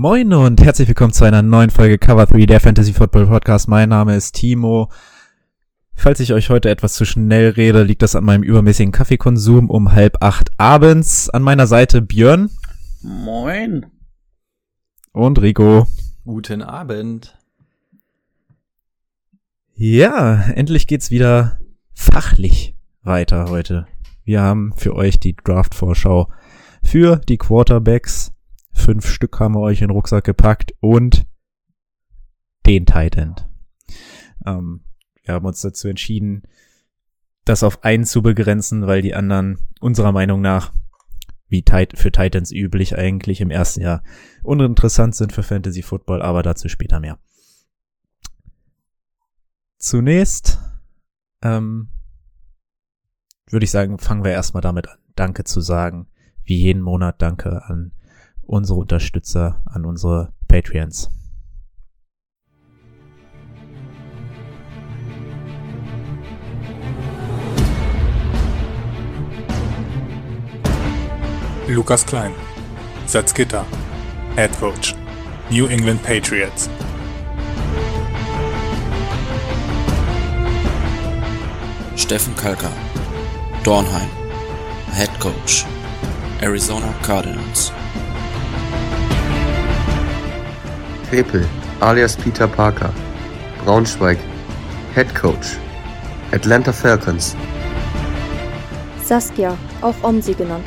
Moin und herzlich willkommen zu einer neuen Folge Cover 3 der Fantasy Football Podcast. Mein Name ist Timo. Falls ich euch heute etwas zu schnell rede, liegt das an meinem übermäßigen Kaffeekonsum um halb acht abends. An meiner Seite Björn. Moin. Und Rico. Guten Abend. Ja, endlich geht's wieder fachlich weiter heute. Wir haben für euch die Draft-Vorschau für die Quarterbacks. Fünf Stück haben wir euch in den Rucksack gepackt und den Titan. Ähm, wir haben uns dazu entschieden, das auf einen zu begrenzen, weil die anderen unserer Meinung nach, wie für Titans üblich eigentlich im ersten Jahr, uninteressant sind für Fantasy Football, aber dazu später mehr. Zunächst ähm, würde ich sagen, fangen wir erstmal damit an, Danke zu sagen. Wie jeden Monat Danke an unsere Unterstützer, an unsere Patreons. Lukas Klein, Salzgitter, Head Coach, New England Patriots. Steffen Kalka, Dornheim, Head Coach, Arizona Cardinals. Krepel, alias Peter Parker, Braunschweig, Head Coach, Atlanta Falcons. Saskia, auch Omsi genannt,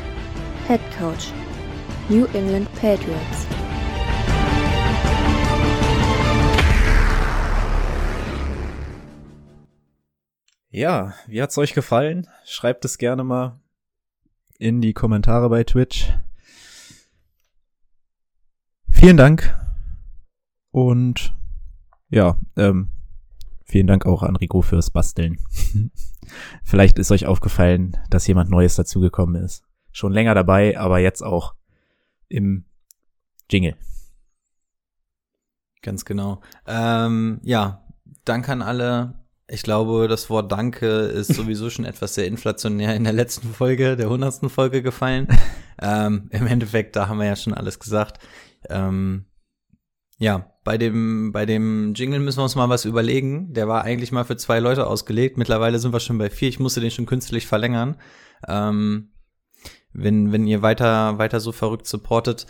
Head Coach, New England Patriots. Ja, wie hat's euch gefallen? Schreibt es gerne mal in die Kommentare bei Twitch. Vielen Dank. Und ja, ähm, vielen Dank auch an Rico fürs Basteln. Vielleicht ist euch aufgefallen, dass jemand Neues dazugekommen ist. Schon länger dabei, aber jetzt auch im Jingle. Ganz genau. Ähm, ja, Danke an alle. Ich glaube, das Wort Danke ist sowieso schon etwas sehr inflationär in der letzten Folge, der hundertsten Folge gefallen. ähm, Im Endeffekt, da haben wir ja schon alles gesagt. Ähm, ja, bei dem, bei dem Jingle müssen wir uns mal was überlegen. Der war eigentlich mal für zwei Leute ausgelegt. Mittlerweile sind wir schon bei vier. Ich musste den schon künstlich verlängern. Ähm, wenn, wenn ihr weiter, weiter so verrückt supportet,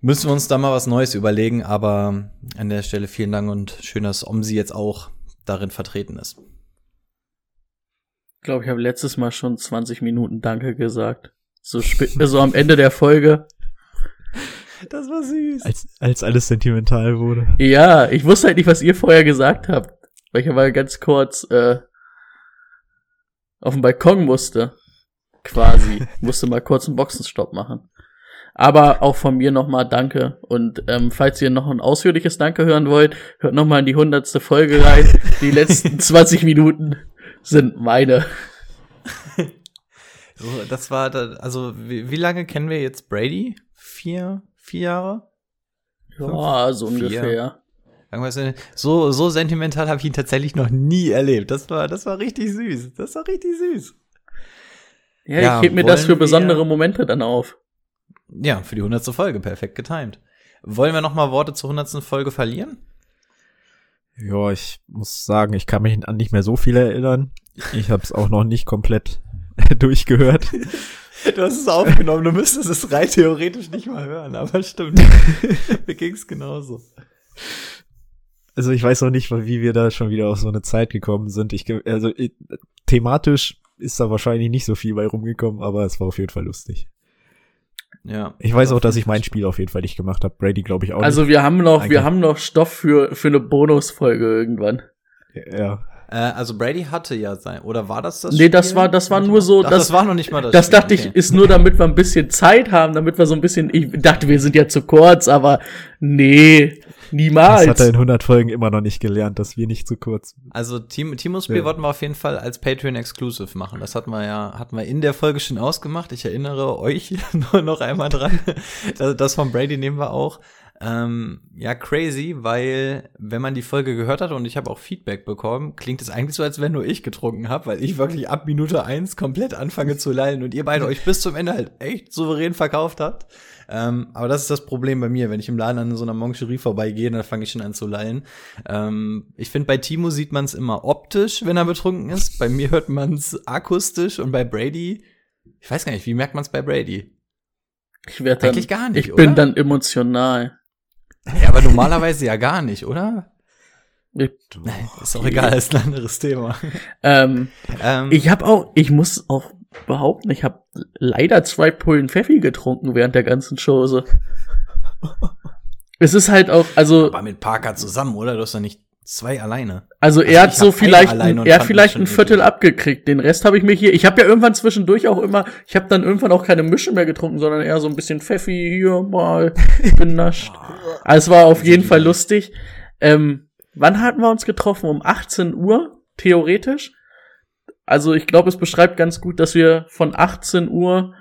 müssen wir uns da mal was Neues überlegen. Aber an der Stelle vielen Dank und schön, dass Omsi jetzt auch darin vertreten ist. Ich glaube, ich habe letztes Mal schon 20 Minuten Danke gesagt. So, so am Ende der Folge. Das war süß. Als, als alles sentimental wurde. Ja, ich wusste halt nicht, was ihr vorher gesagt habt. Weil ich aber ganz kurz äh, auf dem Balkon musste. Quasi. musste mal kurz einen Boxenstopp machen. Aber auch von mir nochmal Danke. Und ähm, falls ihr noch ein ausführliches Danke hören wollt, hört nochmal in die hundertste Folge rein. Die letzten 20 Minuten sind meine. So, das war, da, also wie, wie lange kennen wir jetzt Brady? Vier, vier Jahre? Ja, so ungefähr. So, so sentimental habe ich ihn tatsächlich noch nie erlebt. Das war, das war richtig süß. Das war richtig süß. Ja, ja ich heb mir das für besondere Momente dann auf. Ja, für die hundertste Folge, perfekt getimed. Wollen wir noch mal Worte zur hundertsten Folge verlieren? Ja, ich muss sagen, ich kann mich an nicht mehr so viel erinnern. Ich habe es auch noch nicht komplett durchgehört. Du hast es aufgenommen, du müsstest es rein theoretisch nicht mal hören, aber stimmt. Mir ging's genauso. Also ich weiß auch nicht, wie wir da schon wieder auf so eine Zeit gekommen sind. Ich, also ich, thematisch ist da wahrscheinlich nicht so viel bei rumgekommen, aber es war auf jeden Fall lustig. Ja. Ich weiß auch, dass ich mein Spiel auf jeden Fall nicht gemacht habe. Brady glaube ich auch. Also nicht. wir haben noch, Eigentlich. wir haben noch Stoff für für eine Bonusfolge irgendwann. Ja. Äh, also Brady hatte ja sein, oder war das das? Nee, das Spiel? war, das war nur so, Ach, das, das war noch nicht mal das. Das Spiel, dachte ich, okay. ist nur damit wir ein bisschen Zeit haben, damit wir so ein bisschen, ich dachte, wir sind ja zu kurz, aber nee, niemals. Das hat er in 100 Folgen immer noch nicht gelernt, dass wir nicht zu kurz. Also Team, Timos Spiel Ja. wollten wir auf jeden Fall als Patreon Exclusive machen. Das hatten wir ja, hatten wir in der Folge schon ausgemacht. Ich erinnere euch nur noch einmal dran. Das, das von Brady nehmen wir auch. Ähm, ja, crazy, weil wenn man die Folge gehört hat und ich habe auch Feedback bekommen, klingt es eigentlich so, als wenn nur ich getrunken habe, weil ich wirklich ab Minute eins komplett anfange zu lallen und ihr beide euch bis zum Ende halt echt souverän verkauft habt. Ähm, aber das ist das Problem bei mir, wenn ich im Laden an so einer Moncherie vorbeigehe, dann fange ich schon an zu lallen. Ähm, ich finde, bei Timo sieht man es immer optisch, wenn er betrunken ist. Bei mir hört man es akustisch und bei Brady, ich weiß gar nicht, wie merkt man es bei Brady? ich werde Eigentlich gar nicht, ich bin oder? dann emotional. Ja, aber normalerweise ja gar nicht, oder? Ich, Ist auch egal, ist ein anderes Thema. ähm, Ähm, ich habe auch, ich muss auch behaupten, ich habe leider zwei Pullen Pfeffi getrunken während der ganzen Chose. es ist halt auch, also, aber mit Parker zusammen, oder? Du hast doch nicht zwei alleine. also Also er hat so vielleicht, und er hat vielleicht ein Viertel eklig. abgekriegt. Den Rest habe ich mir hier, ich habe ja irgendwann zwischendurch auch immer, ich habe dann irgendwann auch keine Mische mehr getrunken, sondern eher so ein bisschen Pfeffi hier mal genascht. Also es war auf jeden Fall lustig. Ähm, wann hatten wir uns getroffen? Um 18 Uhr, theoretisch. Also ich glaube, es beschreibt ganz gut, dass wir von 18 Uhr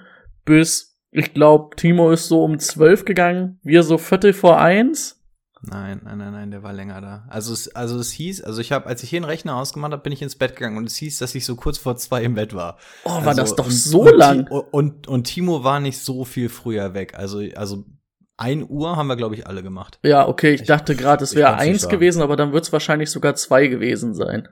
bis, ich glaube, Timo ist so um 12 gegangen, wir so Viertel vor eins. Nein, nein, nein, nein, der war länger da. Also es, also es hieß, also ich habe, als ich hier einen Rechner ausgemacht habe, bin ich ins Bett gegangen und es hieß, dass ich so kurz vor zwei im Bett war. Oh, war Also, das doch und- so und, lang. Ti- Und, und Timo war nicht so viel früher weg. Also, also ein Uhr haben wir, glaube ich, alle gemacht. Ja, okay, ich dachte gerade, es ich wäre eins gewesen, aber dann wird es wahrscheinlich sogar zwei gewesen sein.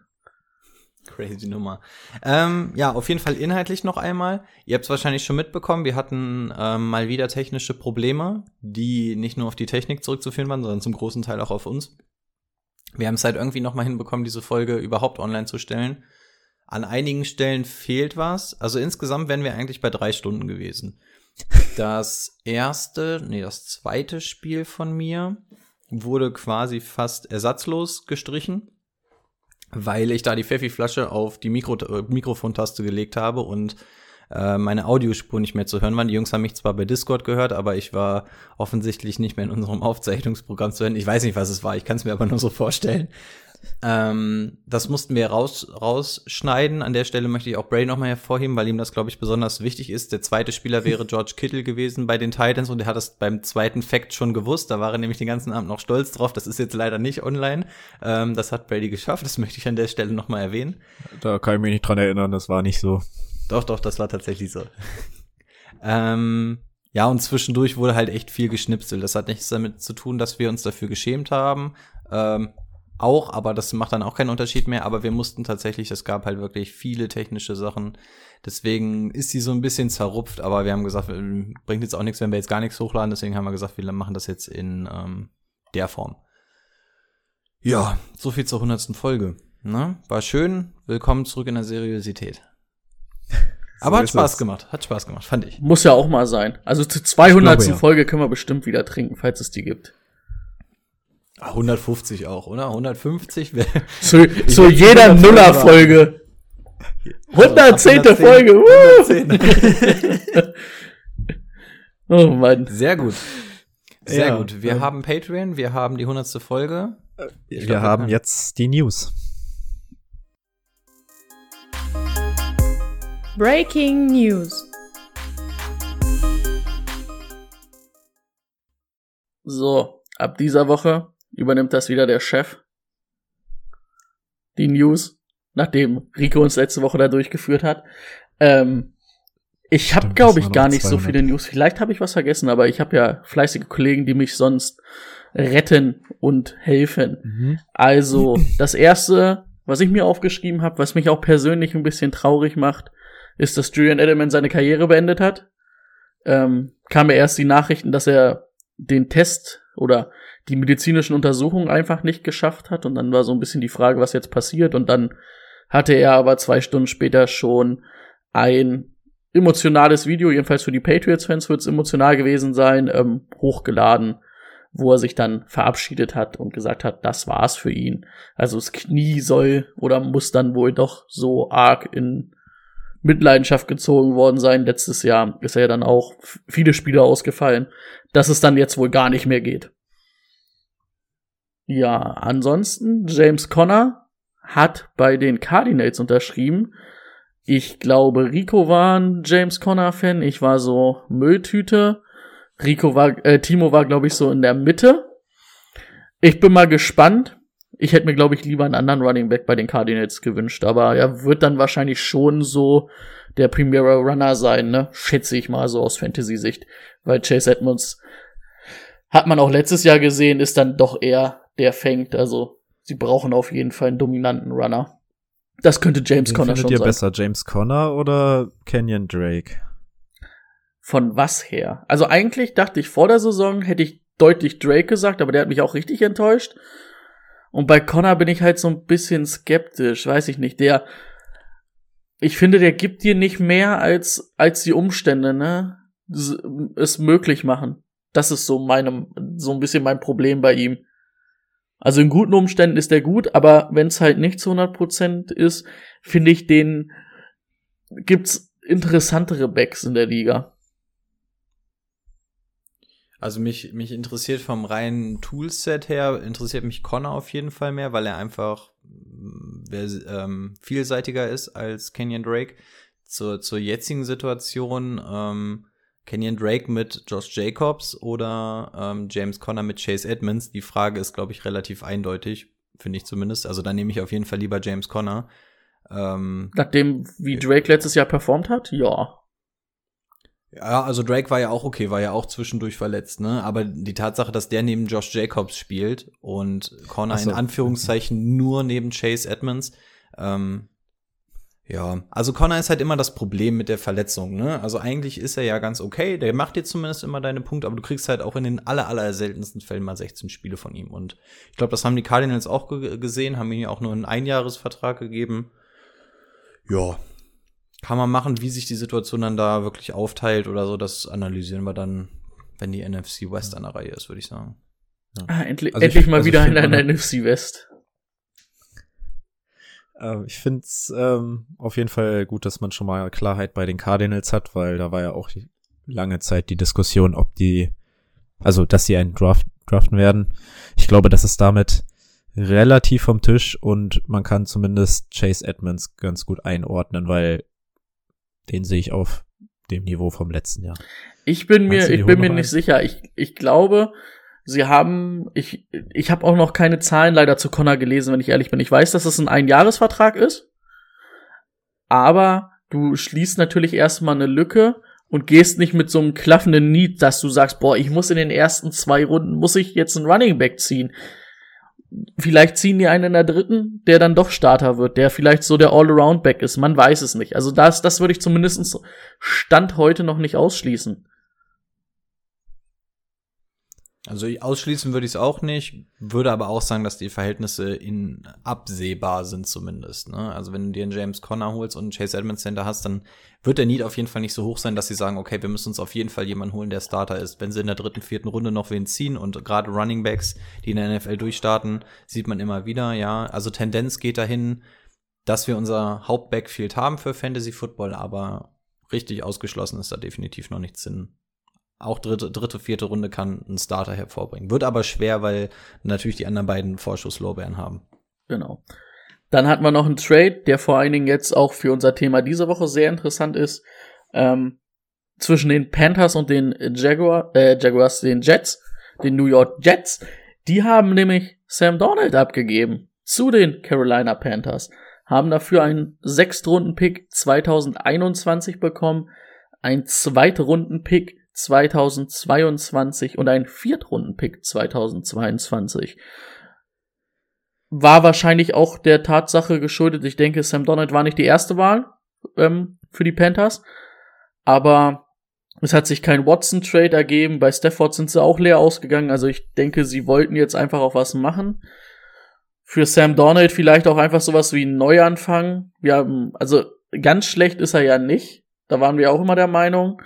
Crazy Nummer. Ähm, ja, auf jeden Fall inhaltlich noch einmal. Ihr habt es wahrscheinlich schon mitbekommen, wir hatten ähm, mal wieder technische Probleme, die nicht nur auf die Technik zurückzuführen waren, sondern zum großen Teil auch auf uns. Wir haben es halt irgendwie noch mal hinbekommen, diese Folge überhaupt online zu stellen. An einigen Stellen fehlt was. Also insgesamt wären wir eigentlich bei drei Stunden gewesen. Das erste, nee, das zweite Spiel von mir wurde quasi fast ersatzlos gestrichen weil ich da die Pfeffi-Flasche auf die Mikro äh, Mikrofontaste gelegt habe und äh, meine Audiospur nicht mehr zu hören waren. Die Jungs haben mich zwar bei Discord gehört, aber ich war offensichtlich nicht mehr in unserem Aufzeichnungsprogramm zu hören. Ich weiß nicht, was es war, ich kann es mir aber nur so vorstellen. Ähm, das mussten wir raus, rausschneiden. An der Stelle möchte ich auch Bray nochmal hervorheben, weil ihm das, glaube ich, besonders wichtig ist. Der zweite Spieler wäre George Kittle gewesen bei den Titans und er hat das beim zweiten Fact schon gewusst. Da war er nämlich den ganzen Abend noch stolz drauf. Das ist jetzt leider nicht online. Ähm, das hat Brady geschafft. Das möchte ich an der Stelle nochmal erwähnen. Da kann ich mich nicht dran erinnern, das war nicht so. Doch, doch, das war tatsächlich so. ähm, ja, und zwischendurch wurde halt echt viel geschnipselt. Das hat nichts damit zu tun, dass wir uns dafür geschämt haben. Ähm, auch, aber das macht dann auch keinen Unterschied mehr. Aber wir mussten tatsächlich, es gab halt wirklich viele technische Sachen. Deswegen ist sie so ein bisschen zerrupft, aber wir haben gesagt, äh, bringt jetzt auch nichts, wenn wir jetzt gar nichts hochladen. Deswegen haben wir gesagt, wir machen das jetzt in ähm, der Form. Ja, so viel zur hundertsten Folge. Ne? War schön. Willkommen zurück in der Seriosität. Aber hat Spaß es. gemacht. Hat Spaß gemacht, fand ich. Muss ja auch mal sein. Also zur 200. Ich glaube, ja. Folge können wir bestimmt wieder trinken, falls es die gibt. Ah, 150 auch, oder? 150 wäre. Zu, zu jeder 100 Nuller-Folge. 110. Also ab 110. Folge. Woo! 110. oh Mann. Sehr gut. Sehr Ja, gut. Wir ähm, haben Patreon, wir haben die 100. Folge. Ich wir glaub, haben können- jetzt die News. Breaking News. So, ab dieser Woche übernimmt das wieder der Chef. Die News, nachdem Rico uns letzte Woche da durchgeführt hat. Ähm, ich habe, glaube ich, gar nicht so 200. viele News. Vielleicht habe ich was vergessen, aber ich habe ja fleißige Kollegen, die mich sonst retten und helfen. Also, das erste, was ich mir aufgeschrieben habe, was mich auch persönlich ein bisschen traurig macht, ist, dass Julian Edelman seine Karriere beendet hat. Ähm, kam mir erst die Nachrichten, dass er den Test oder die medizinischen Untersuchungen einfach nicht geschafft hat. Und dann war so ein bisschen die Frage, was jetzt passiert. Und dann hatte er aber zwei Stunden später schon ein emotionales Video, jedenfalls für die Patriots-Fans wird es emotional gewesen sein, ähm, hochgeladen, wo er sich dann verabschiedet hat und gesagt hat, das war's für ihn. Also das Knie soll oder muss dann wohl doch so arg in Mitleidenschaft gezogen worden sein. Letztes Jahr ist er ja dann auch viele Spiele ausgefallen, dass es dann jetzt wohl gar nicht mehr geht. Ja, ansonsten, James Conner hat bei den Cardinals unterschrieben. Ich glaube, Rico war ein James Conner-Fan. Ich war so Mülltüte. Rico war, äh, Timo war, glaube ich, so in der Mitte. Ich bin mal gespannt. Ich hätte mir, glaube ich, lieber einen anderen Running Back bei den Cardinals gewünscht, aber er wird dann wahrscheinlich schon so der Premier Runner sein, ne? Schätze ich mal so aus Fantasy-Sicht. Weil Chase Edmonds hat man auch letztes Jahr gesehen, ist dann doch eher der fängt. Also sie brauchen auf jeden Fall einen dominanten Runner. Das könnte James Wen Conner schon ihr sein. besser, James Conner oder Kenyon Drake? Von was her? Also eigentlich dachte ich vor der Saison hätte ich deutlich Drake gesagt, aber der hat mich auch richtig enttäuscht. Und bei Connor bin ich halt so ein bisschen skeptisch, weiß ich nicht. Der, ich finde, der gibt dir nicht mehr als, als die Umstände, ne, es möglich machen. Das ist so meinem, so ein bisschen mein Problem bei ihm. Also in guten Umständen ist der gut, aber wenn es halt nicht zu 100% ist, finde ich den, gibt's interessantere Backs in der Liga. Also mich, mich interessiert vom reinen Toolset her, interessiert mich Connor auf jeden Fall mehr, weil er einfach mm, ähm, vielseitiger ist als Kenyon Drake. Zur, zur jetzigen Situation ähm, Kenyon Drake mit Josh Jacobs oder ähm, James Conner mit Chase Edmonds. Die Frage ist, glaube ich, relativ eindeutig, finde ich zumindest. Also da nehme ich auf jeden Fall lieber James Conner. Ähm, Nachdem, wie Drake letztes Jahr performt hat, ja. Ja, also Drake war ja auch okay, war ja auch zwischendurch verletzt, ne? Aber die Tatsache, dass der neben Josh Jacobs spielt und Connor so. in Anführungszeichen nur neben Chase Edmonds, ähm, ja, also Connor ist halt immer das Problem mit der Verletzung, ne? Also eigentlich ist er ja ganz okay, der macht dir zumindest immer deine Punkte, aber du kriegst halt auch in den aller, aller seltensten Fällen mal 16 Spiele von ihm. Und ich glaube, das haben die Cardinals auch ge gesehen, haben ihm ja auch nur einen Einjahresvertrag gegeben. Ja, kann man machen, wie sich die Situation dann da wirklich aufteilt oder so, das analysieren wir dann, wenn die NFC West an der Reihe ist, würde ich sagen. Ah, endlich, Also ich- endlich mal also ich wieder in einer NFC West. Äh, ich finde es ähm, auf jeden Fall gut, dass man schon mal Klarheit bei den Cardinals hat, weil da war ja auch lange Zeit die Diskussion, ob die, also dass sie einen Draft, draften werden. Ich glaube, das ist damit relativ vom Tisch und man kann zumindest Chase Edmonds ganz gut einordnen, weil den sehe ich auf dem Niveau vom letzten Jahr. Ich bin Meinst mir, ich bin mir nicht sicher. Ich, ich glaube, sie haben, ich, ich habe auch noch keine Zahlen leider zu Connor gelesen, wenn ich ehrlich bin. Ich weiß, dass es ein Einjahresvertrag ist, aber du schließt natürlich erstmal eine Lücke und gehst nicht mit so einem klaffenden Need, dass du sagst, boah, ich muss in den ersten zwei Runden, muss ich jetzt einen Running Back ziehen. Vielleicht ziehen die einen in der dritten, der dann doch Starter wird, der vielleicht so der All-Around-Back ist. Man weiß es nicht. Also das, das würde ich zumindest Stand heute noch nicht ausschließen. Also ausschließen würde ich es auch nicht, würde aber auch sagen, dass die Verhältnisse in absehbar sind zumindest. Ne? Also wenn du dir einen James Conner holst und einen Chase Edmonds Center hast, dann wird der Need auf jeden Fall nicht so hoch sein, dass sie sagen, okay, wir müssen uns auf jeden Fall jemanden holen, der Starter ist. Wenn sie in der dritten, vierten Runde noch wen ziehen und gerade Running Backs, die in der NFL durchstarten, sieht man immer wieder, ja. Also Tendenz geht dahin, dass wir unser Hauptbackfield haben für Fantasy Football, aber richtig ausgeschlossen ist da definitiv noch nichts hin auch dritte, dritte, vierte Runde kann ein Starter hervorbringen. Wird aber schwer, weil natürlich die anderen beiden Vorschusslorbeeren haben. Genau. Dann hat man noch einen Trade, der vor allen Dingen jetzt auch für unser Thema diese Woche sehr interessant ist. Ähm, zwischen den Panthers und den Jaguar, äh, Jaguars, den Jets, den New York Jets. Die haben nämlich Sam Donald abgegeben zu den Carolina Panthers. Haben dafür einen Sechstrunden-Pick 2021 bekommen, ein Zweitrunden-Pick 2022 und ein Viertrunden-Pick 2022 war wahrscheinlich auch der Tatsache geschuldet. Ich denke, Sam Donald war nicht die erste Wahl ähm, für die Panthers, aber es hat sich kein Watson-Trade ergeben. Bei Stafford sind sie auch leer ausgegangen. Also ich denke, sie wollten jetzt einfach auch was machen. Für Sam Donald vielleicht auch einfach sowas wie ein Neuanfang. Wir haben, also ganz schlecht ist er ja nicht. Da waren wir auch immer der Meinung.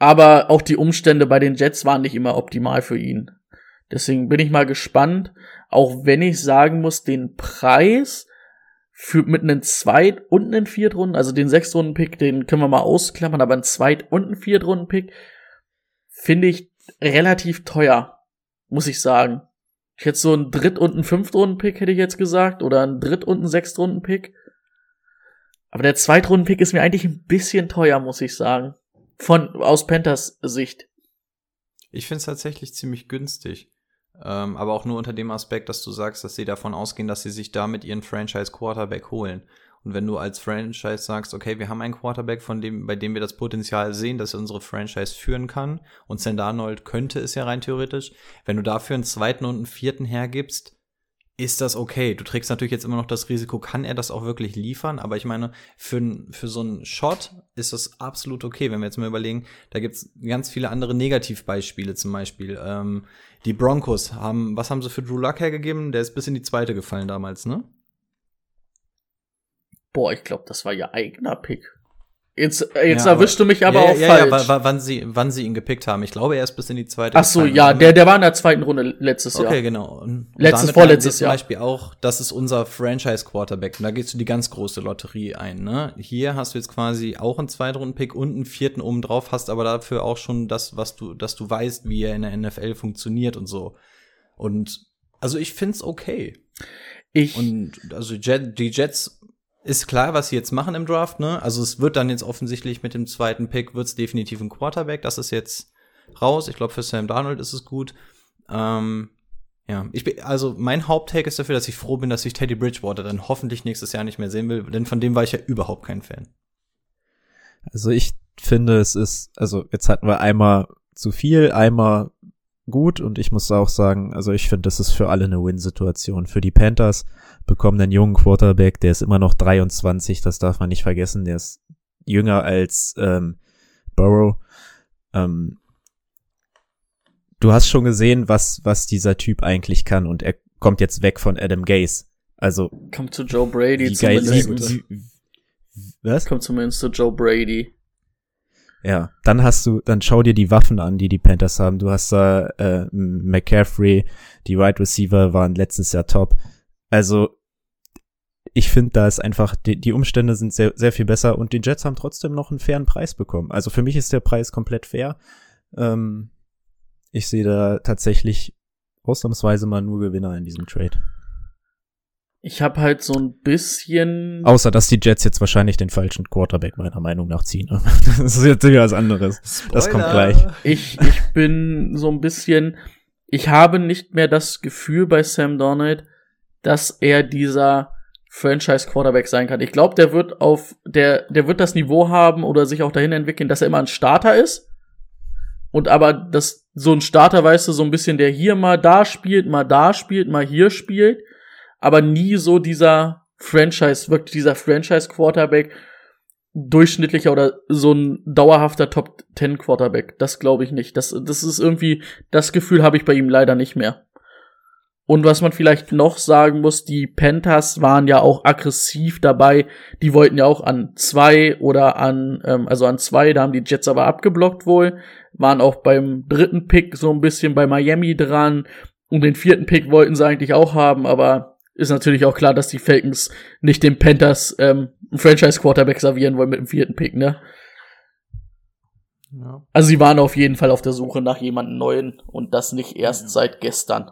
Aber auch die Umstände bei den Jets waren nicht immer optimal für ihn. Deswegen bin ich mal gespannt, auch wenn ich sagen muss, den Preis für mit einem Zweit- und einem Viertrunden, also den Sechstrunden-Pick, den können wir mal ausklammern, aber ein Zweit- und ein Viertrunden-Pick finde ich relativ teuer, muss ich sagen. Ich hätte so einen Dritt- und einen Fünftrunden-Pick, hätte ich jetzt gesagt, oder einen Dritt- und einen Sechstrunden-Pick. Aber der Zweitrunden-Pick ist mir eigentlich ein bisschen teuer, muss ich sagen. Von, aus Panthers Sicht. Ich finde es tatsächlich ziemlich günstig. Ähm, aber auch nur unter dem Aspekt, dass du sagst, dass sie davon ausgehen, dass sie sich damit ihren Franchise Quarterback holen. Und wenn du als Franchise sagst, okay, wir haben einen Quarterback, von dem, bei dem wir das Potenzial sehen, dass er unsere Franchise führen kann, und Sam Darnold könnte es ja rein theoretisch, wenn du dafür einen zweiten und einen vierten hergibst, ist das okay. Du trägst natürlich jetzt immer noch das Risiko, kann er das auch wirklich liefern? Aber ich meine, für, für so einen Shot ist das absolut okay. Wenn wir jetzt mal überlegen, da gibt's ganz viele andere Negativbeispiele zum Beispiel. Ähm, die Broncos haben, was haben sie für Drew Luck hergegeben? Der ist bis in die zweite gefallen damals, ne? Boah, ich glaube, das war ihr eigener Pick. Jetzt, äh, jetzt Ja, erwischst du mich aber ja, auch ja, falsch. Ja, wann sie, wann sie ihn gepickt haben. Ich glaube, er ist bis in die zweite. Ach so, ja, der, der war in der zweiten Runde letztes Jahr. Okay, genau. Und Letztes, vorletztes Jahr. Zum Beispiel auch, das ist unser Franchise-Quarterback. Und da gehst du die ganz große Lotterie ein. Ne? Hier hast du jetzt quasi auch einen Zweitrunden-Pick und einen vierten oben drauf, hast aber dafür auch schon das, was du, dass du weißt, wie er in der NFL funktioniert und so. Und also ich find's okay. Ich und also die Jets ist klar, was sie jetzt machen im Draft, ne? Also es wird dann jetzt offensichtlich mit dem zweiten Pick wird's definitiv ein Quarterback. Das ist jetzt raus. Ich glaube, für Sam Darnold ist es gut. Ähm, ja, ich bin, also mein Haupttake ist dafür, dass ich froh bin, dass ich Teddy Bridgewater dann hoffentlich nächstes Jahr nicht mehr sehen will, denn von dem war ich ja überhaupt kein Fan. Also ich finde, es ist, also jetzt hatten wir einmal zu viel, einmal gut und ich muss auch sagen, also ich finde, das ist für alle eine Win-Situation. Für die Panthers bekommen einen jungen Quarterback, der ist immer noch 23, das darf man nicht vergessen, der ist jünger als ähm, Burrow. Ähm, du hast schon gesehen, was, was dieser Typ eigentlich kann und er kommt jetzt weg von Adam Gase. Also kommt zu Joe Brady wie geil, zumindest. wie, was? Kommt zumindest zu Joe Brady. Ja, dann hast du, dann schau dir die Waffen an, die die Panthers haben. Du hast da äh, McCaffrey, die Wide right Receiver waren letztes Jahr top. Also ich finde, da ist einfach die, die Umstände sind sehr sehr viel besser und die Jets haben trotzdem noch einen fairen Preis bekommen. Also für mich ist der Preis komplett fair. Ähm, ich sehe da tatsächlich ausnahmsweise mal nur Gewinner in diesem Trade. Ich habe halt so ein bisschen. Außer, dass die Jets jetzt wahrscheinlich den falschen Quarterback meiner Meinung nach ziehen. Das ist jetzt wieder was anderes. Spoiler. Das kommt gleich. Ich, ich bin so ein bisschen. Ich habe nicht mehr das Gefühl bei Sam Donald, dass er dieser Franchise Quarterback sein kann. Ich glaube, der wird auf der der wird das Niveau haben oder sich auch dahin entwickeln, dass er immer ein Starter ist. Und aber das so ein Starter, weißt du, so ein bisschen der hier mal da spielt, mal da spielt, mal hier spielt aber nie so dieser Franchise, wirklich dieser Franchise-Quarterback, durchschnittlicher oder so ein dauerhafter Top 10 Quarterback. Das glaube ich nicht. Das, das ist irgendwie, das Gefühl habe ich bei ihm leider nicht mehr. Und was man vielleicht noch sagen muss, die Panthers waren ja auch aggressiv dabei. Die wollten ja auch an zwei oder an, ähm, also an zwei, da haben die Jets aber abgeblockt wohl. Waren auch beim dritten Pick so ein bisschen bei Miami dran. Und den vierten Pick wollten sie eigentlich auch haben, aber ist natürlich auch klar, dass die Falcons nicht den Panthers ähm, einen Franchise-Quarterback servieren wollen mit dem vierten Pick, ne? Ja. Also sie waren auf jeden Fall auf der Suche nach jemandem Neuen und das nicht erst ja. seit gestern.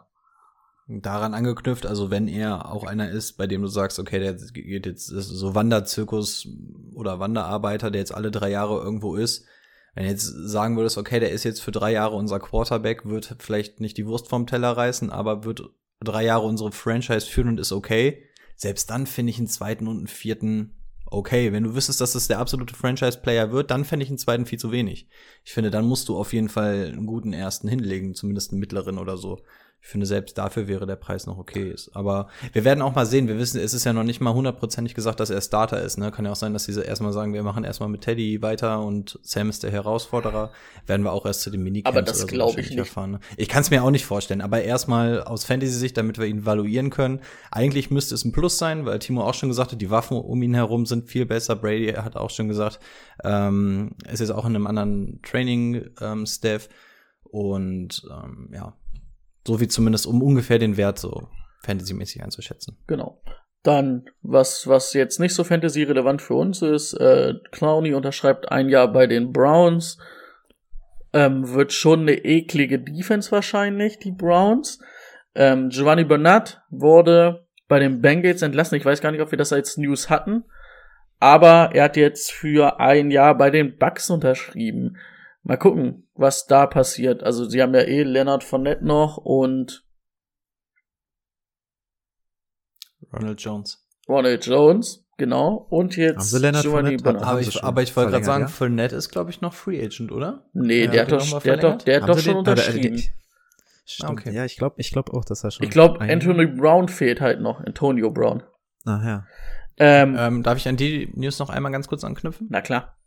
Daran angeknüpft, also wenn er auch einer ist, bei dem du sagst, okay, der geht jetzt so Wanderzirkus oder Wanderarbeiter, der jetzt alle drei Jahre irgendwo ist, wenn du jetzt sagen würdest, okay, der ist jetzt für drei Jahre unser Quarterback, wird vielleicht nicht die Wurst vom Teller reißen, aber wird drei Jahre unsere Franchise führen und ist okay. Selbst dann finde ich einen zweiten und einen vierten okay. Wenn du wüsstest, dass das der absolute Franchise-Player wird, dann fände ich einen zweiten viel zu wenig. Ich finde, dann musst du auf jeden Fall einen guten ersten hinlegen, zumindest einen mittleren oder so. Ich finde, selbst dafür wäre der Preis noch okay ist. Aber wir werden auch mal sehen. Wir wissen, es ist ja noch nicht mal hundertprozentig gesagt, dass er Starter ist. Ne? Kann ja auch sein, dass diese erstmal sagen, wir machen erstmal mit Teddy weiter und Sam ist der Herausforderer. Werden wir auch erst zu den Minicamps Aber das glaube ich nicht. erfahren. Ne? Ich kann es mir auch nicht vorstellen. Aber erstmal aus Fantasy-Sicht, damit wir ihn evaluieren können. Eigentlich müsste es ein Plus sein, weil Timo auch schon gesagt hat, die Waffen um ihn herum sind viel besser. Brady hat auch schon gesagt, ähm, ist jetzt auch in einem anderen Training-Staff. und ähm, ja, So wie zumindest, um ungefähr den Wert so fantasymäßig einzuschätzen. Genau. Dann, was, was jetzt nicht so fantasy-relevant für uns ist, äh, Clowney unterschreibt ein Jahr bei den Browns. Ähm, wird schon eine eklige Defense wahrscheinlich, die Browns. Ähm, Giovanni Bernard wurde bei den Bengals entlassen. Ich weiß gar nicht, ob wir das als News hatten. Aber er hat jetzt für ein Jahr bei den Bucks unterschrieben. Mal gucken, was da passiert. Also sie haben ja eh Leonard Fournette noch und Ronald Jones. Ronald Jones, genau. Und jetzt Haben sie Leonard Giovanni? Bernard. Aber ich, aber ich wollte gerade sagen, verlängert, Fournette ist, glaube ich, noch Free Agent, oder? Nee, Ja, der, hat doch, der, hat doch, der hat doch schon den- unterschrieben. die- Stimmt, okay. ja, ich glaube ich glaub auch, dass er schon. ich glaube, Anthony Brown fehlt halt noch. Antonio Brown. Ach ja. Ähm, Ähm, darf ich an die News noch einmal ganz kurz anknüpfen? na klar.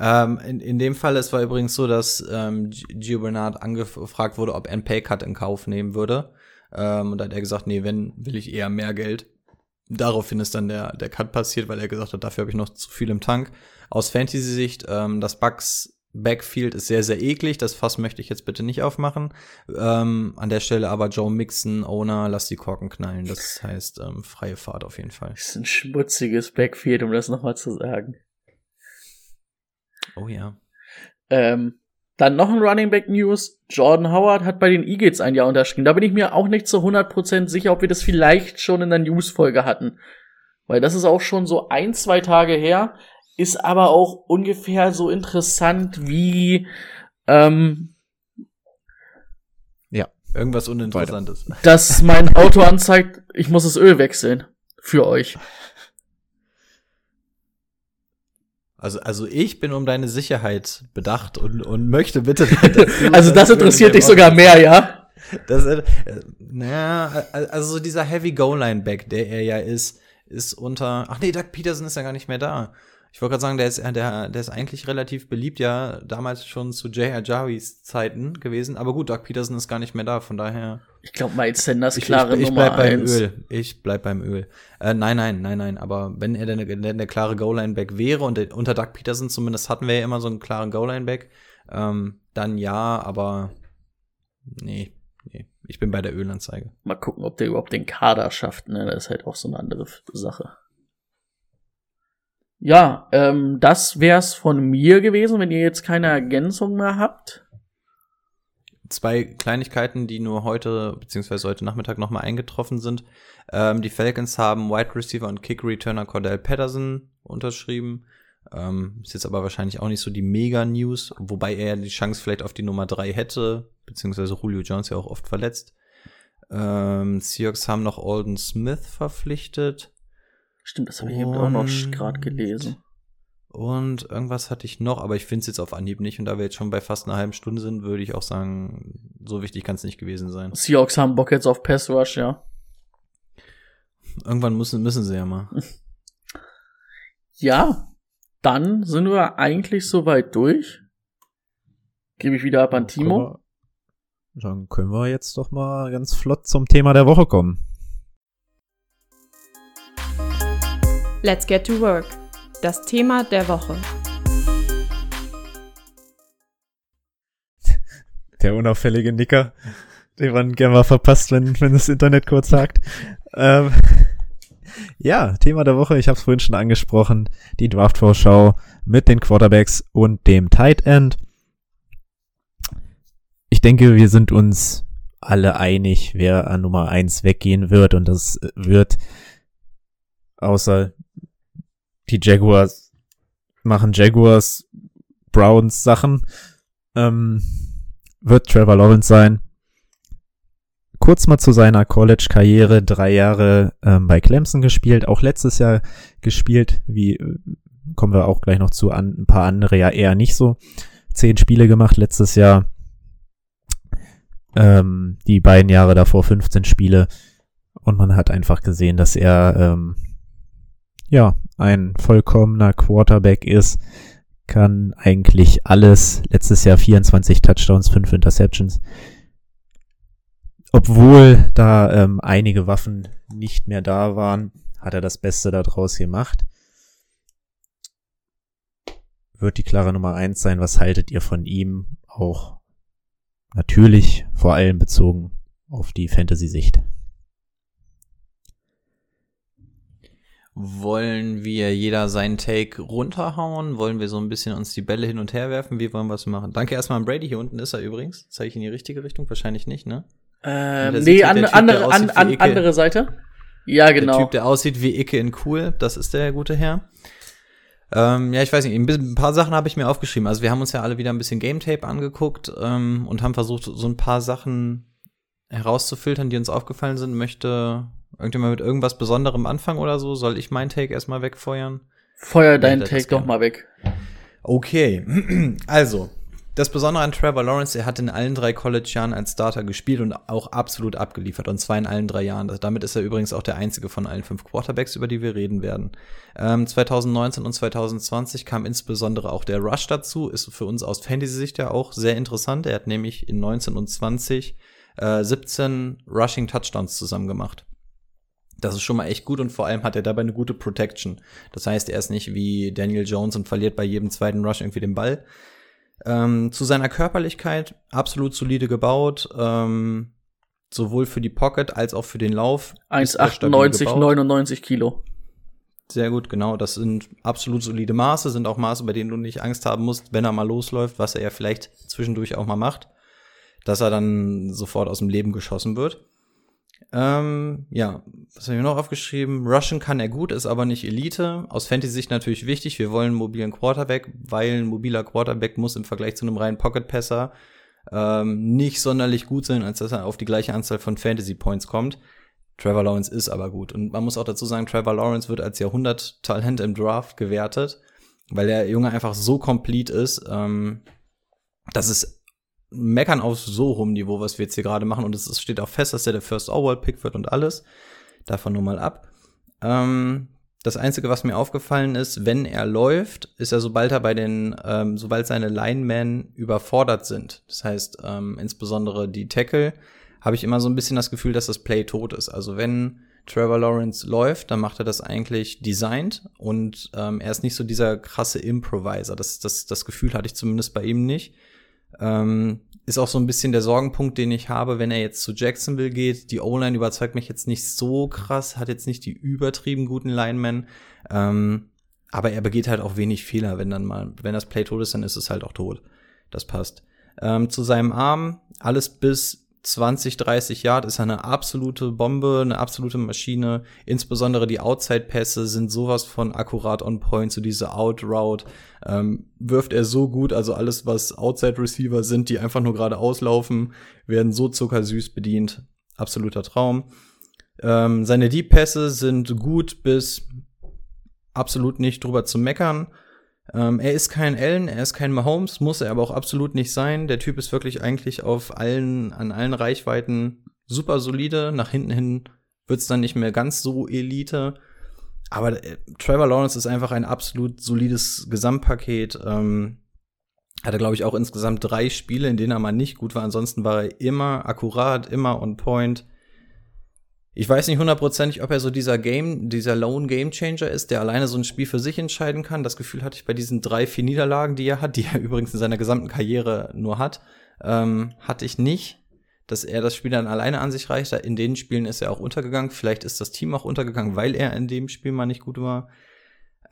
Ähm, in, in dem Fall, es war übrigens so, dass ähm, Gio Bernard angefragt wurde, ob er einen Paycut in Kauf nehmen würde. Ähm, und da hat er gesagt, nee, wenn, will ich eher mehr Geld. Daraufhin ist dann der, der Cut passiert, weil er gesagt hat, dafür habe ich noch zu viel im Tank. Aus Fantasy-Sicht, ähm, das Bucks Backfield ist sehr, sehr eklig. Das Fass möchte ich jetzt bitte nicht aufmachen. Ähm, an der Stelle aber Joe Mixon, Owner, lass die Korken knallen. Das heißt, ähm, freie Fahrt auf jeden Fall. Das ist ein schmutziges Backfield, um das nochmal zu sagen. Oh ja. Ähm, dann noch ein Running Back News. Jordan Howard hat bei den Eagles ein Jahr unterschrieben. Da bin ich mir auch nicht zu 100% sicher, ob wir das vielleicht schon in der News-Folge hatten. Weil das ist auch schon so ein, zwei Tage her. Ist aber auch ungefähr so interessant wie, ähm, Irgendwas Uninteressantes. dass mein Auto anzeigt, ich muss das Öl wechseln. Für euch. Also, also ich bin um deine Sicherheit bedacht und, und möchte bitte. Also das interessiert dich sogar mehr, ja? Das, äh, naja, also so dieser Heavy Goal-Line-Back, der er ja ist, ist unter. Ach nee, Doug Peterson ist ja gar nicht mehr da. Ich wollte gerade sagen, der ist, der, der ist eigentlich relativ beliebt, ja, damals schon zu Jay Ajaris Zeiten gewesen. Aber gut, Doug Peterson ist gar nicht mehr da, von daher. Ich glaube, Miles Sanders Ich, klare ich, ich Nummer bleib beim eins. Öl. Ich bleib beim Öl. Äh, nein, nein, nein, nein. Aber wenn er denn, denn der klare Goal-Line-Back wäre und der, unter Doug Peterson zumindest hatten wir ja immer so einen klaren Goal-Line-Back, ähm, dann ja, aber nee, nee. Ich bin bei der Ölanzeige. Mal gucken, ob der überhaupt den Kader schafft, ne? Das ist halt auch so eine andere Sache. Ja, ähm, das wär's von mir gewesen, wenn ihr jetzt keine Ergänzung mehr habt. Zwei Kleinigkeiten, die nur heute, beziehungsweise heute Nachmittag nochmal eingetroffen sind. Ähm, die Falcons haben Wide Receiver und Kick Returner Cordell Patterson unterschrieben. Ähm, ist jetzt aber wahrscheinlich auch nicht so die Mega-News, wobei er ja die Chance vielleicht auf die Nummer drei hätte, beziehungsweise Julio Jones ja auch oft verletzt. Ähm, Seahawks haben noch Alden Smith verpflichtet. Stimmt, das habe ich eben auch noch gerade gelesen. Und irgendwas hatte ich noch, aber ich finde es jetzt auf Anhieb nicht. Und da wir jetzt schon bei fast einer halben Stunde sind, würde ich auch sagen, so wichtig kann es nicht gewesen sein. Seahawks haben Bock jetzt auf Pass Rush, ja. Irgendwann müssen, müssen sie ja mal. Ja, dann sind wir eigentlich soweit durch. Gebe ich wieder ab an Timo. Können wir- Dann können wir jetzt doch mal ganz flott zum Thema der Woche kommen. Let's get to work. Das Thema der Woche. Der unauffällige Nicker, den man gerne mal verpasst, wenn, wenn das Internet kurz sagt. Ähm, ja, Thema der Woche, ich habe es vorhin schon angesprochen, die Draft-Vorschau mit den Quarterbacks und dem Tight End. Ich denke, wir sind uns alle einig, wer an Nummer eins weggehen wird und das wird außer die Jaguars machen Jaguars Browns Sachen. Ähm, wird Trevor Lawrence sein. Kurz mal zu seiner College-Karriere, drei Jahre ähm, bei Clemson gespielt, auch letztes Jahr gespielt, wie äh, kommen wir auch gleich noch zu an, ein paar andere ja eher nicht so. Zehn Spiele gemacht letztes Jahr. Ähm, die beiden Jahre davor 15 Spiele. Und man hat einfach gesehen, dass er ähm, ja ein vollkommener Quarterback ist kann eigentlich alles. Letztes Jahr 24 Touchdowns, 5 Interceptions. Obwohl da ähm, einige Waffen nicht mehr da waren, hat er das Beste daraus gemacht. Wird die klare Nummer eins sein. Was haltet ihr von ihm? Auch Natürlich vor allem bezogen auf die Fantasy-Sicht. Wollen wir jeder seinen Take runterhauen? Wollen wir so ein bisschen uns die Bälle hin und her werfen? Wie wollen wir es machen? Danke erstmal an Brady. Hier unten ist er übrigens. Zeige ich in die richtige Richtung? Wahrscheinlich nicht, ne? Ähm, nee, der an, Typ, der andere, an, an, andere Seite. Ja, genau. Der Typ, der aussieht wie Icke in cool, das ist der gute Herr. Ähm, ja, ich weiß nicht, ein, bisschen, ein paar Sachen habe ich mir aufgeschrieben. Also wir haben uns ja alle wieder ein bisschen Game Tape angeguckt ähm, und haben versucht, so ein paar Sachen herauszufiltern, die uns aufgefallen sind. Möchte irgendjemand mit irgendwas Besonderem anfangen oder so? Soll ich meinen Take erstmal wegfeuern? Feuer deinen Take doch mal weg. Okay, also, das Besondere an Trevor Lawrence, er hat in allen drei College-Jahren als Starter gespielt und auch absolut abgeliefert. Und zwar in allen drei Jahren. Das- Damit ist er übrigens auch der einzige von allen fünf Quarterbacks, über die wir reden werden. Ähm, 2019 und 2020 kam insbesondere auch der Rush dazu. Ist für uns aus Fantasy-Sicht ja auch sehr interessant. Er hat nämlich in 19 und 20 äh, 17 Rushing Touchdowns zusammen gemacht. Das ist schon mal echt gut und vor allem hat er dabei eine gute Protection. Das heißt, er ist nicht wie Daniel Jones und verliert bei jedem zweiten Rush irgendwie den Ball. Ähm, zu seiner Körperlichkeit absolut solide gebaut, ähm, sowohl für die Pocket als auch für den Lauf. ist er stabil 1,98, gebaut. 99 Kilo. Sehr gut, genau. Das sind absolut solide Maße, sind auch Maße, bei denen du nicht Angst haben musst, wenn er mal losläuft, was er ja vielleicht zwischendurch auch mal macht, dass er dann sofort aus dem Leben geschossen wird. Ähm, ja, was habe ich noch aufgeschrieben? Rushen kann er gut, ist aber nicht Elite. Aus Fantasy-Sicht natürlich wichtig. Wir wollen einen mobilen Quarterback, weil ein mobiler Quarterback muss im Vergleich zu einem reinen Pocket-Passer ähm, nicht sonderlich gut sein, als dass er auf die gleiche Anzahl von Fantasy-Points kommt. Trevor Lawrence ist aber gut. Und man muss auch dazu sagen, Trevor Lawrence wird als Jahrhundert-Talent im Draft gewertet, weil der Junge einfach so complete ist. Ähm, das ist meckern auf so hohem Niveau, was wir jetzt hier gerade machen. Und es steht auch fest, dass er der First Overall Pick wird und alles. Davon nur mal ab. Ähm, das Einzige, was mir aufgefallen ist, wenn er läuft, ist er, sobald er bei den, ähm, sobald seine Linemen überfordert sind, das heißt ähm, insbesondere die Tackle, habe ich immer so ein bisschen das Gefühl, dass das Play tot ist. Also wenn Trevor Lawrence läuft, dann macht er das eigentlich designed und ähm, er ist nicht so dieser krasse Improviser. Das, das, das Gefühl hatte ich zumindest bei ihm nicht. Ähm, ist auch so ein bisschen der Sorgenpunkt, den ich habe, wenn er jetzt zu Jacksonville geht. Die O-Line überzeugt mich jetzt nicht so krass, hat jetzt nicht die übertrieben guten Linemen. Ähm, aber er begeht halt auch wenig Fehler, wenn dann mal, wenn das Play tot ist, dann ist es halt auch tot. Das passt. Ähm, zu seinem Arm, alles bis 20, 30 Yard ist eine absolute Bombe, eine absolute Maschine. Insbesondere die Outside-Pässe sind sowas von akkurat on point, so diese Out-Route. Ähm, wirft er so gut, also alles, was Outside-Receiver sind, die einfach nur gerade auslaufen, werden so zuckersüß bedient. Absoluter Traum. Ähm, seine Deep-Pässe sind gut bis absolut nicht drüber zu meckern. Ähm, er ist kein Allen, er ist kein Mahomes, muss er aber auch absolut nicht sein. Der Typ ist wirklich eigentlich auf allen, an allen Reichweiten super solide. Nach hinten hin wird's dann nicht mehr ganz so Elite. Aber äh, Trevor Lawrence ist einfach ein absolut solides Gesamtpaket. Ähm, hatte, glaube ich, auch insgesamt drei Spiele, in denen er mal nicht gut war. Ansonsten war er immer akkurat, immer on point. Ich weiß nicht hundertprozentig, ob er so dieser Game, dieser Lone Game Changer ist, der alleine so ein Spiel für sich entscheiden kann. Das Gefühl hatte ich bei diesen drei, vier Niederlagen, die er hat, die er übrigens in seiner gesamten Karriere nur hat, ähm, hatte ich nicht, dass er das Spiel dann alleine an sich reicht. In den Spielen ist er auch untergegangen. Vielleicht ist das Team auch untergegangen, weil er in dem Spiel mal nicht gut war.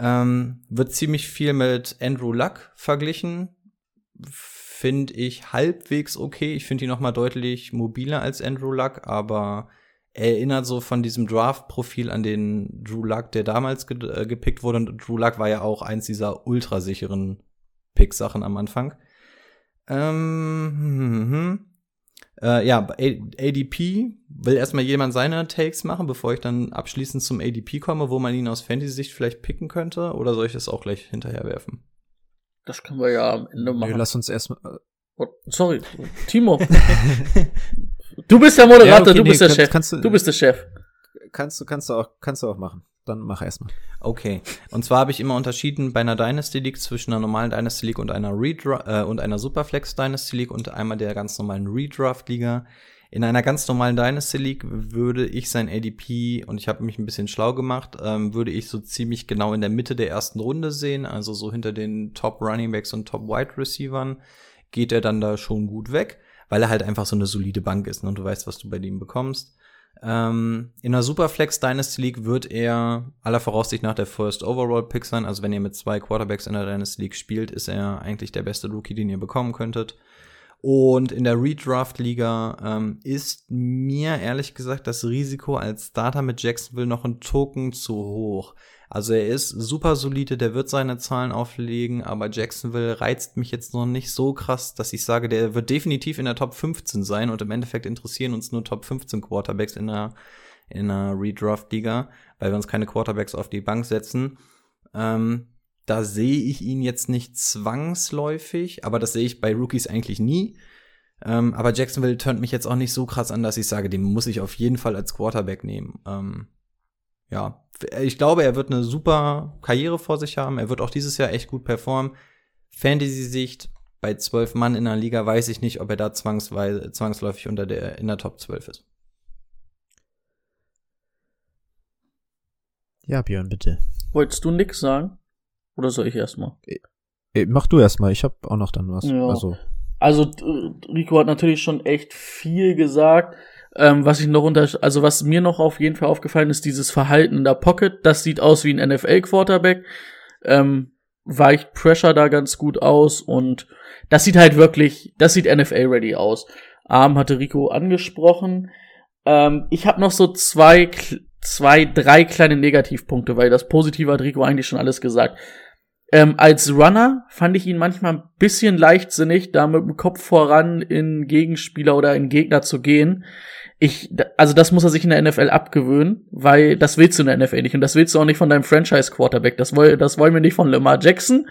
Ähm, wird ziemlich viel mit Andrew Luck verglichen. Finde ich halbwegs okay. Ich finde ihn noch mal deutlich mobiler als Andrew Luck, aber er erinnert so von diesem Draft-Profil an den Drew Luck, der damals ge äh, gepickt wurde. Und Drew Luck war ja auch eins dieser ultrasicheren Pick-Sachen am Anfang. Ähm, hm, hm. Äh, ja, ADP will erstmal jemand seine Takes machen, bevor ich dann abschließend zum ADP komme, wo man ihn aus Fantasy-Sicht vielleicht picken könnte. Oder soll ich das auch gleich hinterher werfen? Das können wir ja am Ende machen. Nee, lass uns erstmal. Oh, sorry, Timo. du bist der Moderator, Ja, okay, du bist nee, der kannst- Chef. kannst du- du bist der Chef. Kannst du, kannst du auch, kannst du auch machen. Dann mach erstmal. Okay. Und zwar habe ich immer unterschieden bei einer Dynasty League zwischen einer normalen Dynasty League und einer Redra äh, und einer Superflex Dynasty League und einmal der ganz normalen Redraft Liga. In einer ganz normalen Dynasty League würde ich sein ADP, und ich habe mich ein bisschen schlau gemacht, ähm, würde ich so ziemlich genau in der Mitte der ersten Runde sehen, also so hinter den Top Running Backs und Top Wide Receivern, geht er dann da schon gut weg. Weil er halt einfach so eine solide Bank ist ne, und du weißt, was du bei ihm bekommst. Ähm, in einer Superflex Dynasty League wird er aller Voraussicht nach der First Overall Pick sein. Also wenn ihr mit zwei Quarterbacks in der Dynasty League spielt, ist er eigentlich der beste Rookie, den ihr bekommen könntet. Und in der Redraft-Liga ähm, ist mir ehrlich gesagt das Risiko als Starter mit Jacksonville noch ein Token zu hoch. Also er ist super solide, der wird seine Zahlen auflegen, aber Jacksonville reizt mich jetzt noch nicht so krass, dass ich sage, der wird definitiv in der Top 15 sein und im Endeffekt interessieren uns nur Top 15 Quarterbacks in der, in der Redraft-Liga, weil wir uns keine Quarterbacks auf die Bank setzen. Ähm, da sehe ich ihn jetzt nicht zwangsläufig, aber das sehe ich bei Rookies eigentlich nie. Ähm, aber Jacksonville turnt mich jetzt auch nicht so krass an, dass ich sage, den muss ich auf jeden Fall als Quarterback nehmen. Ähm, ja, ich glaube, er wird eine super Karriere vor sich haben. Er wird auch dieses Jahr echt gut performen. Fantasy-Sicht bei zwölf Mann in der Liga weiß ich nicht, ob er da zwangsweise, zwangsläufig unter der, in der Top 12 ist. Ja, Björn, bitte. Wolltest du nix sagen? Oder soll ich erstmal? Äh, Mach du erstmal, ich habe auch noch dann was. Ja. Also, Also äh, Rico hat natürlich schon echt viel gesagt. Ähm, was ich noch unter, also was mir noch auf jeden Fall aufgefallen ist, dieses Verhalten in der Pocket, das sieht aus wie ein NFL-Quarterback. Ähm, weicht Pressure da ganz gut aus und das sieht halt wirklich, das sieht NFL-ready aus. Arm hatte Rico angesprochen. Ähm, ich habe noch so zwei, zwei, drei kleine Negativpunkte, weil das Positive hat Rico eigentlich schon alles gesagt. Ähm, als Runner fand ich ihn manchmal ein bisschen leichtsinnig, da mit dem Kopf voran in Gegenspieler oder in Gegner zu gehen. Ich, also das muss er sich in der NFL abgewöhnen, weil das willst du in der NFL nicht und das willst du auch nicht von deinem Franchise-Quarterback. Das, woll, das wollen wir nicht von Lamar Jackson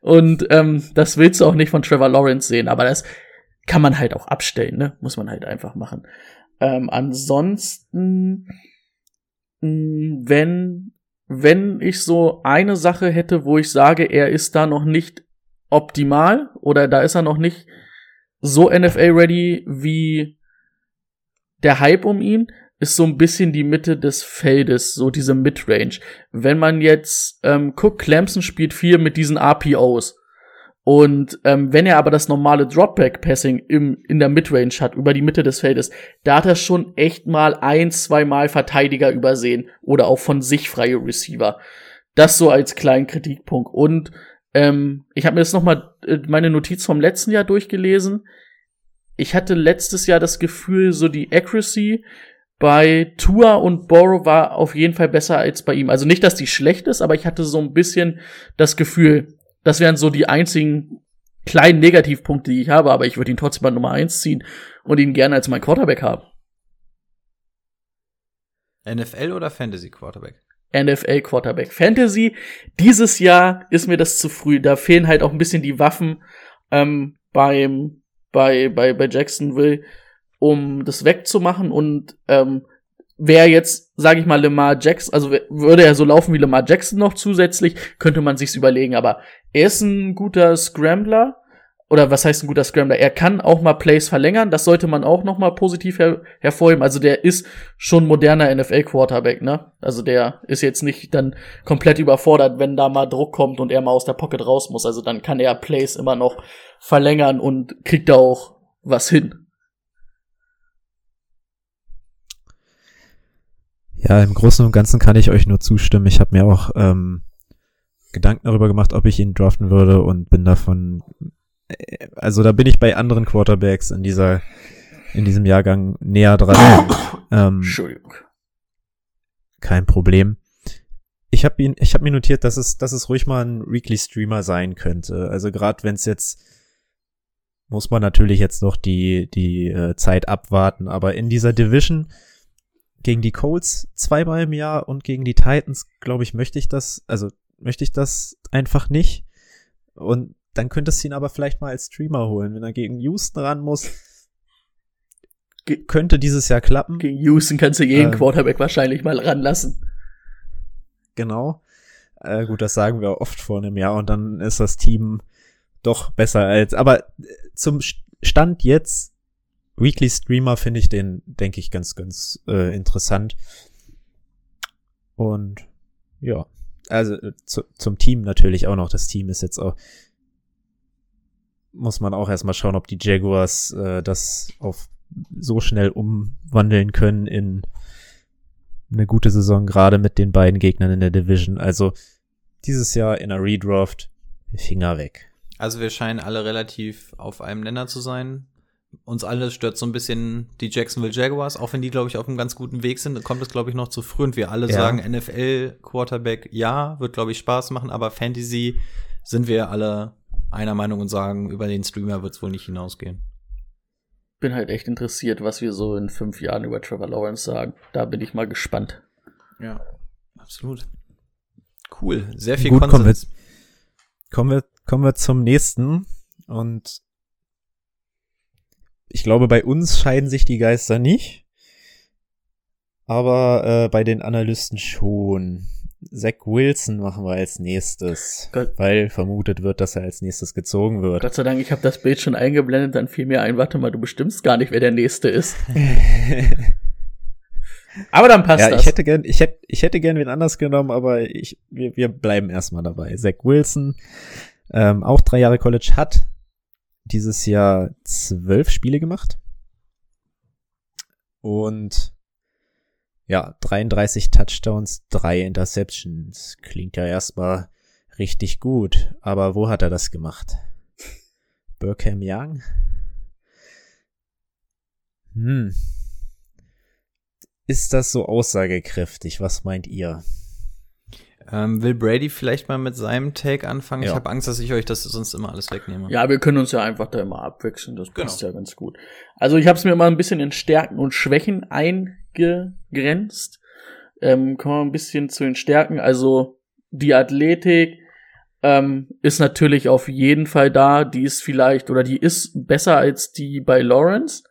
und ähm, das willst du auch nicht von Trevor Lawrence sehen. Aber das kann man halt auch abstellen, ne? Muss man halt einfach machen. Ähm, ansonsten, mh, wenn wenn ich so eine Sache hätte, wo ich sage, er ist da noch nicht optimal oder da ist er noch nicht so NFL-ready wie der Hype um ihn, ist so ein bisschen die Mitte des Feldes, so diese Midrange. Wenn man jetzt ähm, guckt, Clemson spielt viel mit diesen RPOs. Und ähm, wenn er aber das normale Dropback-Passing im, in der Midrange hat, über die Mitte des Feldes, da hat er schon echt mal ein, zwei Mal Verteidiger übersehen oder auch von sich freie Receiver. Das so als kleinen Kritikpunkt. Und ähm, ich habe mir jetzt noch mal äh, meine Notiz vom letzten Jahr durchgelesen. Ich hatte letztes Jahr das Gefühl, so die Accuracy bei Tua und Borrow war auf jeden Fall besser als bei ihm. Also nicht, dass die schlecht ist, aber ich hatte so ein bisschen das Gefühl, das wären so die einzigen kleinen Negativpunkte, die ich habe, aber ich würde ihn trotzdem mal Nummer eins ziehen und ihn gerne als mein Quarterback haben. NFL oder Fantasy Quarterback? NFL Quarterback. Fantasy, dieses Jahr ist mir das zu früh. Da fehlen halt auch ein bisschen die Waffen ähm, beim, bei, bei, bei Jacksonville, um das wegzumachen. Und ähm, wäre jetzt, sage ich mal, Lamar Jackson, also würde er so laufen wie Lamar Jackson noch zusätzlich, könnte man sich's überlegen. Aber er ist ein guter Scrambler. Oder was heißt ein guter Scrambler? Er kann auch mal Plays verlängern. Das sollte man auch noch mal positiv her hervorheben. Also der ist schon moderner NFL-Quarterback, ne? Also der ist jetzt nicht dann komplett überfordert, wenn da mal Druck kommt und er mal aus der Pocket raus muss. Also dann kann er Plays immer noch verlängern und kriegt da auch was hin. Ja, im Großen und Ganzen kann ich euch nur zustimmen. Ich habe mir auch ähm, Gedanken darüber gemacht, ob ich ihn draften würde und bin davon, also da bin ich bei anderen Quarterbacks in dieser, in diesem Jahrgang näher dran. ähm, Entschuldigung. kein Problem. Ich habe ihn, ich habe mir notiert, dass es, dass es ruhig mal ein Weekly Streamer sein könnte. Also gerade wenn es jetzt muss man natürlich jetzt noch die die äh, Zeit abwarten, aber in dieser Division gegen die Colts zweimal im Jahr und gegen die Titans, glaube ich, möchte ich das, also möchte ich das einfach nicht. Und dann könntest du ihn aber vielleicht mal als Streamer holen, wenn er gegen Houston ran muss. Ge- Könnte dieses Jahr klappen. Gegen Houston kannst du jeden Ähm. Quarterback wahrscheinlich mal ranlassen. Genau. Äh, gut, das sagen wir oft vor einem Jahr und dann ist das Team doch besser als. Aber äh, zum St- Stand jetzt, Weekly Streamer finde ich den, denke ich, ganz, ganz äh, interessant. Und ja, also äh, zu, zum Team natürlich auch noch. Das Team ist jetzt auch. Muss man auch erstmal schauen, ob die Jaguars äh, das auf so schnell umwandeln können in eine gute Saison, gerade mit den beiden Gegnern in der Division. Also dieses Jahr in einer Redraft, Finger weg. Also wir scheinen alle relativ auf einem Nenner zu sein. Uns alle stört so ein bisschen die Jacksonville Jaguars, auch wenn die, glaube ich, auf einem ganz guten Weg sind, kommt es, glaube ich, noch zu früh und wir alle Ja. sagen NFL-Quarterback, ja, wird, glaube ich, Spaß machen, aber Fantasy sind wir alle einer Meinung und sagen, über den Streamer wird es wohl nicht hinausgehen. Bin halt echt interessiert, was wir so in fünf Jahren über Trevor Lawrence sagen. Da bin ich mal gespannt. Ja, absolut. Cool, sehr viel Gut, kommen wir, kommen wir, kommen wir zum nächsten und ich glaube, bei uns scheiden sich die Geister nicht, aber äh, bei den Analysten schon. Zach Wilson machen wir als nächstes, Gott. weil vermutet wird, dass er als nächstes gezogen wird. Gott sei Dank, ich habe das Bild schon eingeblendet, dann fiel mir ein, warte mal, du bestimmst gar nicht, wer der Nächste ist. Aber dann passt ja, das. ich hätte gern, ich hätte, ich hätte gern wen anders genommen, aber ich, wir, wir bleiben erstmal dabei. Zach Wilson, ähm, auch drei Jahre College, hat dieses Jahr zwölf Spiele gemacht. Und ja, 33 Touchdowns, drei Interceptions. Klingt ja erstmal richtig gut. Aber wo hat er das gemacht? Burkham Young? Hm. Ist das so aussagekräftig? Was meint ihr? Ähm, will Brady vielleicht mal mit seinem Take anfangen? Ich Ja. habe Angst, dass ich euch das sonst immer alles wegnehme. Ja, wir können uns ja einfach da immer abwechseln, das passt ja ganz gut. Also ich habe es mir mal ein bisschen in Stärken und Schwächen eingegrenzt. Ähm, kommen wir ein bisschen zu den Stärken. Also die Athletik ähm, ist natürlich auf jeden Fall da. Die ist vielleicht oder die ist besser als die bei Lawrence.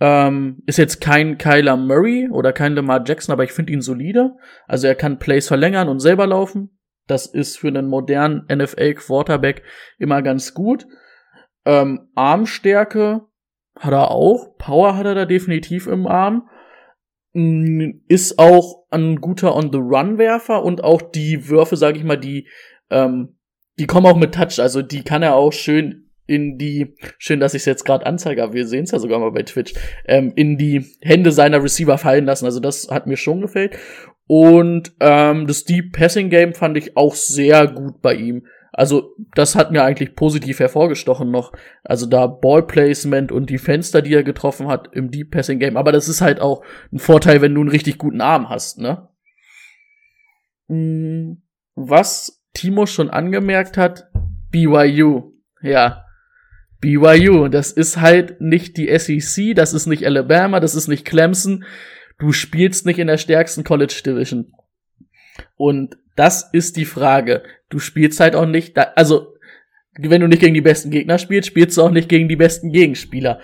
Ähm, ist jetzt kein Kyler Murray oder kein Lamar Jackson, aber ich finde ihn solide. Also er kann Plays verlängern und selber laufen. Das ist für einen modernen NFL-Quarterback immer ganz gut. Ähm, Armstärke hat er auch. Power hat er da definitiv im Arm. Mm, Ist auch ein guter On-the-Run-Werfer und auch die Würfe, sage ich mal, die, ähm, die kommen auch mit Touch. Also die kann er auch schön in die, schön, dass ich es jetzt gerade anzeige, aber wir sehen es ja sogar mal bei Twitch, ähm, in die Hände seiner Receiver fallen lassen. Also das hat mir schon gefällt. Und ähm, das Deep Passing Game fand ich auch sehr gut bei ihm. Also das hat mir eigentlich positiv hervorgestochen noch. Also da Ball Placement und die Fenster, die er getroffen hat im Deep Passing Game. Aber das ist halt auch ein Vorteil, wenn du einen richtig guten Arm hast, ne? Mm, Was Timo schon angemerkt hat, BYU. Ja. BYU, das ist halt nicht die SEC, das ist nicht Alabama, das ist nicht Clemson. Du spielst nicht in der stärksten College Division. Und das ist die Frage. Du spielst halt auch nicht, da, also, wenn du nicht gegen die besten Gegner spielst, spielst du auch nicht gegen die besten Gegenspieler.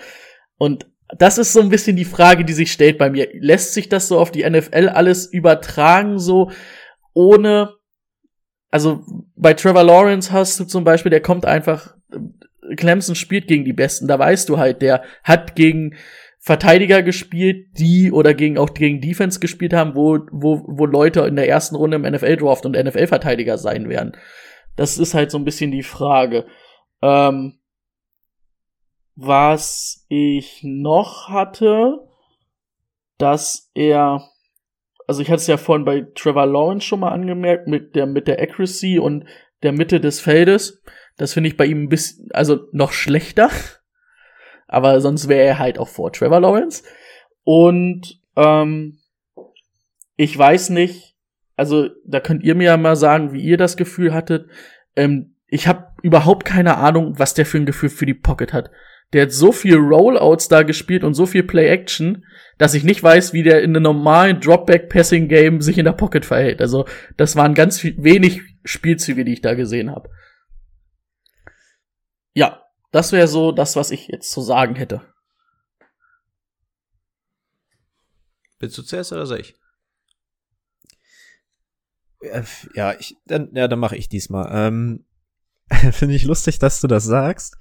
Und das ist so ein bisschen die Frage, die sich stellt bei mir. Lässt sich das so auf die NFL alles übertragen, so ohne, also bei Trevor Lawrence hast du zum Beispiel, der kommt einfach, Clemson spielt gegen die Besten, da weißt du halt, der hat gegen Verteidiger gespielt, die oder gegen auch gegen Defense gespielt haben, wo, wo, wo Leute in der ersten Runde im NFL-Draft und NFL-Verteidiger sein werden. Das ist halt so ein bisschen die Frage. Ähm, was ich noch hatte, dass er, also ich hatte es ja vorhin bei Trevor Lawrence schon mal angemerkt, mit der, mit der Accuracy und der Mitte des Feldes. Das finde ich bei ihm ein bisschen, also noch schlechter. Aber sonst wäre er halt auch vor Trevor Lawrence. Und ähm, ich weiß nicht, also da könnt ihr mir ja mal sagen, wie ihr das Gefühl hattet. Ähm, ich habe überhaupt keine Ahnung, was der für ein Gefühl für die Pocket hat. Der hat so viel Rollouts da gespielt und so viel Play-Action, dass ich nicht weiß, wie der in einem normalen Dropback-Passing-Game sich in der Pocket verhält. Also das waren ganz viel, wenig Spielzüge, die ich da gesehen habe. Ja, das wäre so das, was ich jetzt zu sagen hätte. Willst du zuerst oder soll ich? Äh, Ja, ich, dann, ja, dann mache ich diesmal. Ähm, Finde ich lustig, dass du das sagst.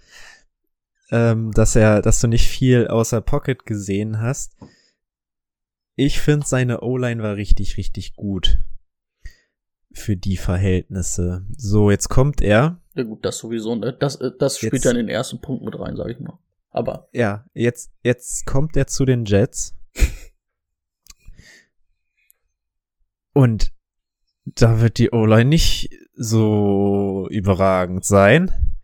Ähm, dass er, dass du nicht viel außer Pocket gesehen hast. Ich finde, seine O-Line war richtig, richtig gut. Für die Verhältnisse. So, jetzt kommt er Ja gut, das sowieso, ne? Das, äh, das spielt Jetzt- dann in den ersten Punkt mit rein, sag ich mal. Aber Ja, jetzt, jetzt kommt er zu den Jets. Und da wird die O-Line nicht so überragend sein.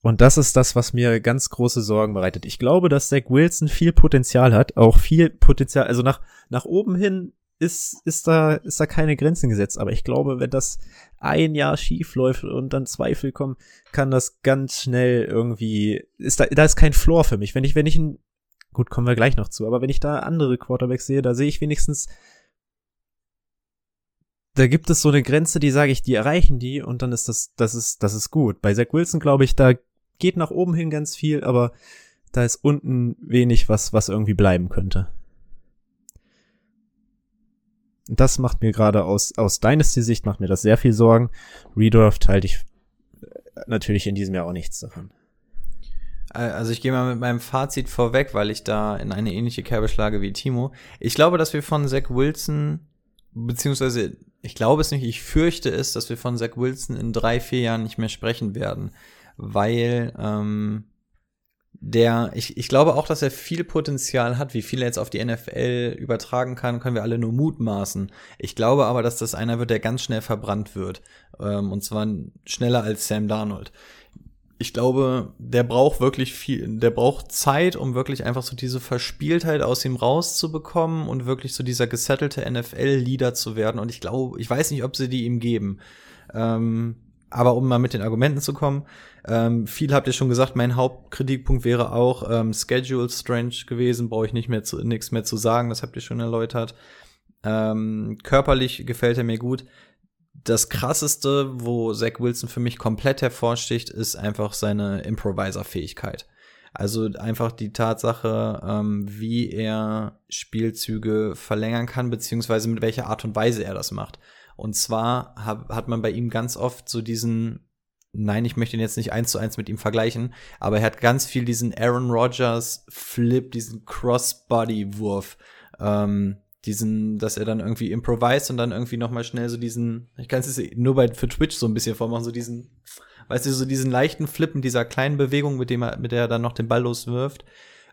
Und das ist das, was mir ganz große Sorgen bereitet. Ich glaube, dass Zach Wilson viel Potenzial hat, auch viel Potenzial, also nach, nach oben hin ist, ist da, ist da keine Grenzen gesetzt. Aber ich glaube, wenn das ein Jahr schief läuft und dann Zweifel kommen, kann das ganz schnell irgendwie, ist da, da ist kein Floor für mich. Wenn ich, wenn ich ein, gut, kommen wir gleich noch zu, aber wenn ich da andere Quarterbacks sehe, da sehe ich wenigstens, da gibt es so eine Grenze, die sage ich, die erreichen die und dann ist das, das ist, das ist gut. Bei Zach Wilson glaube ich, da geht nach oben hin ganz viel, aber da ist unten wenig, was, was irgendwie bleiben könnte. Das macht mir gerade aus, aus Dynasty-Sicht macht mir das sehr viel Sorgen. Redraft halte ich äh, natürlich in diesem Jahr auch nichts davon. Also ich gehe mal mit meinem Fazit vorweg, weil ich da in eine ähnliche Kerbe schlage wie Timo. Ich glaube, dass wir von Zach Wilson, beziehungsweise ich glaube es nicht, ich fürchte es, dass wir von Zach Wilson in drei, vier Jahren nicht mehr sprechen werden. Weil ähm, der, ich, ich glaube auch, dass er viel Potenzial hat. Wie viel er jetzt auf die NFL übertragen kann, können wir alle nur mutmaßen. Ich glaube aber, dass das einer wird, der ganz schnell verbrannt wird. Ähm, und zwar schneller als Sam Darnold ich glaube, der braucht wirklich viel, der braucht Zeit, um wirklich einfach so diese Verspieltheit aus ihm rauszubekommen und wirklich so dieser gesettelte NFL-Leader zu werden. Und ich glaube, ich weiß nicht, ob sie die ihm geben. Ähm, aber um mal mit den Argumenten zu kommen, ähm, viel habt ihr schon gesagt, mein Hauptkritikpunkt wäre auch ähm, Schedule Strange gewesen, brauche ich nicht mehr zu, nichts mehr zu sagen, das habt ihr schon erläutert. Ähm, körperlich gefällt er mir gut das krasseste, wo Zach Wilson für mich komplett hervorsticht, ist einfach seine Improviser-Fähigkeit. Also einfach die Tatsache, ähm, wie er Spielzüge verlängern kann, beziehungsweise mit welcher Art und Weise er das macht. Und zwar hab, hat man bei ihm ganz oft so diesen, nein, ich möchte ihn jetzt nicht eins zu eins mit ihm vergleichen, aber er hat ganz viel diesen Aaron Rodgers Flip, diesen Crossbody-Wurf. Ähm, diesen, dass er dann irgendwie improvise und dann irgendwie noch mal schnell so diesen, ich kann es nur bei für Twitch so ein bisschen vormachen, so diesen, weißt du, so diesen leichten Flip mit dieser kleinen Bewegung, mit dem er, mit der er dann noch den Ball loswirft.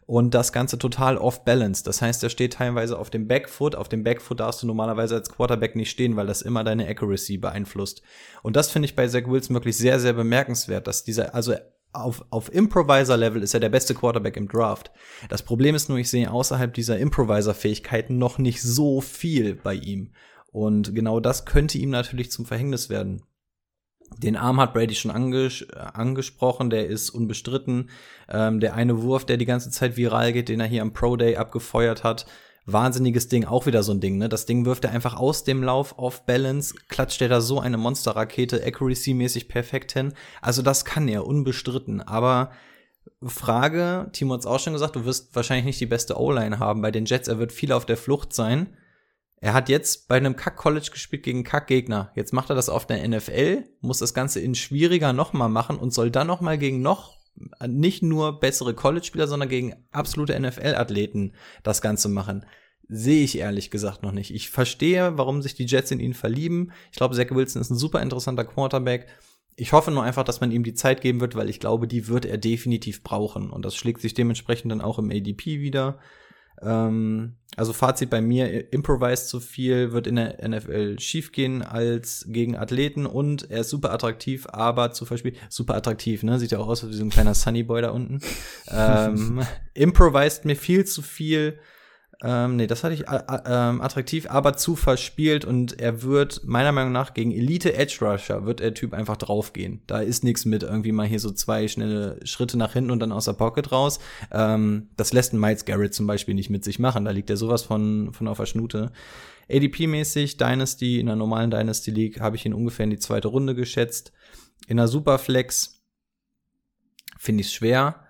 Und das Ganze total off balance. Das heißt, er steht teilweise auf dem Backfoot. Auf dem Backfoot darfst du normalerweise als Quarterback nicht stehen, weil das immer deine Accuracy beeinflusst. Und das finde ich bei Zach Wilson wirklich sehr, sehr bemerkenswert, dass dieser, also auf, auf Improviser-Level ist er der beste Quarterback im Draft. Das Problem ist nur, ich sehe außerhalb dieser Improviser-Fähigkeiten noch nicht so viel bei ihm. Und genau das könnte ihm natürlich zum Verhängnis werden. Den Arm hat Brady schon anges angesprochen, der ist unbestritten. Ähm, der eine Wurf, der die ganze Zeit viral geht, den er hier am Pro Day abgefeuert hat, wahnsinniges Ding, auch wieder so ein Ding, ne? Das Ding wirft er einfach aus dem Lauf off Balance, klatscht er da so eine Monsterrakete Accuracy-mäßig perfekt hin. Also das kann er, unbestritten. Aber Frage, Timo hat's auch schon gesagt, du wirst wahrscheinlich nicht die beste O-Line haben bei den Jets, er wird viel auf der Flucht sein. Er hat jetzt bei einem Kack-College gespielt gegen Kack-Gegner. Jetzt macht er das auf der NFL, muss das Ganze in schwieriger nochmal machen und soll dann nochmal gegen noch nicht nur bessere College-Spieler, sondern gegen absolute NFL-Athleten das Ganze machen. Sehe ich ehrlich gesagt noch nicht. Ich verstehe, warum sich die Jets in ihn verlieben. Ich glaube, Zach Wilson ist ein super interessanter Quarterback. Ich hoffe nur einfach, dass man ihm die Zeit geben wird, weil ich glaube, die wird er definitiv brauchen. Und das schlägt sich dementsprechend dann auch im ADP wieder. Ähm, also Fazit bei mir, improvise zu viel, wird in der NFL schiefgehen als gegen Athleten und er ist super attraktiv, aber zu verspielen, super attraktiv, ne? Sieht ja auch aus wie so ein kleiner Sunnyboy da unten. ähm, improvised mir viel zu viel. Ähm, nee, das hatte ich äh, ähm, attraktiv, aber zu verspielt und er wird meiner Meinung nach gegen Elite Edge Rusher wird der Typ einfach draufgehen. Da ist nichts mit irgendwie mal hier so zwei schnelle Schritte nach hinten und dann aus der Pocket raus. Ähm, das lässt ein Miles Garrett zum Beispiel nicht mit sich machen. Da liegt er sowas von, von auf der Schnute. ADP-mäßig, Dynasty, in der normalen Dynasty League habe ich ihn ungefähr in die zweite Runde geschätzt. In der Superflex finde ich es schwer.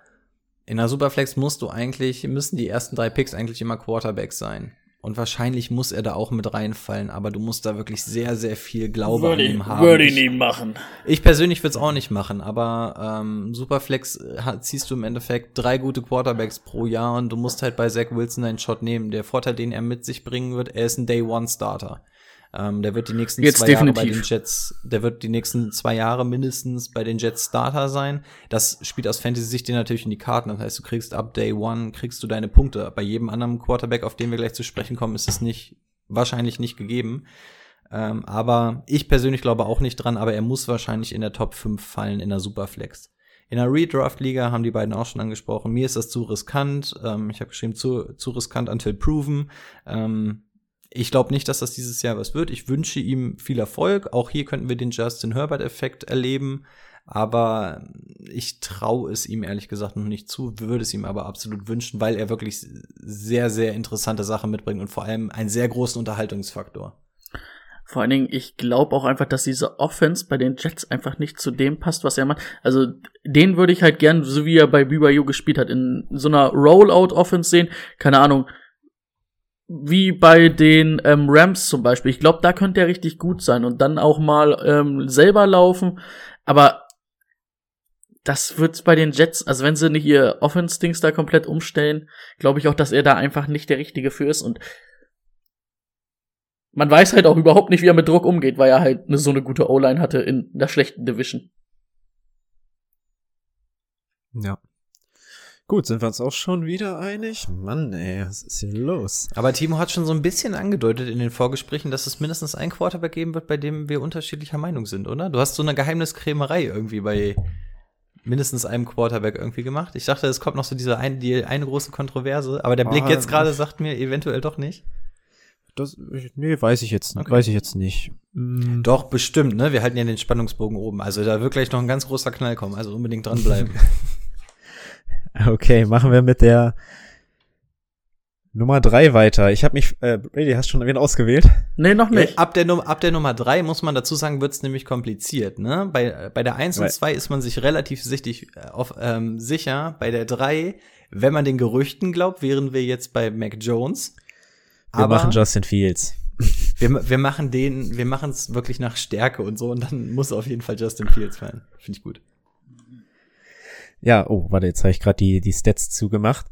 In der Superflex musst du eigentlich, müssen die ersten drei Picks eigentlich immer Quarterbacks sein. Und wahrscheinlich muss er da auch mit reinfallen, aber du musst da wirklich sehr, sehr viel Glaube Würde an ihm haben. würde ich nie machen. Ich persönlich würde es auch nicht machen, aber ähm, Superflex äh, hat, ziehst du im Endeffekt drei gute Quarterbacks pro Jahr und du musst halt bei Zach Wilson einen Shot nehmen. Der Vorteil, den er mit sich bringen wird, er ist ein Day-One-Starter. Ähm, der wird die nächsten Jetzt zwei Jahre bei definitiv. den Jets, der wird die nächsten zwei Jahre mindestens bei den Jets Starter sein. Das spielt aus Fantasy-Sicht dir natürlich in die Karten. Das heißt, du kriegst ab Day One, kriegst du deine Punkte. Bei jedem anderen Quarterback, auf den wir gleich zu sprechen kommen, ist es nicht, wahrscheinlich nicht gegeben. Ähm, aber ich persönlich glaube auch nicht dran, aber er muss wahrscheinlich in der Top 5 fallen in der Superflex. In der Redraft-Liga haben die beiden auch schon angesprochen. Mir ist das zu riskant. Ähm, ich habe geschrieben, zu, zu riskant until proven. Ähm, ich glaube nicht, dass das dieses Jahr was wird. Ich wünsche ihm viel Erfolg. Auch hier könnten wir den Justin Herbert-Effekt erleben. Aber ich traue es ihm ehrlich gesagt noch nicht zu, würde es ihm aber absolut wünschen, weil er wirklich sehr, sehr interessante Sachen mitbringt und vor allem einen sehr großen Unterhaltungsfaktor. Vor allen Dingen, ich glaube auch einfach, dass diese Offense bei den Jets einfach nicht zu dem passt, was er macht. Also, den würde ich halt gern, so wie er bei BYU gespielt hat, in so einer Rollout-Offense sehen. Keine Ahnung. Wie bei den ähm, Rams zum Beispiel. Ich glaube, da könnte er richtig gut sein und dann auch mal ähm, selber laufen. Aber das wird's bei den Jets, also wenn sie nicht ihr Offense-Dings da komplett umstellen, glaube ich auch, dass er da einfach nicht der Richtige für ist und man weiß halt auch überhaupt nicht, wie er mit Druck umgeht, weil er halt eine, so eine gute O-Line hatte in der schlechten Division. Ja. Gut, sind wir uns auch schon wieder einig? Mann, ey, was ist hier los? Aber Timo hat schon so ein bisschen angedeutet in den Vorgesprächen, dass es mindestens einen Quarterback geben wird, bei dem wir unterschiedlicher Meinung sind, oder? Du hast so eine Geheimniskrämerei irgendwie bei mindestens einem Quarterback irgendwie gemacht. Ich dachte, es kommt noch so diese ein, die eine große Kontroverse, aber der Blick Ah, jetzt gerade sagt mir eventuell doch nicht. Das, nee, weiß ich jetzt, Okay. weiß ich jetzt nicht. Mm, Doch, bestimmt, ne? Wir halten ja den Spannungsbogen oben. Also da wird gleich noch ein ganz großer Knall kommen. Also unbedingt dranbleiben. Okay, machen wir mit der Nummer drei weiter. Ich habe mich, äh, Brady, hast schon wen ausgewählt? Nee, noch nicht. ab, der, Num- ab der Nummer drei muss man dazu sagen, wird's nämlich kompliziert. Ne? Bei, bei der eins und zwei ist man sich relativ sichtig, äh, auf, ähm, sicher. Bei der drei, wenn man den Gerüchten glaubt, wären wir jetzt bei Mac Jones. Wir machen Justin Fields. wir, wir machen den, wir machen es wirklich nach Stärke und so und dann muss auf jeden Fall Justin Fields fallen. Finde ich gut. Ja, oh, warte, jetzt habe ich gerade die, die Stats zugemacht.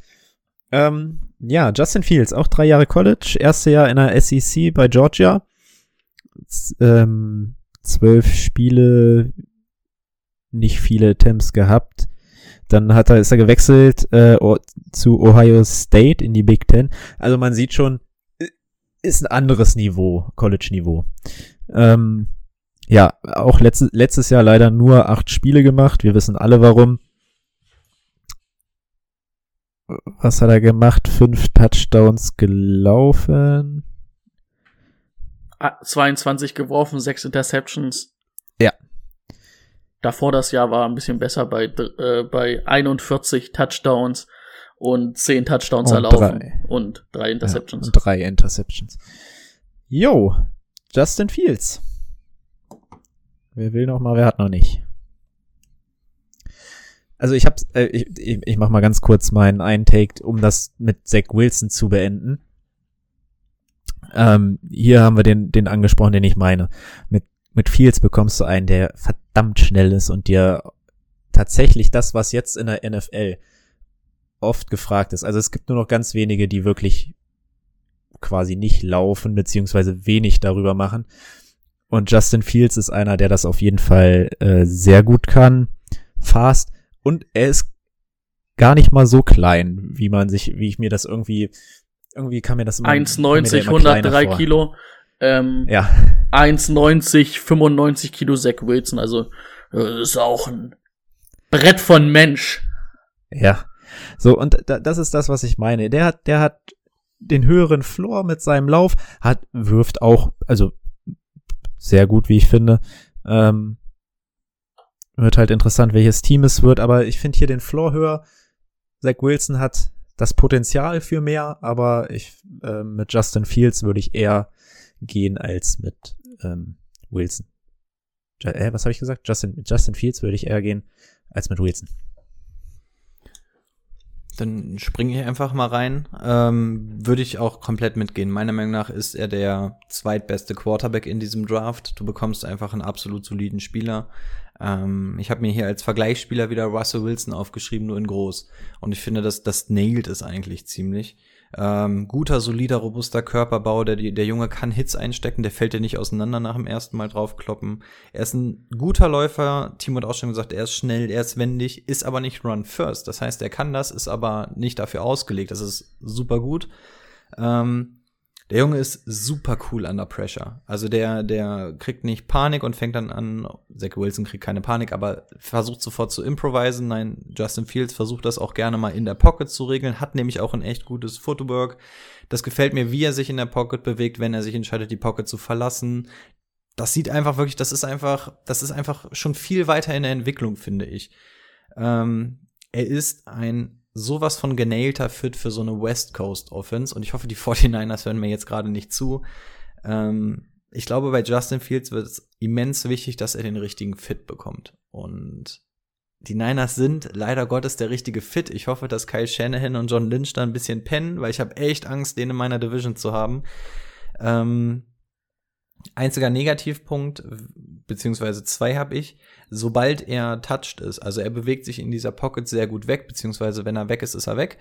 Ähm, ja, Justin Fields, auch drei Jahre College, erste Jahr in der SEC bei Georgia. Z ähm, zwölf Spiele, nicht viele Attempts gehabt. Dann hat er, ist er gewechselt äh, zu Ohio State in die Big Ten. Also man sieht schon, ist ein anderes Niveau, College-Niveau. Ähm, ja, auch letzte, letztes Jahr leider nur acht Spiele gemacht. Wir wissen alle warum. Was hat er gemacht? Fünf Touchdowns gelaufen. Ah, 22 geworfen, 6 Interceptions. Ja. Davor das Jahr war ein bisschen besser bei, äh, bei 41 Touchdowns und 10 Touchdowns Und erlaufen drei. und 3 Interceptions. Ja, und drei Interceptions. Yo, Justin Fields. Wer will noch mal, wer hat noch nicht? Also ich hab's, äh, ich, ich, ich mach mal ganz kurz meinen Eintake, um das mit Zach Wilson zu beenden. Ähm, hier haben wir den, den angesprochen, den ich meine. Mit, mit Fields bekommst du einen, der verdammt schnell ist und dir tatsächlich das, was jetzt in der NFL oft gefragt ist. Also es gibt nur noch ganz wenige, die wirklich quasi nicht laufen, beziehungsweise wenig darüber machen. Und Justin Fields ist einer, der das auf jeden Fall äh, sehr gut kann. Fast. Und er ist gar nicht mal so klein, wie man sich, wie ich mir das irgendwie, irgendwie kam mir das immer. kam mir der 1,90, immer kleiner 103 vor. Kilo. Ähm, Ja, 1,90, 95 Kilo Zach Wilson. Also, äh, ist auch ein Brett von Mensch. Ja. So, und da, das ist das, was ich meine. Der hat, der hat den höheren Floor mit seinem Lauf, hat, wirft auch, also sehr gut, wie ich finde. Ähm, wird halt interessant, welches Team es wird, aber ich finde hier den Floor höher. Zach Wilson hat das Potenzial für mehr, aber ich äh, mit Justin Fields würde ich eher gehen als mit ähm, Wilson. Ju äh, was habe ich gesagt? Justin, Justin Fields würde ich eher gehen als mit Wilson. Dann springe ich einfach mal rein. Ähm, würde ich auch komplett mitgehen. Meiner Meinung nach ist er der zweitbeste Quarterback in diesem Draft. Du bekommst einfach einen absolut soliden Spieler. Ähm, ich habe mir hier als Vergleichsspieler wieder Russell Wilson aufgeschrieben, nur in groß. Und ich finde, dass das nailt es eigentlich ziemlich. Ähm, guter, solider, robuster Körperbau. Der, der Junge kann Hits einstecken, der fällt dir nicht auseinander nach dem ersten Mal draufkloppen. Er ist ein guter Läufer. Timo hat auch schon gesagt, er ist schnell, er ist wendig, ist aber nicht Run First. Das heißt, er kann das, ist aber nicht dafür ausgelegt. Das ist super gut. Ähm, der Junge ist super cool under pressure. Also der, der kriegt nicht Panik und fängt dann an, Zach Wilson kriegt keine Panik, aber versucht sofort zu improvisen. Nein, Justin Fields versucht das auch gerne mal in der Pocket zu regeln, hat nämlich auch ein echt gutes Footwork. Das gefällt mir, wie er sich in der Pocket bewegt, wenn er sich entscheidet, die Pocket zu verlassen. Das sieht einfach wirklich, das ist einfach, das ist einfach schon viel weiter in der Entwicklung, finde ich. Ähm, er ist ein sowas von genailter Fit für so eine West Coast Offense und ich hoffe, die 49ers hören mir jetzt gerade nicht zu. Ähm, ich glaube, bei Justin Fields wird es immens wichtig, dass er den richtigen Fit bekommt. Und die Niners sind leider Gottes der richtige Fit. Ich hoffe, dass Kyle Shanahan und John Lynch da ein bisschen pennen, weil ich habe echt Angst, den in meiner Division zu haben. Ähm, einziger Negativpunkt, beziehungsweise zwei habe ich sobald er touched ist, also er bewegt sich in dieser Pocket sehr gut weg, beziehungsweise wenn er weg ist, ist er weg.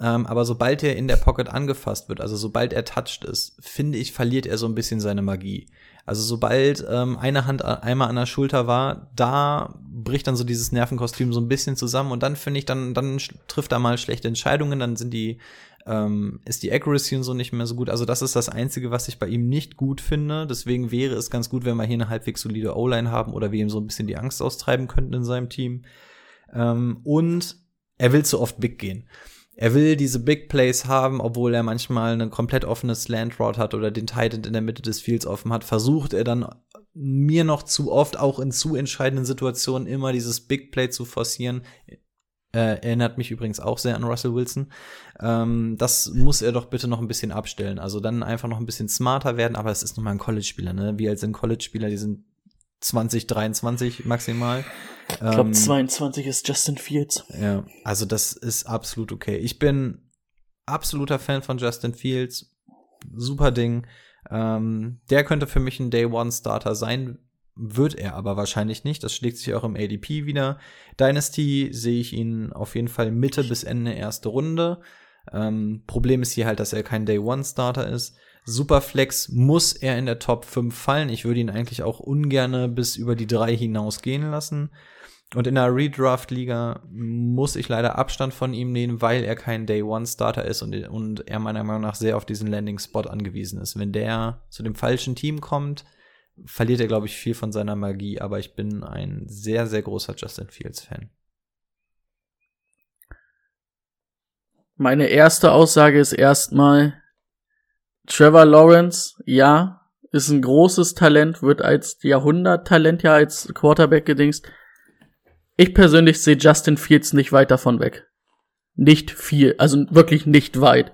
Ähm, aber sobald er in der Pocket angefasst wird, also sobald er touched ist, finde ich, verliert er so ein bisschen seine Magie. Also sobald ähm, eine Hand einmal an der Schulter war, da bricht dann so dieses Nervenkostüm so ein bisschen zusammen und dann finde ich, dann, dann trifft er mal schlechte Entscheidungen, dann sind die ähm, ist die Accuracy und so nicht mehr so gut. Also das ist das Einzige, was ich bei ihm nicht gut finde. Deswegen wäre es ganz gut, wenn wir hier eine halbwegs solide O-Line haben oder wir ihm so ein bisschen die Angst austreiben könnten in seinem Team. Ähm, und er will zu oft big gehen. Er will diese Big Plays haben, obwohl er manchmal eine komplett offene Slant Route hat oder den Titan in der Mitte des Fields offen hat, versucht er dann mir noch zu oft auch in zu entscheidenden Situationen immer dieses Big Play zu forcieren. Äh, erinnert mich übrigens auch sehr an Russell Wilson. Ähm, das muss er doch bitte noch ein bisschen abstellen. Also dann einfach noch ein bisschen smarter werden, aber es ist nun mal ein College-Spieler, ne? Wir als sind College-Spieler, die sind 20, 23 maximal. Ich glaube, ähm, 22 ist Justin Fields. Ja, also das ist absolut okay. Ich bin absoluter Fan von Justin Fields. Super Ding. Ähm, der könnte für mich ein Day One Starter sein, wird er aber wahrscheinlich nicht. Das schlägt sich auch im ADP wieder. Dynasty sehe ich ihn auf jeden Fall Mitte bis Ende erste Runde. Ähm, Problem ist hier halt, dass er kein Day One Starter ist. Superflex muss er in der Top 5 fallen. Ich würde ihn eigentlich auch ungerne bis über die 3 hinaus gehen lassen. Und in der Redraft-Liga muss ich leider Abstand von ihm nehmen, weil er kein Day One Starter ist und, und er meiner Meinung nach sehr auf diesen Landing-Spot angewiesen ist. Wenn der zu dem falschen Team kommt, verliert er, glaube ich, viel von seiner Magie, aber ich bin ein sehr, sehr großer Justin Fields-Fan. Meine erste Aussage ist erstmal, Trevor Lawrence, ja, ist ein großes Talent, wird als Jahrhunderttalent ja als Quarterback gedingst. Ich persönlich sehe Justin Fields nicht weit davon weg. Nicht viel, also wirklich nicht weit.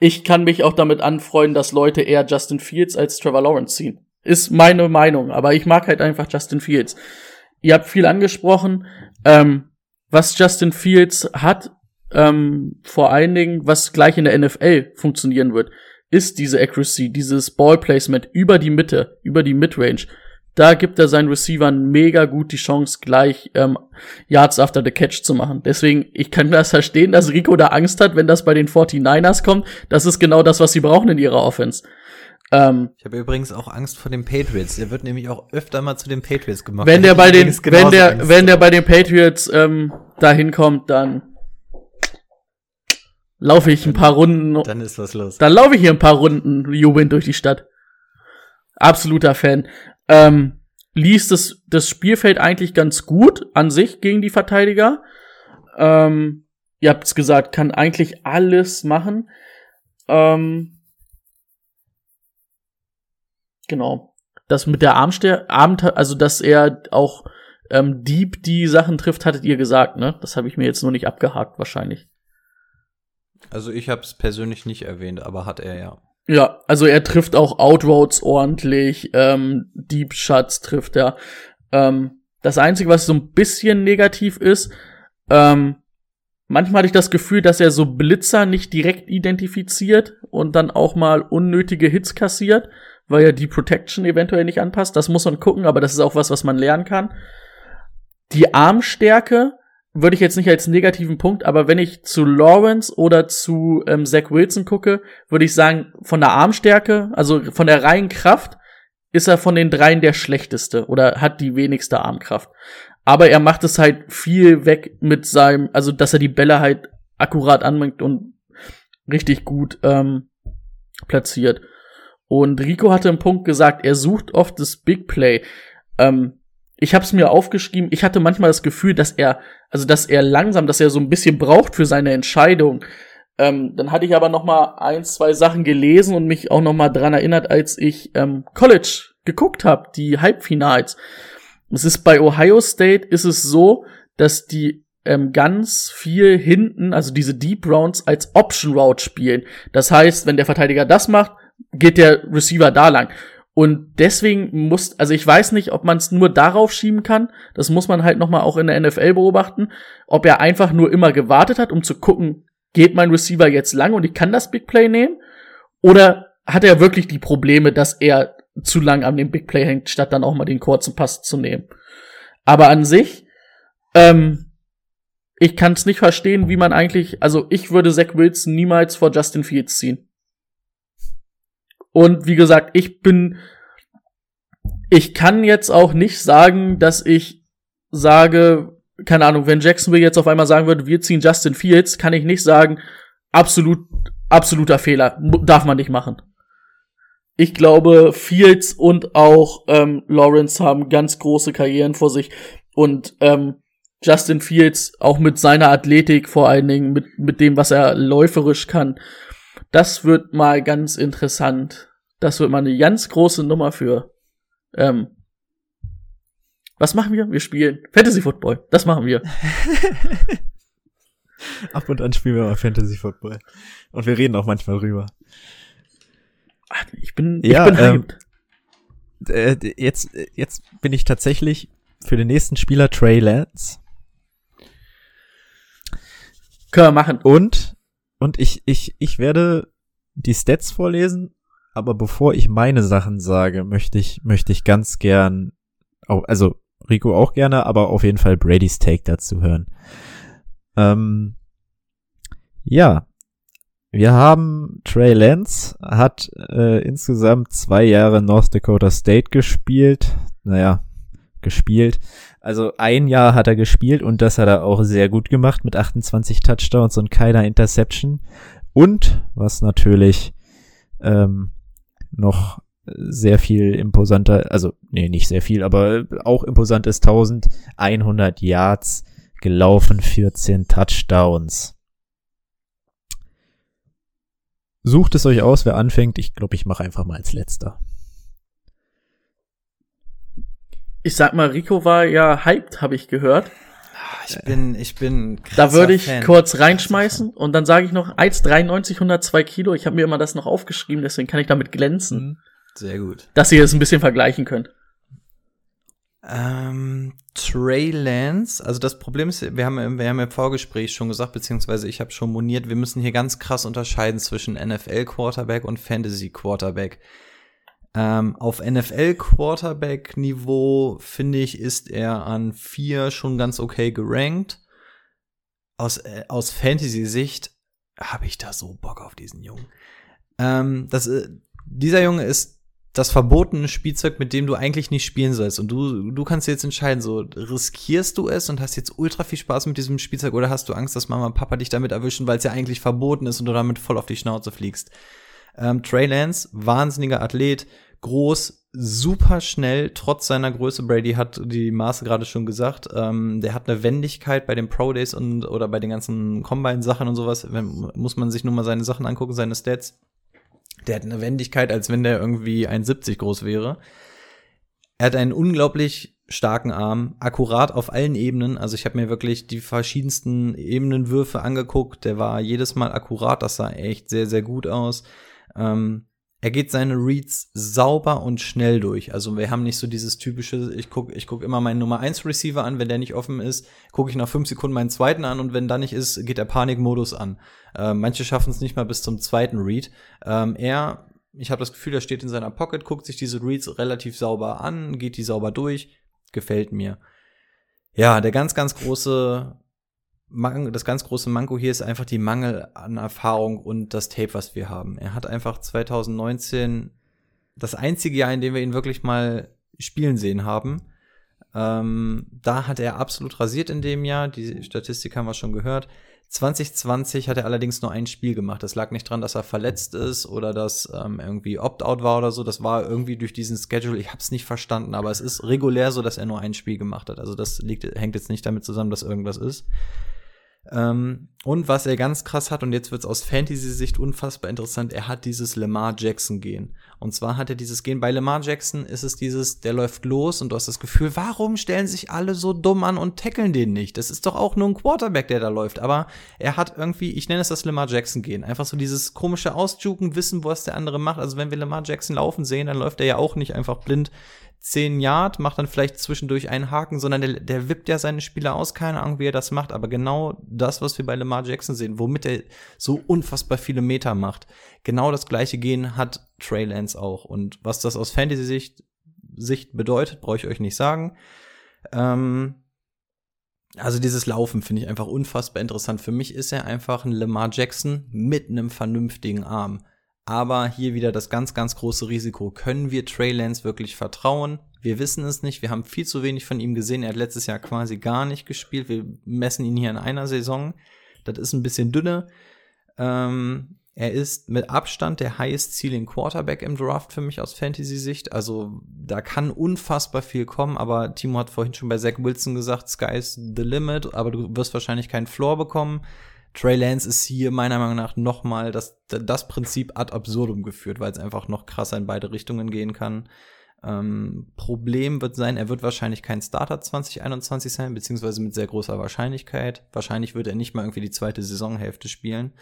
Ich kann mich auch damit anfreunden, dass Leute eher Justin Fields als Trevor Lawrence ziehen. Ist meine Meinung, aber ich mag halt einfach Justin Fields. Ihr habt viel angesprochen. Ähm, was Justin Fields hat, ähm, vor allen Dingen, was gleich in der NFL funktionieren wird, ist diese Accuracy, dieses Ballplacement über die Mitte, über die Midrange. Da gibt er seinen Receivern mega gut die Chance, gleich ähm, Yards after the Catch zu machen. Deswegen, ich kann das verstehen, dass Rico da Angst hat, wenn das bei den 49ers kommt. Das ist genau das, was sie brauchen in ihrer Offense. Ähm, ich habe übrigens auch Angst vor den Patriots. Der wird nämlich auch öfter mal zu den Patriots gemacht. Wenn der bei den, wenn der, Angst. wenn der bei den Patriots ähm, dahin kommt, dann laufe ich ein paar Runden. Dann ist was los. Dann laufe ich hier ein paar Runden jubelnd durch die Stadt. Absoluter Fan. Ähm, liest das, das Spielfeld eigentlich ganz gut an sich gegen die Verteidiger. Ähm, ihr habt's gesagt, kann eigentlich alles machen. Ähm, Genau. Das mit der Armster Arm, also dass er auch ähm, Dieb die Sachen trifft, hattet ihr gesagt, ne? Das habe ich mir jetzt nur nicht abgehakt, wahrscheinlich. Also ich habe es persönlich nicht erwähnt, aber hat er ja. Ja, also er trifft auch Outroads ordentlich, ähm, Deep Shots trifft er. Ähm, das Einzige, was so ein bisschen negativ ist, ähm, manchmal hatte ich das Gefühl, dass er so Blitzer nicht direkt identifiziert und dann auch mal unnötige Hits kassiert weil er die Protection eventuell nicht anpasst. Das muss man gucken, aber das ist auch was, was man lernen kann. Die Armstärke würde ich jetzt nicht als negativen Punkt, aber wenn ich zu Lawrence oder zu ähm, Zach Wilson gucke, würde ich sagen, von der Armstärke, also von der reinen Kraft, ist er von den dreien der schlechteste oder hat die wenigste Armkraft. Aber er macht es halt viel weg mit seinem, also dass er die Bälle halt akkurat anbringt und richtig gut ähm, platziert. Und Rico hatte einen Punkt gesagt, er sucht oft das Big Play. Ähm, ich habe es mir aufgeschrieben, ich hatte manchmal das Gefühl, dass er, also dass er langsam, dass er so ein bisschen braucht für seine Entscheidung. Ähm, dann hatte ich aber noch mal ein, zwei Sachen gelesen und mich auch noch mal dran erinnert, als ich ähm, College geguckt habe, die Halbfinals. Es ist bei Ohio State ist es so, dass die ähm, ganz viel hinten, also diese Deep Rounds als Option Route spielen. Das heißt, wenn der Verteidiger das macht, geht der Receiver da lang. Und deswegen muss, also ich weiß nicht, ob man es nur darauf schieben kann. Das muss man halt noch mal auch in der NFL beobachten, ob er einfach nur immer gewartet hat, um zu gucken, geht mein Receiver jetzt lang und ich kann das Big Play nehmen, oder hat er wirklich die Probleme, dass er zu lang an dem Big Play hängt, statt dann auch mal den kurzen Pass zu nehmen. Aber an sich, ähm, ich kann es nicht verstehen, wie man eigentlich, also ich würde Zach Wilson niemals vor Justin Fields ziehen. Und wie gesagt, ich bin, ich kann jetzt auch nicht sagen, dass ich sage, keine Ahnung, wenn Jacksonville jetzt auf einmal sagen würde, wir ziehen Justin Fields, kann ich nicht sagen, absolut, absoluter Fehler, darf man nicht machen. Ich glaube, Fields und auch ähm, Lawrence haben ganz große Karrieren vor sich und ähm, Justin Fields auch mit seiner Athletik vor allen Dingen mit mit dem, was er läuferisch kann, das wird mal ganz interessant. Das wird mal eine ganz große Nummer für. Ähm, was machen wir? Wir spielen Fantasy Football. Das machen wir. Ab und an spielen wir mal Fantasy Football. Und wir reden auch manchmal drüber. Ich bin, ja, ich bin ähm, äh, jetzt, jetzt bin ich tatsächlich für den nächsten Spieler Trey Lance. Können wir machen. Und, und ich, ich, ich werde die Stats vorlesen, aber bevor ich meine Sachen sage, möchte ich, möchte ich ganz gern, also Rico auch gerne, aber auf jeden Fall Brady's Take dazu hören. Ähm, ja, wir haben Trey Lance, hat äh, insgesamt zwei Jahre North Dakota State gespielt. Naja, gespielt. Also ein Jahr hat er gespielt und das hat er auch sehr gut gemacht mit 28 Touchdowns und keiner Interception. Und was natürlich ähm, noch sehr viel imposanter, also nee, nicht sehr viel, aber auch imposant ist 1100 Yards gelaufen, 14 Touchdowns. Sucht es euch aus, wer anfängt. Ich glaube, ich mache einfach mal als letzter. Ich sag mal, Rico war ja hyped, habe ich gehört. Ich bin, ich bin. Da würde ich Fan. kurz reinschmeißen und dann sage ich noch 1,93, 102 Kilo. Ich habe mir immer das noch aufgeschrieben, deswegen kann ich damit glänzen. Mhm. Sehr gut. Dass ihr es ein bisschen vergleichen könnt. Ähm, Trey Lance, also das Problem ist, wir haben, wir haben im Vorgespräch schon gesagt, beziehungsweise ich habe schon moniert, wir müssen hier ganz krass unterscheiden zwischen NFL Quarterback und Fantasy Quarterback. Ähm, auf NFL Quarterback Niveau finde ich, ist er an vier schon ganz okay gerankt. Aus, äh, aus Fantasy Sicht habe ich da so Bock auf diesen Jungen. Ähm, das, äh, dieser Junge ist das verbotene Spielzeug, mit dem du eigentlich nicht spielen sollst. Und du, du kannst jetzt entscheiden, so riskierst du es und hast jetzt ultra viel Spaß mit diesem Spielzeug oder hast du Angst, dass Mama und Papa dich damit erwischen, weil es ja eigentlich verboten ist und du damit voll auf die Schnauze fliegst. Ähm, Trey Lance, wahnsinniger Athlet, groß, super schnell, trotz seiner Größe. Brady hat die Maße gerade schon gesagt. Ähm, der hat eine Wendigkeit bei den Pro Days und oder bei den ganzen Combine-Sachen und sowas. Wenn, muss man sich nur mal seine Sachen angucken, seine Stats. Der hat eine Wendigkeit, als wenn der irgendwie 1,70 groß wäre. Er hat einen unglaublich starken Arm, akkurat auf allen Ebenen. Also ich habe mir wirklich die verschiedensten Ebenenwürfe angeguckt. Der war jedes Mal akkurat, das sah echt sehr, sehr gut aus. Ähm, er geht seine Reads sauber und schnell durch. Also wir haben nicht so dieses typische, ich gucke ich guck immer meinen Nummer 1 Receiver an, wenn der nicht offen ist, gucke ich nach 5 Sekunden meinen zweiten an und wenn da nicht ist, geht der Panikmodus an. Äh, manche schaffen es nicht mal bis zum zweiten Read. Ähm, er, ich habe das Gefühl, er steht in seiner Pocket, guckt sich diese Reads relativ sauber an, geht die sauber durch, gefällt mir. Ja, der ganz, ganz große das ganz große Manko hier ist einfach die Mangel an Erfahrung und das Tape, was wir haben. Er hat einfach 2019 das einzige Jahr, in dem wir ihn wirklich mal spielen sehen haben. Ähm, da hat er absolut rasiert in dem Jahr. Die Statistik haben wir schon gehört. 2020 hat er allerdings nur ein Spiel gemacht. Das lag nicht dran, dass er verletzt ist oder dass ähm, irgendwie Opt-out war oder so. Das war irgendwie durch diesen Schedule. Ich habe es nicht verstanden, aber es ist regulär so, dass er nur ein Spiel gemacht hat. Also das liegt, hängt jetzt nicht damit zusammen, dass irgendwas ist. Ähm, und was er ganz krass hat, und jetzt wird's aus Fantasy-Sicht unfassbar interessant, er hat dieses Lamar Jackson-Gen. Und zwar hat er dieses Gen, bei Lamar Jackson ist es dieses, der läuft los und du hast das Gefühl, warum stellen sich alle so dumm an und tackeln den nicht? Das ist doch auch nur ein Quarterback, der da läuft. Aber er hat irgendwie, ich nenne es das Lamar Jackson-Gen, einfach so dieses komische Ausjuken, wissen, was der andere macht. Also wenn wir Lamar Jackson laufen sehen, dann läuft er ja auch nicht einfach blind 10 Yard, macht dann vielleicht zwischendurch einen Haken, sondern der, der wippt ja seine Spieler aus, keine Ahnung, wie er das macht, aber genau das, was wir bei Lamar Jackson sehen, womit er so unfassbar viele Meter macht, genau das gleiche Gehen hat Trey Lance auch. Und was das aus Fantasy-Sicht Sicht bedeutet, brauche ich euch nicht sagen. Ähm, also dieses Laufen finde ich einfach unfassbar interessant. Für mich ist er einfach ein Lamar Jackson mit einem vernünftigen Arm. Aber hier wieder das ganz, ganz große Risiko. Können wir Trey Lance wirklich vertrauen? Wir wissen es nicht. Wir haben viel zu wenig von ihm gesehen. Er hat letztes Jahr quasi gar nicht gespielt. Wir messen ihn hier in einer Saison. Das ist ein bisschen dünne. Ähm, er ist mit Abstand der highest ceiling Quarterback im Draft für mich aus Fantasy-Sicht. Also da kann unfassbar viel kommen, aber Timo hat vorhin schon bei Zach Wilson gesagt, sky's the limit, aber du wirst wahrscheinlich keinen Floor bekommen. Trey Lance ist hier meiner Meinung nach nochmal das, das Prinzip ad absurdum geführt, weil es einfach noch krasser in beide Richtungen gehen kann. Ähm, Problem wird sein, er wird wahrscheinlich kein Starter 2021 sein, beziehungsweise mit sehr großer Wahrscheinlichkeit. Wahrscheinlich wird er nicht mal irgendwie die zweite Saisonhälfte spielen.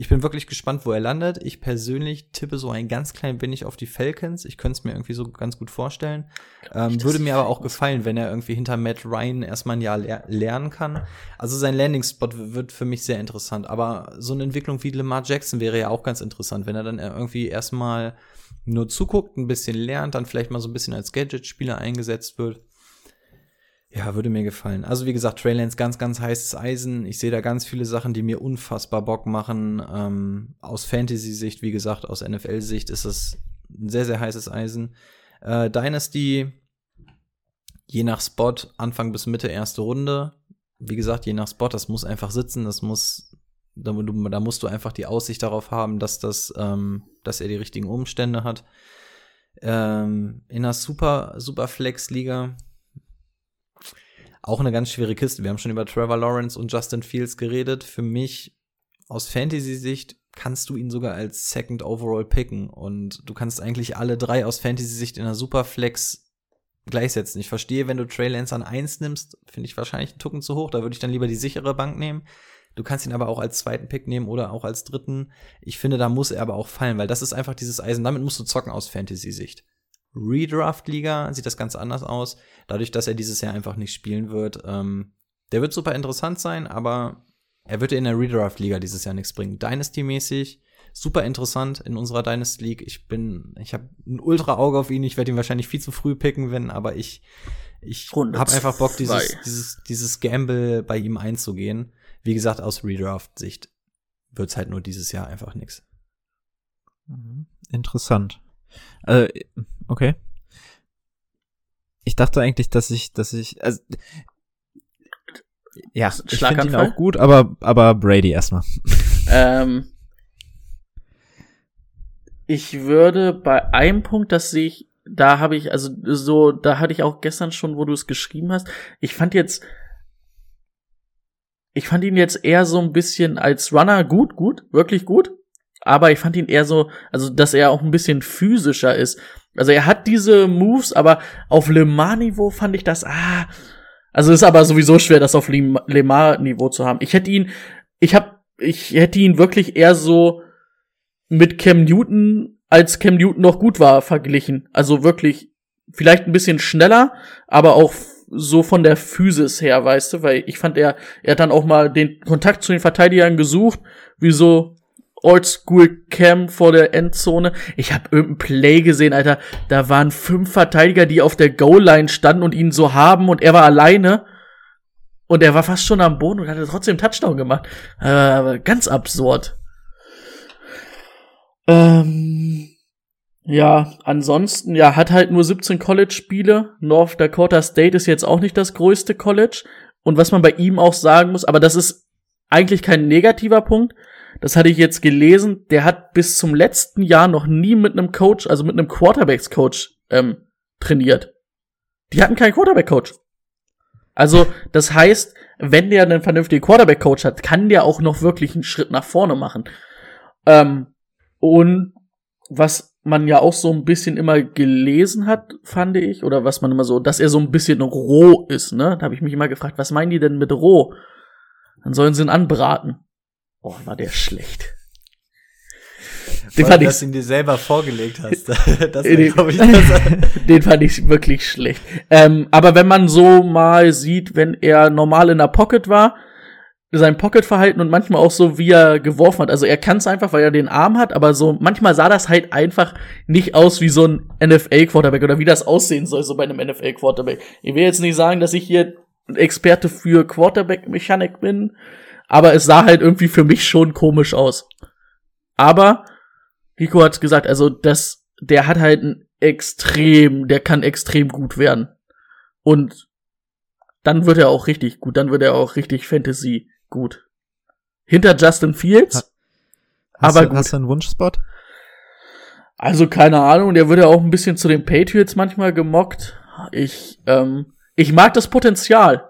Ich bin wirklich gespannt, wo er landet. Ich persönlich tippe so ein ganz klein wenig auf die Falcons. Ich könnte es mir irgendwie so ganz gut vorstellen. Ähm, würde mir aber auch gefallen, wenn er irgendwie hinter Matt Ryan erstmal ein Jahr ler lernen kann. Also sein Landing-Spot wird für mich sehr interessant. Aber so eine Entwicklung wie Lamar Jackson wäre ja auch ganz interessant, wenn er dann irgendwie erstmal nur zuguckt, ein bisschen lernt, dann vielleicht mal so ein bisschen als Gadget-Spieler eingesetzt wird. Ja, würde mir gefallen. Also wie gesagt, Trey Lance ganz, ganz heißes Eisen. Ich sehe da ganz viele Sachen, die mir unfassbar Bock machen. Ähm, aus Fantasy-Sicht, wie gesagt, aus NFL-Sicht ist es ein sehr, sehr heißes Eisen. Äh, Dynasty, je nach Spot, Anfang bis Mitte erste Runde. Wie gesagt, je nach Spot, das muss einfach sitzen, das muss, da, da musst du einfach die Aussicht darauf haben, dass das, ähm, dass er die richtigen Umstände hat. Ähm, in einer Super, Super Flex-Liga auch eine ganz schwere Kiste. Wir haben schon über Trevor Lawrence und Justin Fields geredet. Für mich aus Fantasy-Sicht kannst du ihn sogar als Second Overall picken und du kannst eigentlich alle drei aus Fantasy-Sicht in einer Superflex gleichsetzen. Ich verstehe, wenn du Trey Lance an eins nimmst, finde ich wahrscheinlich einen Tucken zu hoch. Da würde ich dann lieber die sichere Bank nehmen. Du kannst ihn aber auch als zweiten Pick nehmen oder auch als dritten. Ich finde, da muss er aber auch fallen, weil das ist einfach dieses Eisen. Damit musst du zocken aus Fantasy-Sicht. Redraft-Liga sieht das ganz anders aus. Dadurch, dass er dieses Jahr einfach nicht spielen wird. Ähm, der wird super interessant sein, aber er wird in der Redraft-Liga dieses Jahr nichts bringen. Dynasty-mäßig super interessant in unserer Dynasty League. Ich bin, ich habe ein ultra Auge auf ihn. Ich werde ihn wahrscheinlich viel zu früh picken, wenn, aber ich, ich habe einfach Bock, dieses, dieses, dieses Gamble bei ihm einzugehen. Wie gesagt, aus Redraft-Sicht wird's halt nur dieses Jahr einfach nix. Mhm. Interessant. Äh, okay. Ich dachte eigentlich, dass ich, dass ich, also, ja, ich finde ihn auch gut, aber, aber Brady erstmal. Ähm, ich würde bei einem Punkt, das sehe ich, da habe ich, also so, da hatte ich auch gestern schon, wo du es geschrieben hast. Ich fand jetzt, ich fand ihn jetzt eher so ein bisschen als Runner gut, gut, wirklich gut. Aber ich fand ihn eher so, also dass er auch ein bisschen physischer ist. Also er hat diese Moves, aber auf Lemar-Niveau fand ich das, ah. Also ist aber sowieso schwer, das auf Lemar-Niveau zu haben. Ich hätte ihn, ich hab, ich hätte ihn wirklich eher so mit Cam Newton, als Cam Newton noch gut war, verglichen. Also wirklich, vielleicht ein bisschen schneller, aber auch so von der Physis her, weißt du, weil ich fand er, er hat dann auch mal den Kontakt zu den Verteidigern gesucht, wie so Oldschool Cam vor der Endzone. Ich habe irgendein Play gesehen, Alter. Da waren fünf Verteidiger, die auf der Goal Line standen und ihn so haben und er war alleine. Und er war fast schon am Boden und hatte trotzdem Touchdown gemacht. Äh, ganz absurd. Ähm, ja, ansonsten, ja, hat halt nur 17 College-Spiele. North Dakota State ist jetzt auch nicht das größte College. Und was man bei ihm auch sagen muss, aber das ist eigentlich kein negativer Punkt. Das hatte ich jetzt gelesen. Der hat bis zum letzten Jahr noch nie mit einem Coach, also mit einem Quarterbacks-Coach, ähm, trainiert. Die hatten keinen Quarterback-Coach. Also, das heißt, wenn der einen vernünftigen Quarterback-Coach hat, kann der auch noch wirklich einen Schritt nach vorne machen. Ähm, und was man ja auch so ein bisschen immer gelesen hat, fand ich, oder was man immer so, dass er so ein bisschen roh ist, ne? Da habe ich mich immer gefragt, was meinen die denn mit roh? Dann sollen sie ihn anbraten. Oh, war der schlecht. Den fand ich, dass du ihn dir selber vorgelegt hast. das den, ich, das den fand ich wirklich schlecht. Ähm, aber wenn man so mal sieht, wenn er normal in der Pocket war, sein Pocket-Verhalten und manchmal auch so, wie er geworfen hat. Also er kann es einfach, weil er den Arm hat, aber so manchmal sah das halt einfach nicht aus wie so ein NFL-Quarterback oder wie das aussehen soll, so bei einem NFL-Quarterback. Ich will jetzt nicht sagen, dass ich hier Experte für Quarterback-Mechanik bin, aber es sah halt irgendwie für mich schon komisch aus. Aber Rico hat's gesagt, also das, der hat halt ein extrem, der kann extrem gut werden. Und dann wird er auch richtig gut, dann wird er auch richtig Fantasy gut. Hinter Justin Fields. Ha hast aber du, gut. Hast du einen Wunschspot? Also keine Ahnung, der wird ja auch ein bisschen zu den Patriots manchmal gemockt. Ich, ähm, ich mag das Potenzial.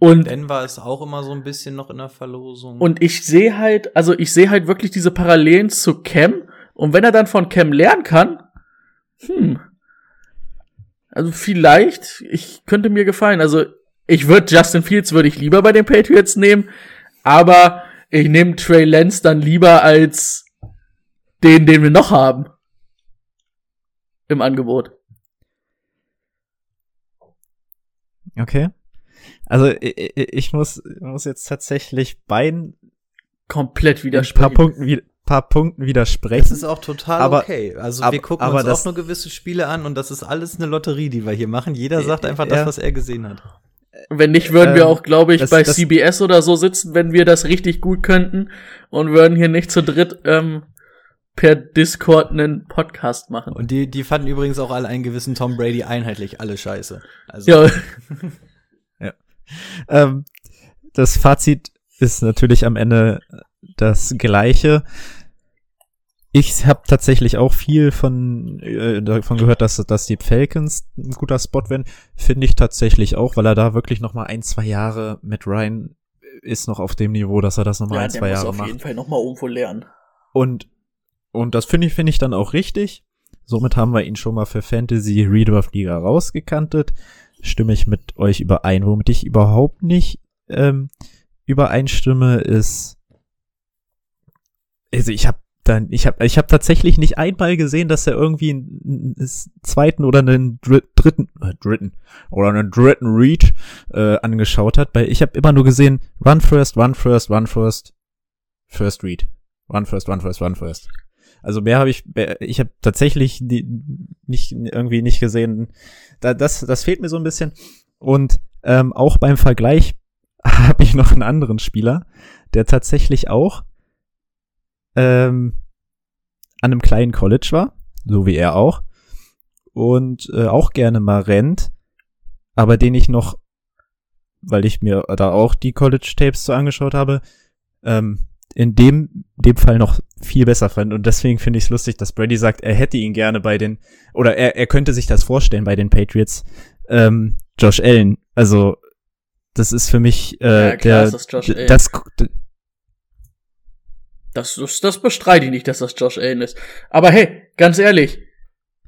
Und Denver ist auch immer so ein bisschen noch in der Verlosung. Und ich sehe halt, also ich sehe halt wirklich diese Parallelen zu Cam. Und wenn er dann von Cam lernen kann, hm, also vielleicht, ich könnte mir gefallen. Also ich würde Justin Fields würde ich lieber bei den Patriots nehmen, aber ich nehme Trey Lance dann lieber als den, den wir noch haben im Angebot. Okay. Also ich, ich muss, muss jetzt tatsächlich beiden komplett widersprechen. Ein paar Punkten, paar Punkten widersprechen. Das ist auch total aber, okay. Also ab, wir gucken uns auch nur gewisse Spiele an und das ist alles eine Lotterie, die wir hier machen. Jeder sagt einfach das, was er gesehen hat. Wenn nicht, würden wir ähm, auch, glaube ich, das, bei das, CBS oder so sitzen, wenn wir das richtig gut könnten und würden hier nicht zu dritt ähm, per Discord einen Podcast machen. Und die, die fanden übrigens auch alle einen gewissen Tom Brady einheitlich alle scheiße. Also. Ja. Ähm, das Fazit ist natürlich am Ende das gleiche. Ich habe tatsächlich auch viel von äh, davon gehört, dass dass die Falcons ein guter Spot werden. Finde ich tatsächlich auch, weil er da wirklich noch mal ein zwei Jahre mit Ryan ist noch auf dem Niveau, dass er das noch mal ja, ein zwei Jahre macht. Ja, muss auf jeden Fall noch mal irgendwo lernen. Und und das finde ich finde ich dann auch richtig. Somit haben wir ihn schon mal für Fantasy Redraft Liga rausgekantet. Stimme ich mit euch überein. Womit ich überhaupt nicht ähm, übereinstimme, ist also ich habe dann, ich habe ich hab tatsächlich nicht einmal gesehen, dass er irgendwie einen, einen zweiten oder einen dritten, äh, dritten oder einen dritten Read äh, angeschaut hat, weil ich habe immer nur gesehen, run first, run first, run first, first read, run first, run first, run first. Also mehr habe ich, ich habe tatsächlich die, nicht irgendwie nicht gesehen. Da, das, das fehlt mir so ein bisschen. Und ähm, auch beim Vergleich habe ich noch einen anderen Spieler, der tatsächlich auch ähm, an einem kleinen College war, so wie er auch, und äh, auch gerne mal rennt, aber den ich noch, weil ich mir da auch die College-Tapes so angeschaut habe, ähm, in dem, dem Fall noch viel besser fand. Und deswegen finde ich es lustig, dass Brady sagt, er hätte ihn gerne bei den, oder er, er könnte sich das vorstellen bei den Patriots, ähm, Josh Allen. Also, das ist für mich äh, ja, klar, der, das, das, das, das, das bestreite ich nicht, dass das Josh Allen ist. Aber hey, ganz ehrlich,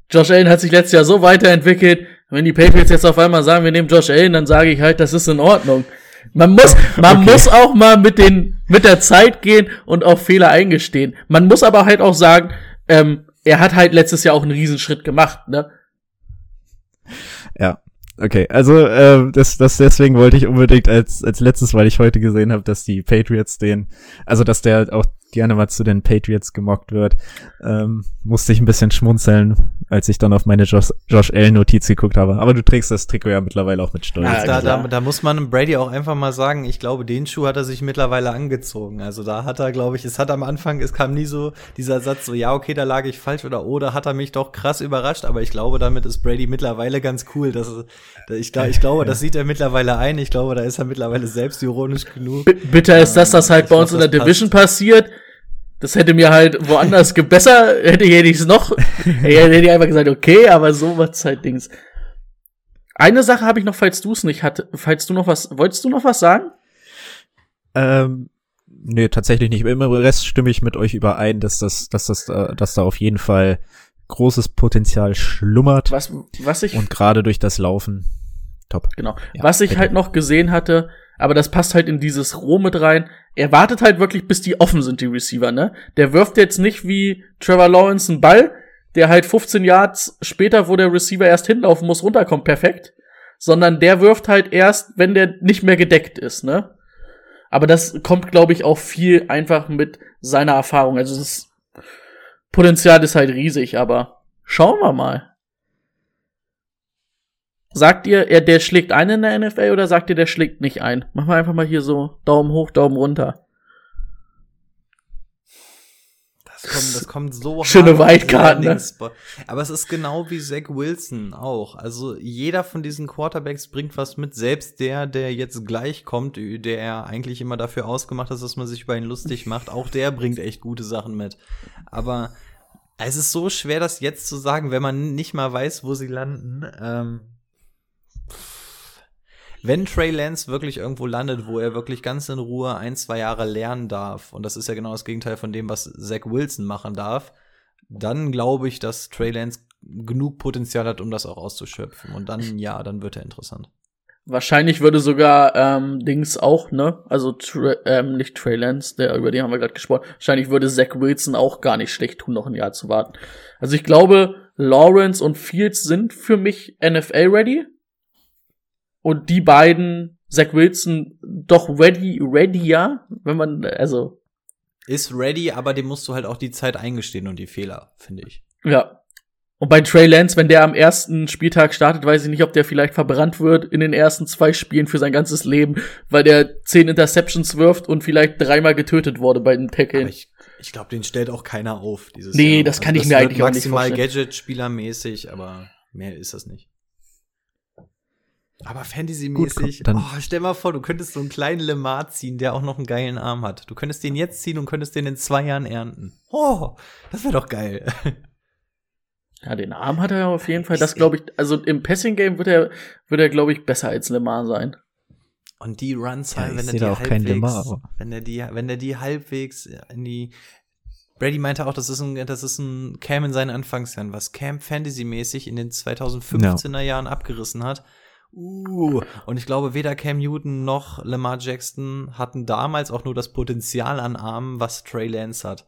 Josh Allen hat sich letztes Jahr so weiterentwickelt. Wenn die Patriots jetzt auf einmal sagen, wir nehmen Josh Allen, dann sage ich halt, das ist in Ordnung. Man muss, man okay. muss auch mal mit den, mit der Zeit gehen und auch Fehler eingestehen. Man muss aber halt auch sagen, ähm, er hat halt letztes Jahr auch einen Riesenschritt gemacht, ne? Ja. Okay, also äh, das, das deswegen wollte ich unbedingt als als letztes, weil ich heute gesehen habe, dass die Patriots den, also dass der auch gerne mal zu den Patriots gemockt wird, ähm, musste ich ein bisschen schmunzeln, als ich dann auf meine Josh, Josh Allen Notiz geguckt habe. Aber du trägst das Trikot ja mittlerweile auch mit Stolz. Ja, da, da, da muss man Brady auch einfach mal sagen, ich glaube, den Schuh hat er sich mittlerweile angezogen. Also da hat er, glaube ich, es hat am Anfang, es kam nie so dieser Satz so, ja, okay, da lag ich falsch oder oder hat er mich doch krass überrascht, aber ich glaube, damit ist Brady mittlerweile ganz cool. Das, ich, ich glaube, das sieht er mittlerweile ein. Ich glaube, da ist er mittlerweile selbstironisch genug. B bitter ist, dass das halt bei uns in der Division passiert. Das hätte mir halt woanders besser, hätte ich es noch, hätte ich einfach gesagt, okay, aber so was halt Dings. Eine Sache habe ich noch, falls du es nicht hatte, falls du noch was, wolltest du noch was sagen? Ähm, nee, tatsächlich nicht. Im Rest stimme ich mit euch überein, dass das, dass das, äh, dass da auf jeden Fall großes Potenzial schlummert. Was, was ich. Und gerade durch das Laufen. Top. Genau. Ja, was ich bitte. halt noch gesehen hatte, aber das passt halt in dieses Roh mit rein. Er wartet halt wirklich, bis die offen sind, die Receiver, ne? Der wirft jetzt nicht wie Trevor Lawrence einen Ball, der halt 15 Yards später, wo der Receiver erst hinlaufen muss, runterkommt, perfekt. Sondern der wirft halt erst, wenn der nicht mehr gedeckt ist, ne? Aber das kommt, glaube ich, auch viel einfach mit seiner Erfahrung. Also das Potenzial ist halt riesig, aber schauen wir mal. Sagt ihr, er, der schlägt ein in der NFL oder sagt ihr, der schlägt nicht ein? Machen wir einfach mal hier so Daumen hoch, Daumen runter. Das kommt, das kommt so Schöne Wildkarten. Ne? Aber es ist genau wie Zach Wilson auch. Also jeder von diesen Quarterbacks bringt was mit. Selbst der, der jetzt gleich kommt, der er eigentlich immer dafür ausgemacht ist, dass man sich über ihn lustig macht, auch der bringt echt gute Sachen mit. Aber es ist so schwer, das jetzt zu sagen, wenn man nicht mal weiß, wo sie landen. Ähm wenn Trey Lance wirklich irgendwo landet, wo er wirklich ganz in Ruhe ein, zwei Jahre lernen darf, und das ist ja genau das Gegenteil von dem, was Zach Wilson machen darf, dann glaube ich, dass Trey Lance genug Potenzial hat, um das auch auszuschöpfen. Und dann, ja, dann wird er interessant. Wahrscheinlich würde sogar ähm, Dings auch, ne? Also Tra ähm, nicht Trey Lance, der über den haben wir gerade gesprochen. Wahrscheinlich würde Zach Wilson auch gar nicht schlecht tun, noch ein Jahr zu warten. Also ich glaube, Lawrence und Fields sind für mich NFL ready und die beiden, Zach Wilson, doch ready, ready, ja, wenn man, also. Ist ready, aber dem musst du halt auch die Zeit eingestehen und die Fehler, finde ich. Ja. Und bei Trey Lance, wenn der am ersten Spieltag startet, weiß ich nicht, ob der vielleicht verbrannt wird in den ersten zwei Spielen für sein ganzes Leben, weil der zehn Interceptions wirft und vielleicht dreimal getötet wurde bei den Tackeln. Ich, ich glaube, den stellt auch keiner auf dieses Nee, Jahr. das kann also, ich das mir eigentlich auch nicht vorstellen. Maximal Gadget-Spielermäßig, aber mehr ist das nicht. Aber Fantasy-mäßig, oh, stell mal vor, du könntest so einen kleinen Lemar ziehen, der auch noch einen geilen Arm hat. Du könntest den jetzt ziehen und könntest den in zwei Jahren ernten. Oh, das wäre doch geil. Ja, den Arm hat er auf jeden Fall. Das glaube ich, also im Passing-Game wird er, wird er, glaube ich, besser als Lemar sein. Und die Runs halt, ja, wenn er die halbwegs, Lemar, wenn er die, wenn er die halbwegs in die, Brady meinte auch, das ist ein, das ist ein Cam in seinen Anfangsjahren, was Cam Fantasy-mäßig in den 2015er ja. Jahren abgerissen hat Uh, und ich glaube, weder Cam Newton noch Lamar Jackson hatten damals auch nur das Potenzial an Armen, was Trey Lance hat.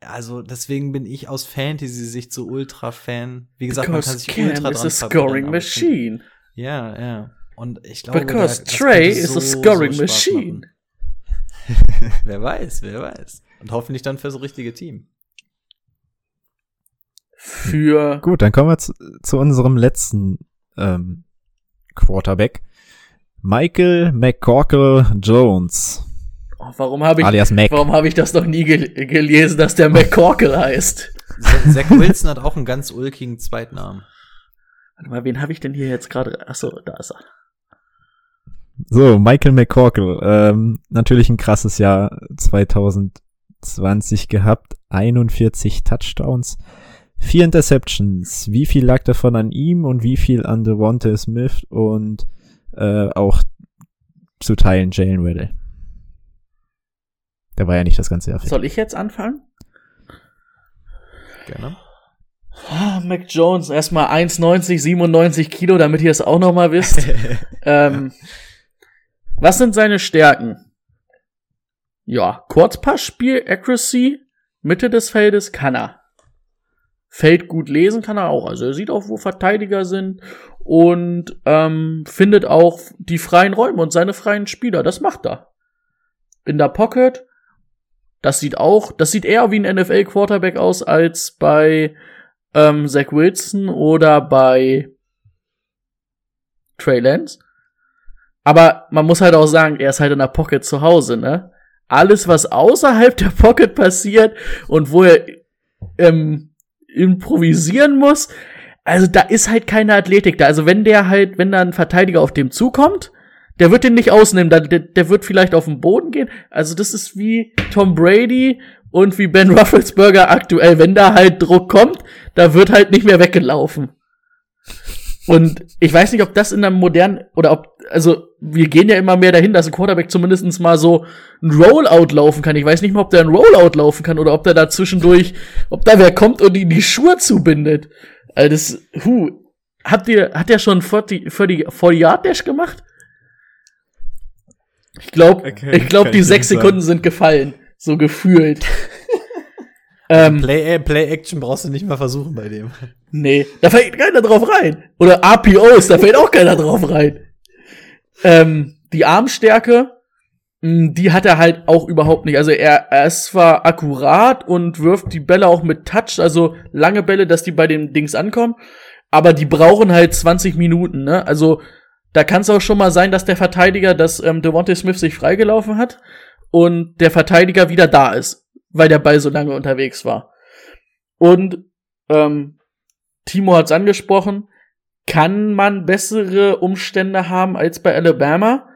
Also deswegen bin ich aus Fantasy-Sicht so Ultra-Fan. Wie gesagt, Because man kann sich Cam ultra is a scoring machine. Ja, ja. Und ich glaube, Because da, Trey is so, a scoring so machine. wer weiß, wer weiß. Und hoffentlich dann für das richtige Team. Für. Gut, dann kommen wir zu, zu unserem letzten ähm, Quarterback. Michael McCorkle Jones. Oh, warum habe ich, Alias Mac. warum habe ich das noch nie gel gelesen, dass der McCorkle heißt? Zach Wilson hat auch einen ganz ulkigen Zweitnamen. Warte mal, wen habe ich denn hier jetzt gerade? Achso, da ist er. So, Michael McCorkle, ähm, natürlich ein krasses Jahr 2020 gehabt, 41 Touchdowns, Vier Interceptions. Wie viel lag davon an ihm und wie viel an Devonta Smith und äh, auch zu teilen Jalen Weddle? Der war ja nicht das ganze Jahr fit. Soll ich jetzt anfangen? Gerne. Oh, Mac Jones, erstmal 1,90, 97 Kilo, damit ihr es auch noch mal wisst. ähm, was sind seine Stärken? Ja, Kurzpassspiel, Accuracy, Mitte des Feldes kann er. Feld gut lesen kann er auch. Also er sieht auch, wo Verteidiger sind und ähm, findet auch die freien Räume und seine freien Spieler. Das macht er. In der Pocket, Das sieht auch, das sieht eher wie ein NFL-Quarterback aus als bei ähm, Zach Wilson oder bei Trey Lance. Aber man muss halt auch sagen, er ist halt in der Pocket zu Hause, ne? Alles, was außerhalb der Pocket passiert und wo er ähm, improvisieren muss, also da ist halt keine Athletik da. Also wenn der halt, wenn da ein Verteidiger auf dem zukommt, der wird den nicht ausnehmen, der, der wird vielleicht auf den Boden gehen. Also das ist wie Tom Brady und wie Ben Rufflesberger aktuell. Wenn da halt Druck kommt, da wird halt nicht mehr weggelaufen. Und ich weiß nicht, ob das in einem modernen, oder ob, also wir gehen ja immer mehr dahin, dass ein Quarterback zumindest mal so ein Rollout laufen kann. Ich weiß nicht mal, ob der ein Rollout laufen kann oder ob der da zwischendurch, ob da wer kommt und ihm die Schuhe zubindet. Also das, hu, habt ihr, hat der schon 40, 40, 40 Yard Dash gemacht? Ich glaube, Okay, ich glaube, die ich sechs Sekunden sind gefallen. So gefühlt. ähm, Play, äh, Play Action brauchst du nicht mal versuchen bei dem. Nee, da fällt keiner drauf rein. Oder RPOs, da fällt auch keiner drauf rein. Ähm, die Armstärke, mh, die hat er halt auch überhaupt nicht. Also er, er ist zwar akkurat und wirft die Bälle auch mit Touch, also lange Bälle, dass die bei den Dings ankommen, aber die brauchen halt 20 Minuten, ne? Also da kann es auch schon mal sein, dass der Verteidiger, dass ähm, Devontae Smith sich freigelaufen hat und der Verteidiger wieder da ist, weil der Ball so lange unterwegs war. Und ähm, Timo hat's angesprochen, kann man bessere Umstände haben als bei Alabama?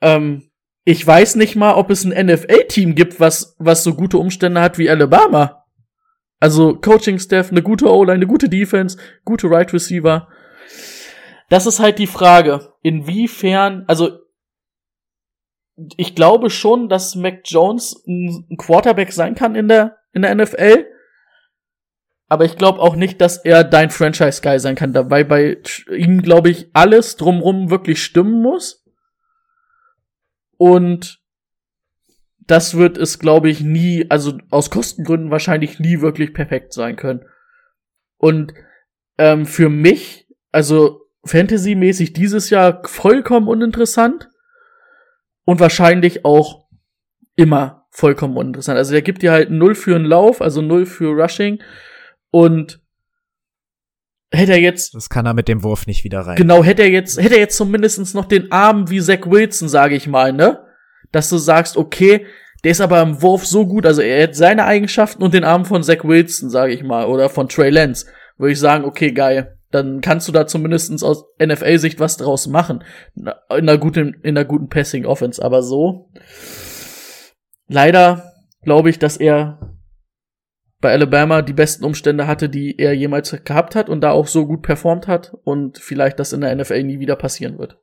Ähm, ich weiß nicht mal, ob es ein NFL-Team gibt, was, was so gute Umstände hat wie Alabama. Also Coaching-Staff, eine gute O-Line, eine gute Defense, gute Right Receiver. Das ist halt die Frage, inwiefern, also ich glaube schon, dass Mac Jones ein Quarterback sein kann in der, in der NFL. Aber ich glaube auch nicht, dass er dein Franchise-Guy sein kann, dabei bei ihm, glaube ich, alles drumrum wirklich stimmen muss. Und das wird es, glaube ich, nie, also aus Kostengründen wahrscheinlich nie wirklich perfekt sein können. Und ähm, für mich, also Fantasy-mäßig dieses Jahr vollkommen uninteressant und wahrscheinlich auch immer vollkommen uninteressant. Also der gibt dir halt null für einen Lauf, also null für Rushing und hätte er jetzt Das kann er mit dem Wurf nicht wieder rein. Genau, hätte er jetzt, hätte er jetzt zumindest noch den Arm wie Zach Wilson, sage ich mal, ne? Dass du sagst, okay, der ist aber im Wurf so gut, also er hat seine Eigenschaften und den Arm von Zach Wilson, sage ich mal, oder von Trey Lance, würde ich sagen, okay, geil. Dann kannst du da zumindest aus NFL-Sicht was draus machen. In einer guten, in einer guten Passing-Offense. Aber so, leider glaube ich, dass er bei Alabama die besten Umstände hatte, die er jemals gehabt hat und da auch so gut performt hat und vielleicht das in der NFL nie wieder passieren wird.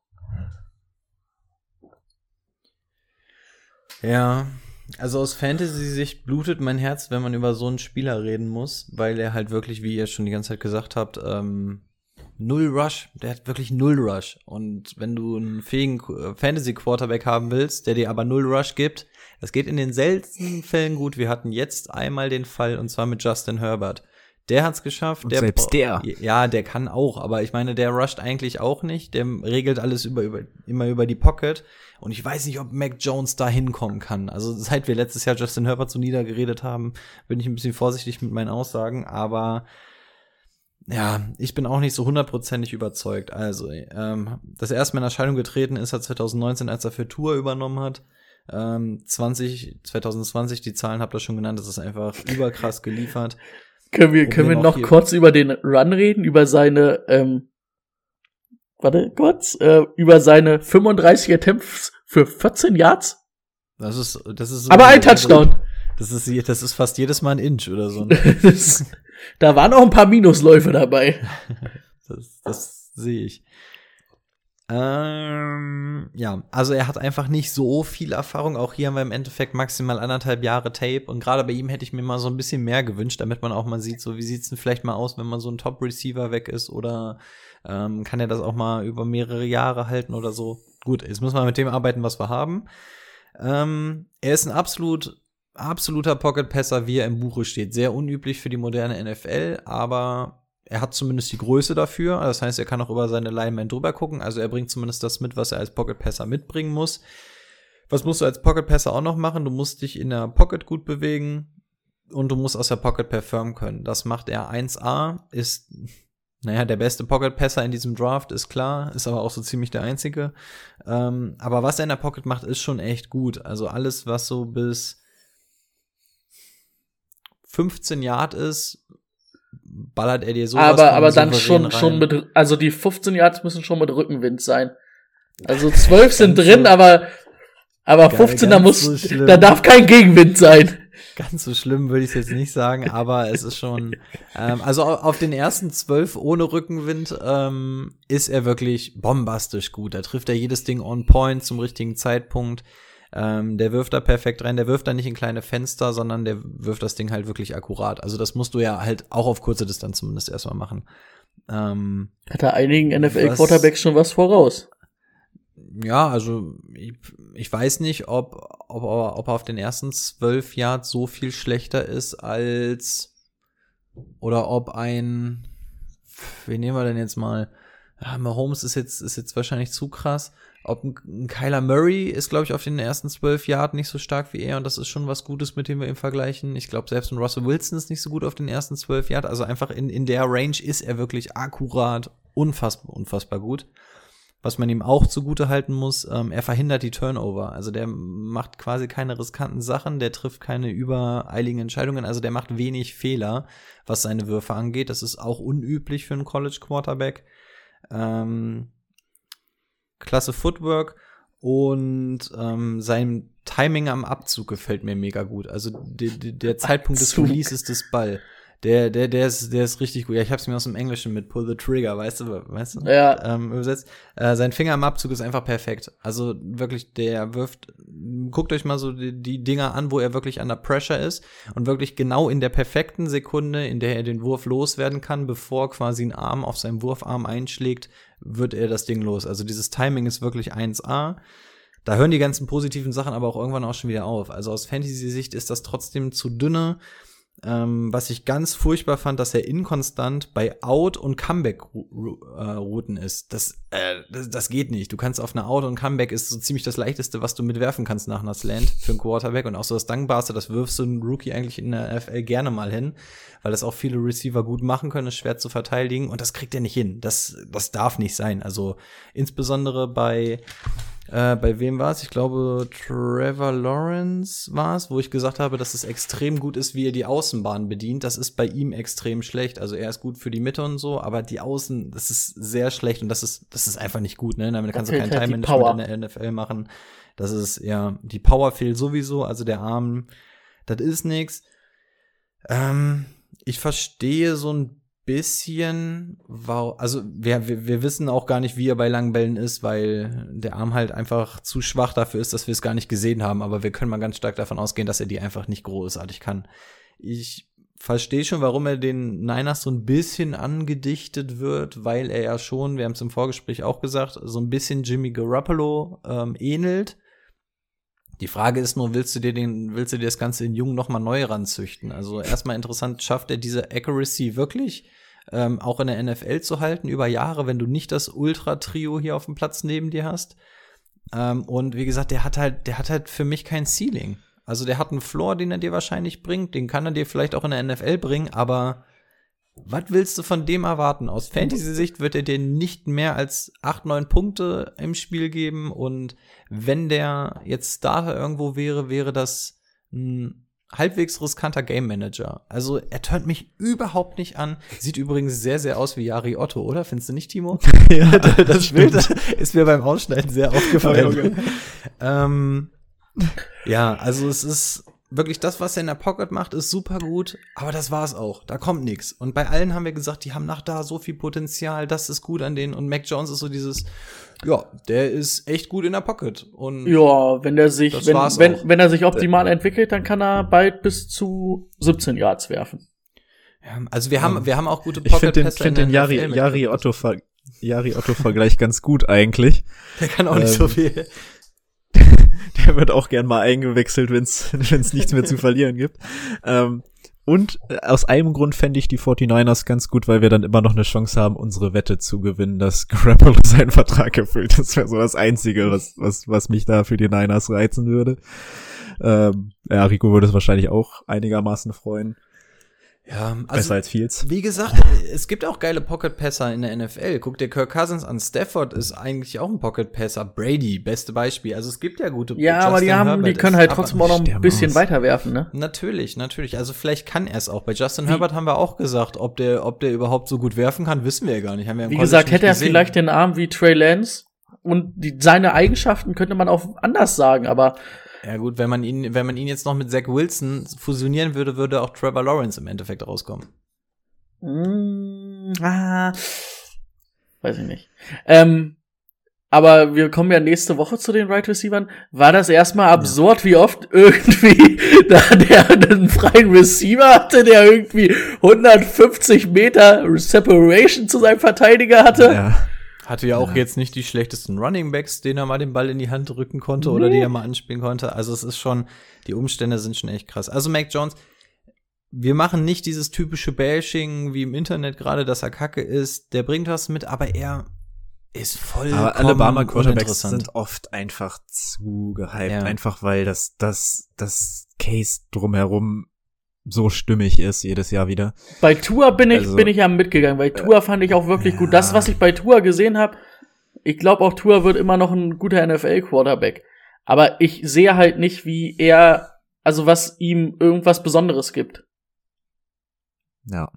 Ja, also aus Fantasy-Sicht blutet mein Herz, wenn man über so einen Spieler reden muss, weil er halt wirklich, wie ihr schon die ganze Zeit gesagt habt, ähm, null Rush, der hat wirklich null Rush. Und wenn du einen fähigen äh, Fantasy-Quarterback haben willst, der dir aber null Rush gibt, das geht in den seltensten Fällen gut. Wir hatten jetzt einmal den Fall, und zwar mit Justin Herbert. Der hat's geschafft. Und der selbst der. Ja, der kann auch, aber ich meine, der rusht eigentlich auch nicht. Der regelt alles über, über, immer über die Pocket. Und ich weiß nicht, ob Mac Jones da hinkommen kann. Also seit wir letztes Jahr Justin Herbert so niedergeredet haben, bin ich ein bisschen vorsichtig mit meinen Aussagen. Aber ja, ich bin auch nicht so hundertprozentig überzeugt. Also, ähm, das erste Mal in Erscheinung getreten ist er 2019, als er für Tour übernommen hat. Ähm, 20, 2020, die Zahlen habt ihr schon genannt, das ist einfach überkrass geliefert. Können wir, können wir noch kurz über den Run reden, über seine, ähm, warte, kurz, äh, über seine 35 Attempts für 14 Yards? Das ist, das ist Aber ein Touchdown. Das ist, das ist fast jedes Mal ein Inch oder so. Das, da waren auch ein paar Minusläufe dabei. Das, das sehe ich. Ähm, ja, also er hat einfach nicht so viel Erfahrung. Auch hier haben wir im Endeffekt maximal anderthalb Jahre Tape. Und gerade bei ihm hätte ich mir mal so ein bisschen mehr gewünscht, damit man auch mal sieht, so wie sieht's denn vielleicht mal aus, wenn man so ein Top-Receiver weg ist oder ähm, kann er das auch mal über mehrere Jahre halten oder so. Gut, jetzt müssen wir mit dem arbeiten, was wir haben. Ähm, er ist ein absolut absoluter Pocket-Passer, wie er im Buche steht. Sehr unüblich für die moderne NFL, aber er hat zumindest die Größe dafür. Das heißt, er kann auch über seine Linemen drüber gucken. Also er bringt zumindest das mit, was er als Pocket-Passer mitbringen muss. Was musst du als Pocket Passer auch noch machen? Du musst dich in der Pocket gut bewegen und du musst aus der Pocket performen können. Das macht er 1A, ist naja, der beste Pocket Passer in diesem Draft ist klar, ist aber auch so ziemlich der einzige. Ähm, aber was er in der Pocket macht, ist schon echt gut. Also alles, was so bis 15 Yard ist, ballert er dir so. Aber, aber dann schon, rein. schon mit, also die 15 Yards müssen schon mit Rückenwind sein. Also 12 sind drin, so, aber, aber 15 da muss, so da darf kein Gegenwind sein. Ganz so schlimm würde ich es jetzt nicht sagen, aber es ist schon, ähm, also auf den ersten zwölf ohne Rückenwind ähm, ist er wirklich bombastisch gut. Da trifft er jedes Ding on point zum richtigen Zeitpunkt. Ähm, der wirft da perfekt rein. Der wirft da nicht in kleine Fenster, sondern der wirft das Ding halt wirklich akkurat. Also das musst du ja halt auch auf kurze Distanz zumindest erstmal machen. Ähm, Hat er einigen NFL-Quarterbacks schon was voraus? Ja, also ich, ich weiß nicht, ob, ob, ob er auf den ersten zwölf Yards so viel schlechter ist als oder ob ein, wen nehmen wir denn jetzt mal? Ja, Mahomes ist jetzt, ist jetzt wahrscheinlich zu krass. Ob ein, Kyler Murray ist, glaube ich, auf den ersten zwölf Jahren nicht so stark wie er und das ist schon was Gutes, mit dem wir ihn vergleichen. Ich glaube, selbst ein Russell Wilson ist nicht so gut auf den ersten zwölf Jahren. Also einfach in, in der Range ist er wirklich akkurat, unfassbar, unfassbar gut. Was man ihm auch zugute halten muss, ähm, er verhindert die Turnover. Also der macht quasi keine riskanten Sachen, der trifft keine übereiligen Entscheidungen, also der macht wenig Fehler, was seine Würfe angeht. Das ist auch unüblich für einen College Quarterback. Ähm, klasse Footwork und ähm, sein Timing am Abzug gefällt mir mega gut. Also de, de, der Zeitpunkt Abzug. des Releases des Ball. Der, der, der ist, der ist richtig gut. Ja, ich hab's mir aus dem Englischen mit Pull the Trigger, weißt du, weißt du? Ja. Ähm, übersetzt. Äh, sein Finger am Abzug ist einfach perfekt. Also wirklich, der wirft, guckt euch mal so die, die Dinger an, wo er wirklich under pressure ist und wirklich genau in der perfekten Sekunde, in der er den Wurf loswerden kann, bevor quasi ein Arm auf seinem Wurfarm einschlägt, wird er das Ding los. Also dieses Timing ist wirklich 1A. Da hören die ganzen positiven Sachen aber auch irgendwann auch schon wieder auf. Also aus Fantasy-Sicht ist das trotzdem zu dünne. Ähm, was ich ganz furchtbar fand, dass er inkonstant bei Out- und Comeback-Routen ist. Das, äh, das, das, geht nicht. Du kannst auf einer Out- und Comeback ist so ziemlich das leichteste, was du mitwerfen kannst nach einer Slant für einen Quarterback. Und auch so das Dankbarste, das wirfst du einen Rookie eigentlich in der NFL gerne mal hin, weil das auch viele Receiver gut machen können, ist schwer zu verteidigen. Und das kriegt er nicht hin. Das, das darf nicht sein. Also insbesondere bei äh, bei wem war es? Ich glaube, Trevor Lawrence war es, wo ich gesagt habe, dass es extrem gut ist, wie er die Außenbahn bedient. Das ist bei ihm extrem schlecht. Also er ist gut für die Mitte und so, aber die Außen, das ist sehr schlecht und das ist, das ist einfach nicht gut, ne? Damit kannst du kein halt Time Management in der NFL machen. Das ist ja, die Power fehlt sowieso, also der Arm, das ist nix. Ähm, ich verstehe so ein bisschen, wow, also wir, wir, wir wissen auch gar nicht, wie er bei langen Bällen ist, weil der Arm halt einfach zu schwach dafür ist, dass wir es gar nicht gesehen haben. Aber wir können mal ganz stark davon ausgehen, dass er die einfach nicht großartig kann. Ich verstehe schon, warum er den Niners so ein bisschen angedichtet wird, weil er ja schon, wir haben es im Vorgespräch auch gesagt, so ein bisschen Jimmy Garoppolo ähm, ähnelt. Die Frage ist nur, willst du dir den, willst du dir das Ganze in Jung noch mal neu ranzüchten? Also erstmal interessant, schafft er diese Accuracy wirklich ähm, auch in der NFL zu halten über Jahre, wenn du nicht das Ultra-Trio hier auf dem Platz neben dir hast? Ähm, und wie gesagt, der hat halt, der hat halt für mich kein Ceiling. Also der hat einen Floor, den er dir wahrscheinlich bringt, den kann er dir vielleicht auch in der NFL bringen, aber was willst du von dem erwarten? Aus Fantasy-Sicht wird er dir nicht mehr als 8, 9 Punkte im Spiel geben. Und wenn der jetzt Starter irgendwo wäre, wäre das ein halbwegs riskanter Game Manager. Also er tönt mich überhaupt nicht an. Sieht übrigens sehr, sehr aus wie Yari Otto, oder? Findest du nicht, Timo? ja, das, Bild ist mir beim Ausschneiden sehr aufgefallen. Ähm, ja, also es ist wirklich das, was er in der Pocket macht, ist super gut, aber das war's auch. Da kommt nichts. Und bei allen haben wir gesagt, die haben nach da so viel Potenzial, das ist gut an denen. Und Mac Jones ist so dieses, ja, der ist echt gut in der Pocket. Und ja, wenn der sich, wenn, wenn, wenn er sich optimal entwickelt, dann kann er bald bis zu 17 Yards werfen. Ja, also wir haben, wir haben auch gute Pocket Ich finde den, find den Yari, Yari Otto Yari Otto Vergleich ganz gut eigentlich. Der kann auch nicht ähm, so viel. der wird auch gern mal eingewechselt, wenn es nichts mehr zu verlieren gibt. Ähm, Und äh, aus einem Grund fände ich die 49ers ganz gut, weil wir dann immer noch eine Chance haben, unsere Wette zu gewinnen, dass Garoppolo seinen Vertrag erfüllt. Das wäre so das Einzige, was, was, was mich da für die Niners reizen würde. Ähm, ja, Rico würde es wahrscheinlich auch einigermaßen freuen. Ja, also, Besser als Fields. Wie gesagt, es gibt auch geile Pocket-Passer in der NFL. Guck dir Kirk Cousins an. Stafford ist eigentlich auch ein Pocket-Passer. Brady, beste Beispiel. Also es gibt ja gute Ja, aber die Justin haben, Herbert die können halt trotzdem auch noch ein bisschen weiterwerfen, ne? Natürlich, natürlich. Also vielleicht kann er es auch. Bei Justin Herbert haben wir auch gesagt, ob der, ob der überhaupt so gut werfen kann, wissen wir ja gar nicht. Haben wir im Wie College gesagt, nicht hätte er gesehen. vielleicht den Arm wie Trey Lance und die, seine Eigenschaften könnte man auch anders sagen, aber Ja gut, wenn man ihn, wenn man ihn jetzt noch mit Zach Wilson fusionieren würde, würde auch Trevor Lawrence im Endeffekt rauskommen. Mm, ah, weiß ich nicht. Ähm, aber wir kommen ja nächste Woche zu den Right Receivern. War das erstmal absurd, wie oft irgendwie da der einen freien Receiver hatte, der irgendwie 150 Meter Separation zu seinem Verteidiger hatte? Ja. Hatte ja auch jetzt nicht die schlechtesten Running Backs, denen er mal den Ball in die Hand drücken konnte oder die er mal anspielen konnte. Also es ist schon, die Umstände sind schon echt krass. Also Mac Jones, wir machen nicht dieses typische Bashing wie im Internet gerade, dass er kacke ist. Der bringt was mit, aber er ist voll Aber Alabama Quarterbacks sind oft einfach zu gehypt, Ja. einfach weil das, das, das Case drumherum so stimmig ist jedes Jahr wieder. Bei Tour bin ich, Also- bin ich ja mitgegangen. Bei Tour fand ich auch wirklich gut. Das, ja. was ich bei Tour gesehen habe, ich glaube auch Tour wird immer noch ein guter NFL-Quarterback. Aber ich sehe halt nicht, wie er, also was ihm irgendwas Besonderes gibt. Ja.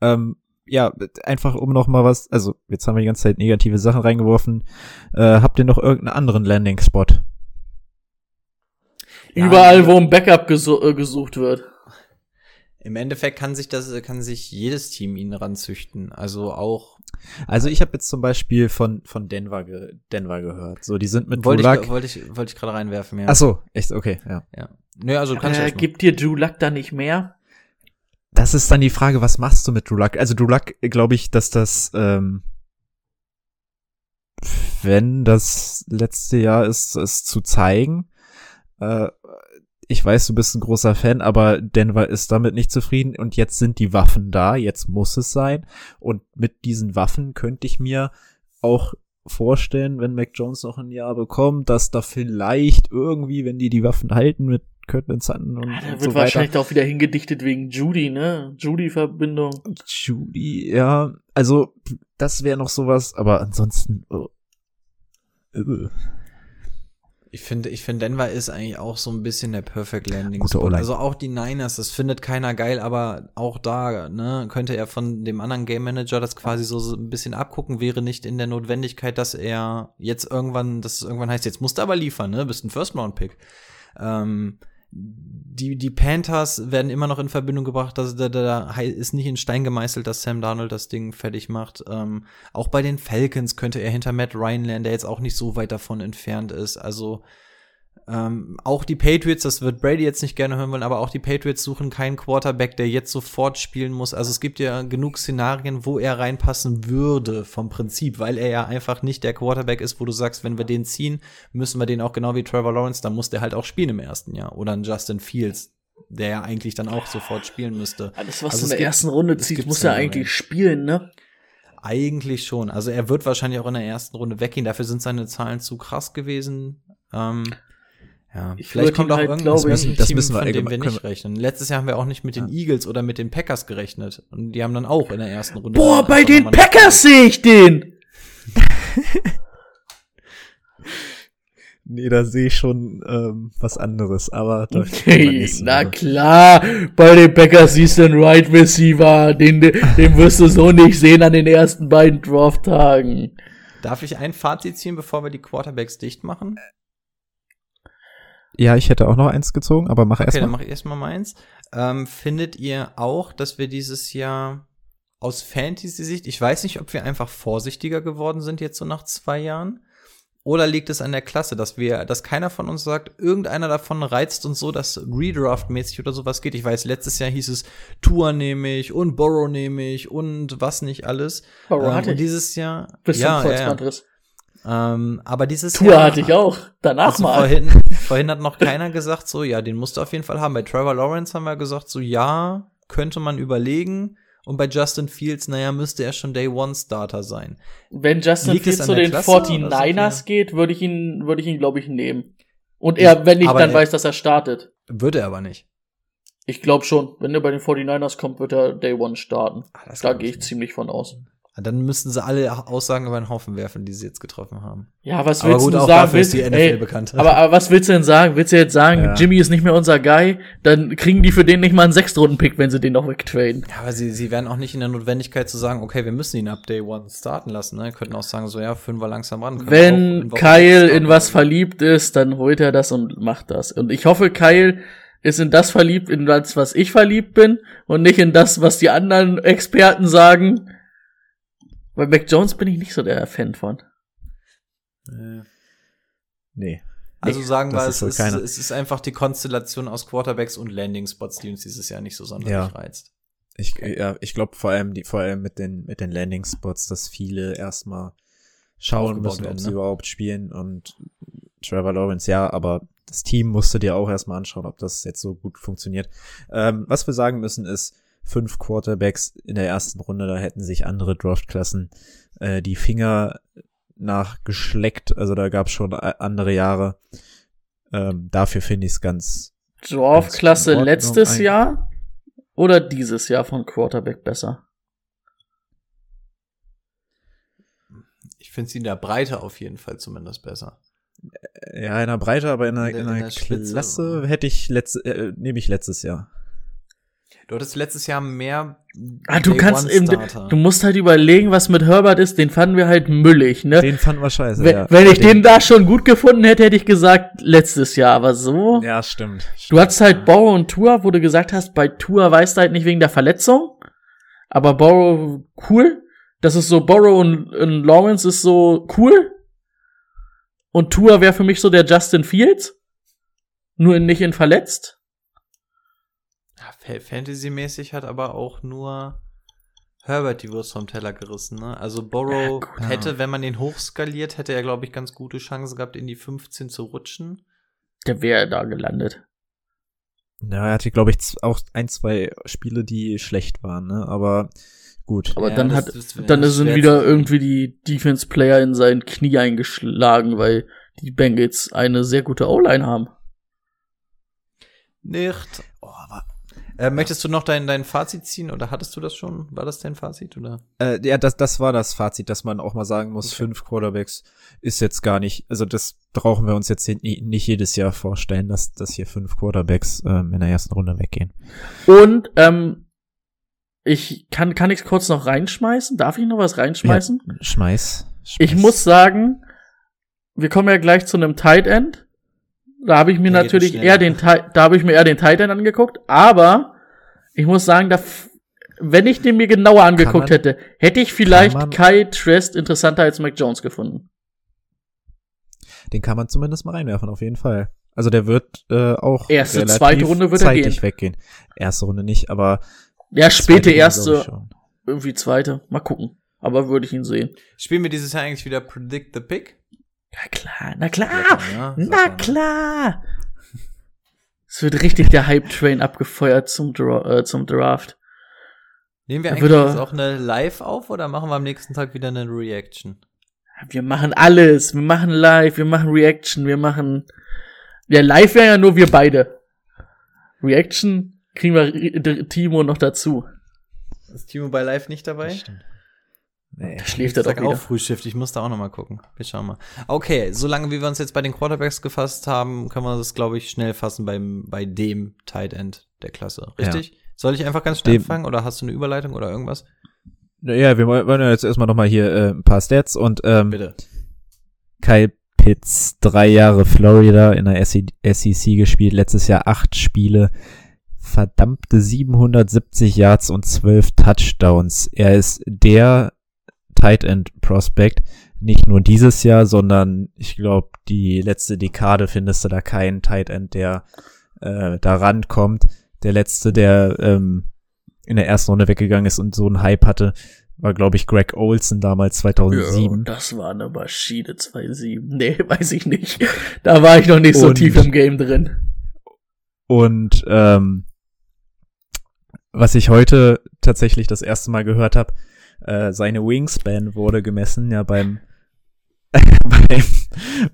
Ähm, ja, einfach um noch mal was, also jetzt haben wir die ganze Zeit negative Sachen reingeworfen. Äh, habt ihr noch irgendeinen anderen Landing-Spot? Ja, Überall, wo ein Backup gesu äh, gesucht wird. Im Endeffekt kann sich das, kann sich jedes Team ihn ranzüchten. Also auch Also ich habe jetzt zum Beispiel von, von Denver, ge Denver gehört. So, die sind mit wollte Drew Luck. ich, wollte ich, wollte ich gerade reinwerfen, ja. Ach so, echt, okay, ja. Ja. Nö, also kannst du Äh, mal. gibt dir Drew Luck da nicht mehr? Das ist dann die Frage, was machst du mit Drew Luck? Also Drew Luck, glaube ich, dass das, ähm, wenn das letzte Jahr ist, es zu zeigen. Äh, ich weiß, du bist ein großer Fan, aber Denver ist damit nicht zufrieden und jetzt sind die Waffen da, jetzt muss es sein. Und mit diesen Waffen könnte ich mir auch vorstellen, wenn Mac Jones noch ein Jahr bekommt, dass da vielleicht irgendwie, wenn die die Waffen halten mit Kirtland Sutton und, Ah, der und wird so wahrscheinlich auch wieder hingedichtet wegen Judy, ne? Judy-Verbindung. Judy, ja, also das wäre noch sowas, aber ansonsten. Oh. Äh. Ich finde, ich finde, Denver ist eigentlich auch so ein bisschen der Perfect Landing Spot. Also auch die Niners, das findet keiner geil, aber auch da, ne, könnte er von dem anderen Game Manager das quasi so, so ein bisschen abgucken, wäre nicht in der Notwendigkeit, dass er jetzt irgendwann, dass es irgendwann heißt, jetzt musst du aber liefern, ne, bist ein First Round Pick. Ähm, die, die Panthers werden immer noch in Verbindung gebracht, dass da, da, da ist nicht in Stein gemeißelt, dass Sam Darnold das Ding fertig macht. Ähm, auch bei den Falcons könnte er hinter Matt Ryan lernen, der jetzt auch nicht so weit davon entfernt ist. Also ähm, auch die Patriots, das wird Brady jetzt nicht gerne hören wollen, aber auch die Patriots suchen keinen Quarterback, der jetzt sofort spielen muss. Also es gibt ja genug Szenarien, wo er reinpassen würde vom Prinzip, weil er ja einfach nicht der Quarterback ist, wo du sagst, wenn wir den ziehen, müssen wir den auch genau wie Trevor Lawrence, dann muss der halt auch spielen im ersten Jahr. Oder ein Justin Fields, der ja eigentlich dann auch sofort spielen müsste. Alles, was Also du in der gibt- ersten Runde gibt muss er eigentlich spielen, ne? Eigentlich schon. Also er wird wahrscheinlich auch in der ersten Runde weggehen. Dafür sind seine Zahlen zu krass gewesen. Ähm, ja, Ich vielleicht kommt auch halt, irgendein glaub ich- Team, Das müssen wir von dem wir nicht rechnen. Letztes Jahr haben wir auch nicht mit den Eagles oder mit den Packers gerechnet. Und die haben dann auch in der ersten Runde. Boah, bei einfach den Packers sehe ich den! Nee, da sehe ich schon ähm, was anderes, aber da Hey, na klar, bei den Packers siehst du einen Right Receiver, den, den wirst du so nicht sehen an den ersten beiden Draft-Tagen. Darf ich ein Fazit ziehen, bevor wir die Quarterbacks dicht machen? Ja, ich hätte auch noch eins gezogen, aber mach Okay, dann erstmal. mache ich erstmal meins. Ähm, findet ihr auch, dass wir dieses Jahr aus Fantasy-Sicht, ich weiß nicht, ob wir einfach vorsichtiger geworden sind jetzt so nach zwei Jahren, oder liegt es an der Klasse, dass wir, dass keiner von uns sagt, irgendeiner davon reizt uns so, dass Redraft-mäßig oder sowas geht. Ich weiß, letztes Jahr hieß es Tour nehme ich und Borrow nehme ich und was nicht alles. Burrow Ähm, hatte und ich. dieses Jahr, Bis ja, zum ja, ja. Ähm, aber dieses Tour Jahr hatte ich auch. Danach also mal. Vorhin, vorhin hat noch keiner gesagt, so, ja, den musst du auf jeden Fall haben. Bei Trevor Lawrence haben wir gesagt, so, ja, könnte man überlegen. Und bei Justin Fields, naja, müsste er schon Day One Starter sein. Wenn Justin Liegt Fields zu den Klasse oder 49ers so? geht, würde ich ihn, würde ich ihn, glaube ich, nehmen. Und er, wenn ich Aber dann er- weiß, dass er startet. Würde er aber nicht. Ich glaube schon. Wenn er bei den 49ers kommt, wird er Day One starten. Ah, das Da gehe ich ich nicht. ziemlich von aus. Dann müssten sie alle Aussagen über den Haufen werfen, die sie jetzt getroffen haben. Ja, was Aber willst gut, du auch sagen? dafür ist die Willst- NFL bekannt. Aber, aber was willst du denn sagen? Willst du jetzt sagen, Ja. Jimmy ist nicht mehr unser Guy? Dann kriegen die für den nicht mal einen Sechstrunden-Pick, wenn sie den noch wegtraden. Ja, aber sie, sie wären auch nicht in der Notwendigkeit zu sagen, okay, wir müssen ihn ab Day One starten lassen. Ne? Könnten auch sagen, so ja, fünf wir langsam ran. Wenn Kyle in was verliebt ist, dann holt er das und macht das. Und ich hoffe, Kyle ist in das verliebt, in das, was ich verliebt bin und nicht in das, was die anderen Experten sagen. Bei Mac Jones bin ich nicht so der Fan von. Äh, Nee. Also sagen wir, es ist, es ist einfach die Konstellation aus Quarterbacks und Landing Spots, die uns dieses Jahr nicht so sonderlich Ja. reizt. Ich, ja, ich glaube vor allem die, vor allem mit den, mit den Landing Spots, dass viele erstmal schauen müssen, werden, ob sie ne? überhaupt spielen und Trevor Lawrence, ja, aber das Team musste dir auch erstmal anschauen, ob das jetzt so gut funktioniert. Ähm, was wir sagen müssen ist, fünf Quarterbacks in der ersten Runde, da hätten sich andere Draftklassen äh, die Finger nachgeschleckt, also da gab es schon a- andere Jahre. Ähm, dafür finde ich es ganz, Draft-Klasse Ordnung letztes eigentlich. Jahr oder dieses Jahr von Quarterback besser? Ich finde sie in der Breite auf jeden Fall zumindest besser. ja, in der Breite, aber in der, In der- in in der Spitze. Klasse hätte ich letzte, äh, nehme ich letztes Jahr. Du hattest letztes Jahr mehr. Ah, du Day kannst eben, du musst halt überlegen, was mit Herbert ist, den fanden wir halt müllig, ne? Den fanden wir scheiße. wenn, ja. wenn ich den da schon gut gefunden hätte, hätte ich gesagt, letztes Jahr, aber so. Ja, stimmt. Du hattest halt Borrow und Tour, wo du gesagt hast, bei Tour weißt du halt nicht wegen der Verletzung. Aber Borrow cool. Das ist so, Borrow und, und Lawrence ist so cool. Und Tour wäre für mich so der Justin Fields. Nur nicht in verletzt. Ja, Fa- Fantasy-mäßig hat aber auch nur Herbert die Wurst vom Teller gerissen. Ne? Also Borrow Ja, gut. hätte, wenn man den hochskaliert, hätte er, glaube ich, ganz gute Chancen gehabt, in die 15 zu rutschen. Der wäre da gelandet. Ja, er hatte, glaube ich, auch ein, zwei Spiele, die schlecht waren, ne? Aber gut. Aber Ja, dann das- hat, dann sind wieder irgendwie die Defense-Player in sein Knie eingeschlagen, weil die Bengals eine sehr gute O-Line haben. Nicht. Oh, aber, äh, möchtest du noch dein, dein Fazit ziehen oder hattest du das schon? War das dein Fazit oder? Äh, ja, das, das war das Fazit, dass man auch mal sagen muss, fünf Quarterbacks ist jetzt gar nicht, also das brauchen wir uns jetzt nicht jedes Jahr vorstellen, dass, dass hier fünf Quarterbacks ähm, in der ersten Runde weggehen. Und ähm, ich kann kann ich kurz noch reinschmeißen? Darf ich noch was reinschmeißen? Ja, schmeiß, schmeiß. Ich muss sagen, wir kommen ja gleich zu einem Tight End. Da habe ich mir Der natürlich eher den da habe ich mir eher den Tight End angeguckt, aber ich muss sagen, da wenn ich den mir genauer angeguckt man- hätte, hätte ich vielleicht man- Kai Trest interessanter als Mac Jones gefunden. Den kann man zumindest mal reinwerfen, auf jeden Fall. Also der wird äh, auch Erste, relativ zweite Runde wird er gehen. weggehen. Erste Runde nicht, aber Ja, späte erste, irgendwie zweite. Mal gucken. Aber würde ich ihn sehen. Spielen wir dieses Jahr eigentlich wieder Predict the Pick? Ja klar, na klar, Ja, na ne? klar. Es wird richtig der Hype-Train abgefeuert zum, Dra äh, zum Draft. Nehmen wir eigentlich jetzt auch eine Live auf oder machen wir am nächsten Tag wieder eine Reaction? Wir machen alles. Wir machen Live, wir machen Reaction, wir machen. Ja, Live wäre ja nur wir beide. Reaction kriegen wir Timo noch dazu. Ist Timo bei Live nicht dabei? Nee. Da schläft er doch wieder. auch Frühschiff, ich muss da auch noch mal gucken. Wir schauen mal. Okay, solange wie wir uns jetzt bei den Quarterbacks gefasst haben, können wir das, glaube ich, schnell fassen beim, bei dem Tight End der Klasse. Richtig? Soll ich einfach ganz schnell Dem- anfangen oder hast du eine Überleitung oder irgendwas? Ja, wir wollen wollen ja jetzt erstmal nochmal hier äh, ein paar Stats und ähm, Bitte. Kyle Pitts, drei Jahre Florida in der SEC gespielt, letztes Jahr acht Spiele, verdammte 770 Yards und 12 Touchdowns. Er ist der Tight End Prospect, nicht nur dieses Jahr, sondern ich glaube, die letzte Dekade findest du da keinen Tight End, der äh, da rankommt. Der letzte, der ähm, in der ersten Runde weggegangen ist und so einen Hype hatte, war, glaube ich, Greg Olson damals 2007. Ja, das war eine Maschine 2.7. Nee, weiß ich nicht. Da war ich noch nicht so Und- tief im Game drin. Und ähm, was ich heute tatsächlich das erste Mal gehört habe, äh, seine Wingspan wurde gemessen, ja beim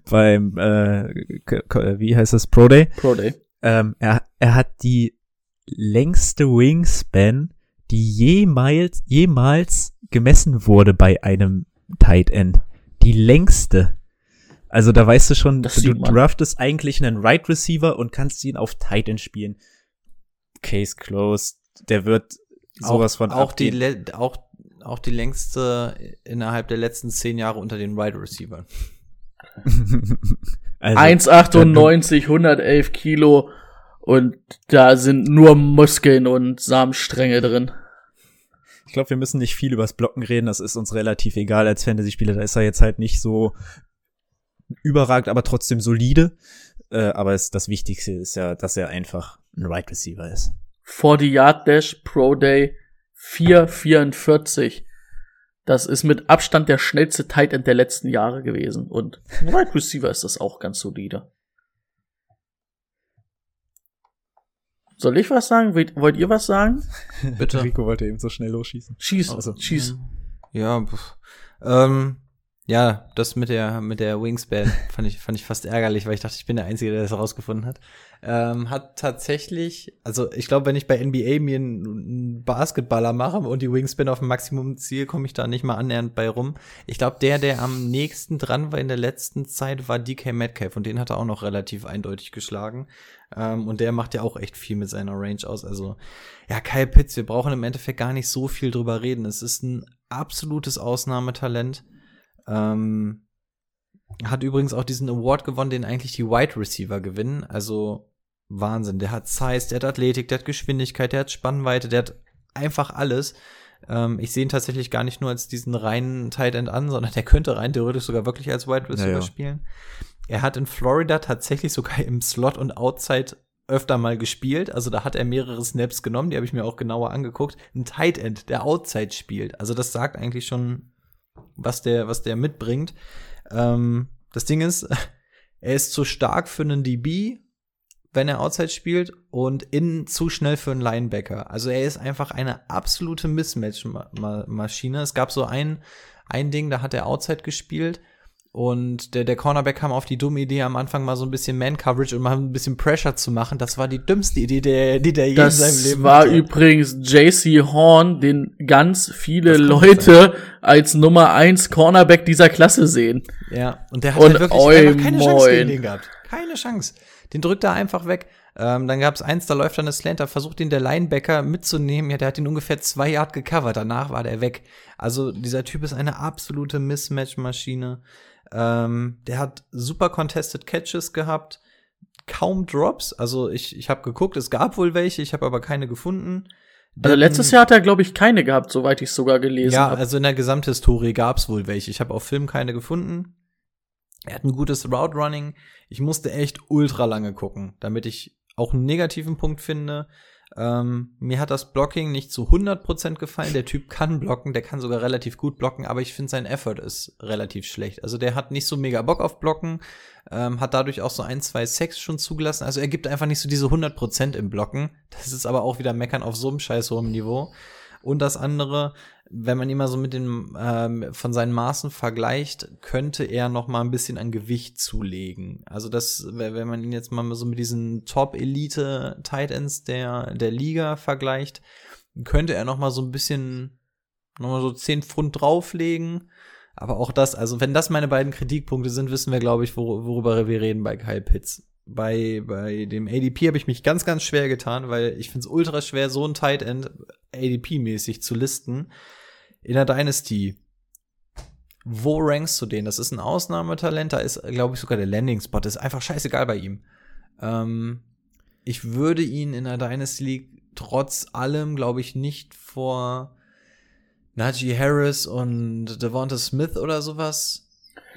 beim, beim äh, wie heißt das Pro Day? Pro Day. Ähm, er, er hat die längste Wingspan, die jemals jemals gemessen wurde bei einem Tight End. Die längste. Also da weißt du schon, Das du draftest eigentlich einen Right Receiver und kannst ihn auf Tight End spielen. Case closed. Der wird sowas auch, von auch die, abgehen. le- auch, auch die längste innerhalb der letzten zehn Jahre unter den Wide Receivers. also, 1,98, 111 Kilo und da sind nur Muskeln und Samenstränge drin. Ich glaube, wir müssen nicht viel übers Blocken reden. Das ist uns relativ egal als Fantasy-Spieler. Da ist er jetzt halt nicht so überragend, aber trotzdem solide. Äh, aber es, das Wichtigste ist ja, dass er einfach ein Right Receiver ist. 40 Yard Dash Pro Day 4,44. Das ist mit Abstand der schnellste Tight End der letzten Jahre gewesen. Und Wide Receiver ist das auch ganz solide. Soll ich was sagen? Wollt, wollt ihr was sagen? Bitte. Rico wollte eben so schnell losschießen. Schieß, Also, schieß. Ja, ähm, ja, das mit der mit der Wingspan fand ich fand ich fast ärgerlich, weil ich dachte, ich bin der Einzige, der das herausgefunden hat. Ähm, hat tatsächlich, also ich glaube, wenn ich bei NBA mir einen, Basketballer mache und die Wingspan auf dem Maximum ziehe, komme ich da nicht mal annähernd bei rum. Ich glaube, der, der am nächsten dran war in der letzten Zeit, war DK Metcalf und den hat er auch noch relativ eindeutig geschlagen. Ähm, und der macht ja auch echt viel mit seiner Range aus. Also ja, Kyle Pitts, wir brauchen im Endeffekt gar nicht so viel drüber reden. Es ist ein absolutes Ausnahmetalent. Ähm, hat übrigens auch diesen Award gewonnen, den eigentlich die Wide Receiver gewinnen. Also Wahnsinn. Der hat Size, der hat Athletik, der hat Geschwindigkeit, der hat Spannweite, der hat einfach alles. Ähm, ich sehe ihn tatsächlich gar nicht nur als diesen reinen Tight End an, sondern der könnte rein theoretisch sogar wirklich als Wide Receiver Ja, ja. spielen. Er hat in Florida tatsächlich sogar im Slot und Outside öfter mal gespielt. Also da hat er mehrere Snaps genommen, die habe ich mir auch genauer angeguckt. Ein Tight End, der Outside spielt. Also das sagt eigentlich schon, was der, was der mitbringt. Ähm, das Ding ist, er ist zu stark für einen DB, wenn er Outside spielt, und innen zu schnell für einen Linebacker. Also er ist einfach eine absolute Mismatch-Maschine. Es gab so ein, ein Ding, da hat er Outside gespielt. Und der, der Cornerback kam auf die dumme Idee, am Anfang mal so ein bisschen Man-Coverage und mal ein bisschen Pressure zu machen. Das war die dümmste Idee, der, die der je in seinem Das Leben war hatte. übrigens JC Horn, den ganz viele Das Leute als Nummer eins Cornerback dieser Klasse sehen. Ja, und der hat Und halt wirklich keine Chance gegen moin. den gehabt. Keine Chance. Den drückt er einfach weg. Ähm, dann gab's eins, da läuft dann eine Slanter, versucht ihn der Linebacker mitzunehmen. Ja, der hat ihn ungefähr zwei Yard gecovert. Danach war der weg. Also dieser Typ ist eine absolute Mismatch-Maschine. Ähm, der hat super contested Catches gehabt. Kaum Drops. Also ich, ich habe geguckt, es gab wohl welche, ich habe aber keine gefunden. Also letztes Jahr hat er, glaube ich, keine gehabt, soweit ich sogar gelesen Ja, habe. also in der Gesamthistorie gab's wohl welche. Ich habe auf Film keine gefunden. Er hat ein gutes Route Running. Ich musste echt ultra lange gucken, damit ich auch einen negativen Punkt finde. Ähm, mir hat das Blocking nicht zu 100% gefallen. Der Typ kann blocken, der kann sogar relativ gut blocken, aber ich finde sein Effort ist relativ schlecht. Also der hat nicht so mega Bock auf Blocken, ähm, hat dadurch auch so ein, zwei Sex schon zugelassen. Also er gibt einfach nicht so diese 100% im Blocken. Das ist aber auch wieder Meckern auf so einem scheiß hohem Niveau. Und das andere, wenn man ihn mal so mit den ähm, von seinen Maßen vergleicht, könnte er noch mal ein bisschen an Gewicht zulegen. Also das, wenn man ihn jetzt mal so mit diesen Top-Elite Tight Ends der der Liga vergleicht, könnte er noch mal so ein bisschen noch mal so 10 Pfund drauflegen. Aber auch das, also wenn das meine beiden Kritikpunkte sind, wissen wir, glaube ich, wor worüber wir reden bei Kyle Pitts. Bei, bei dem ADP habe ich mich ganz, ganz schwer getan, weil ich finde es ultra schwer, so ein Tight End ADP-mäßig zu listen. In der Dynasty. Wo rankst du den? Das ist ein Ausnahmetalent, da ist, glaube ich, sogar der Landing-Spot. Ist einfach scheißegal bei ihm. Ähm, ich würde ihn in der Dynasty League trotz allem, glaube ich, nicht vor Najee Harris und Devonta Smith oder sowas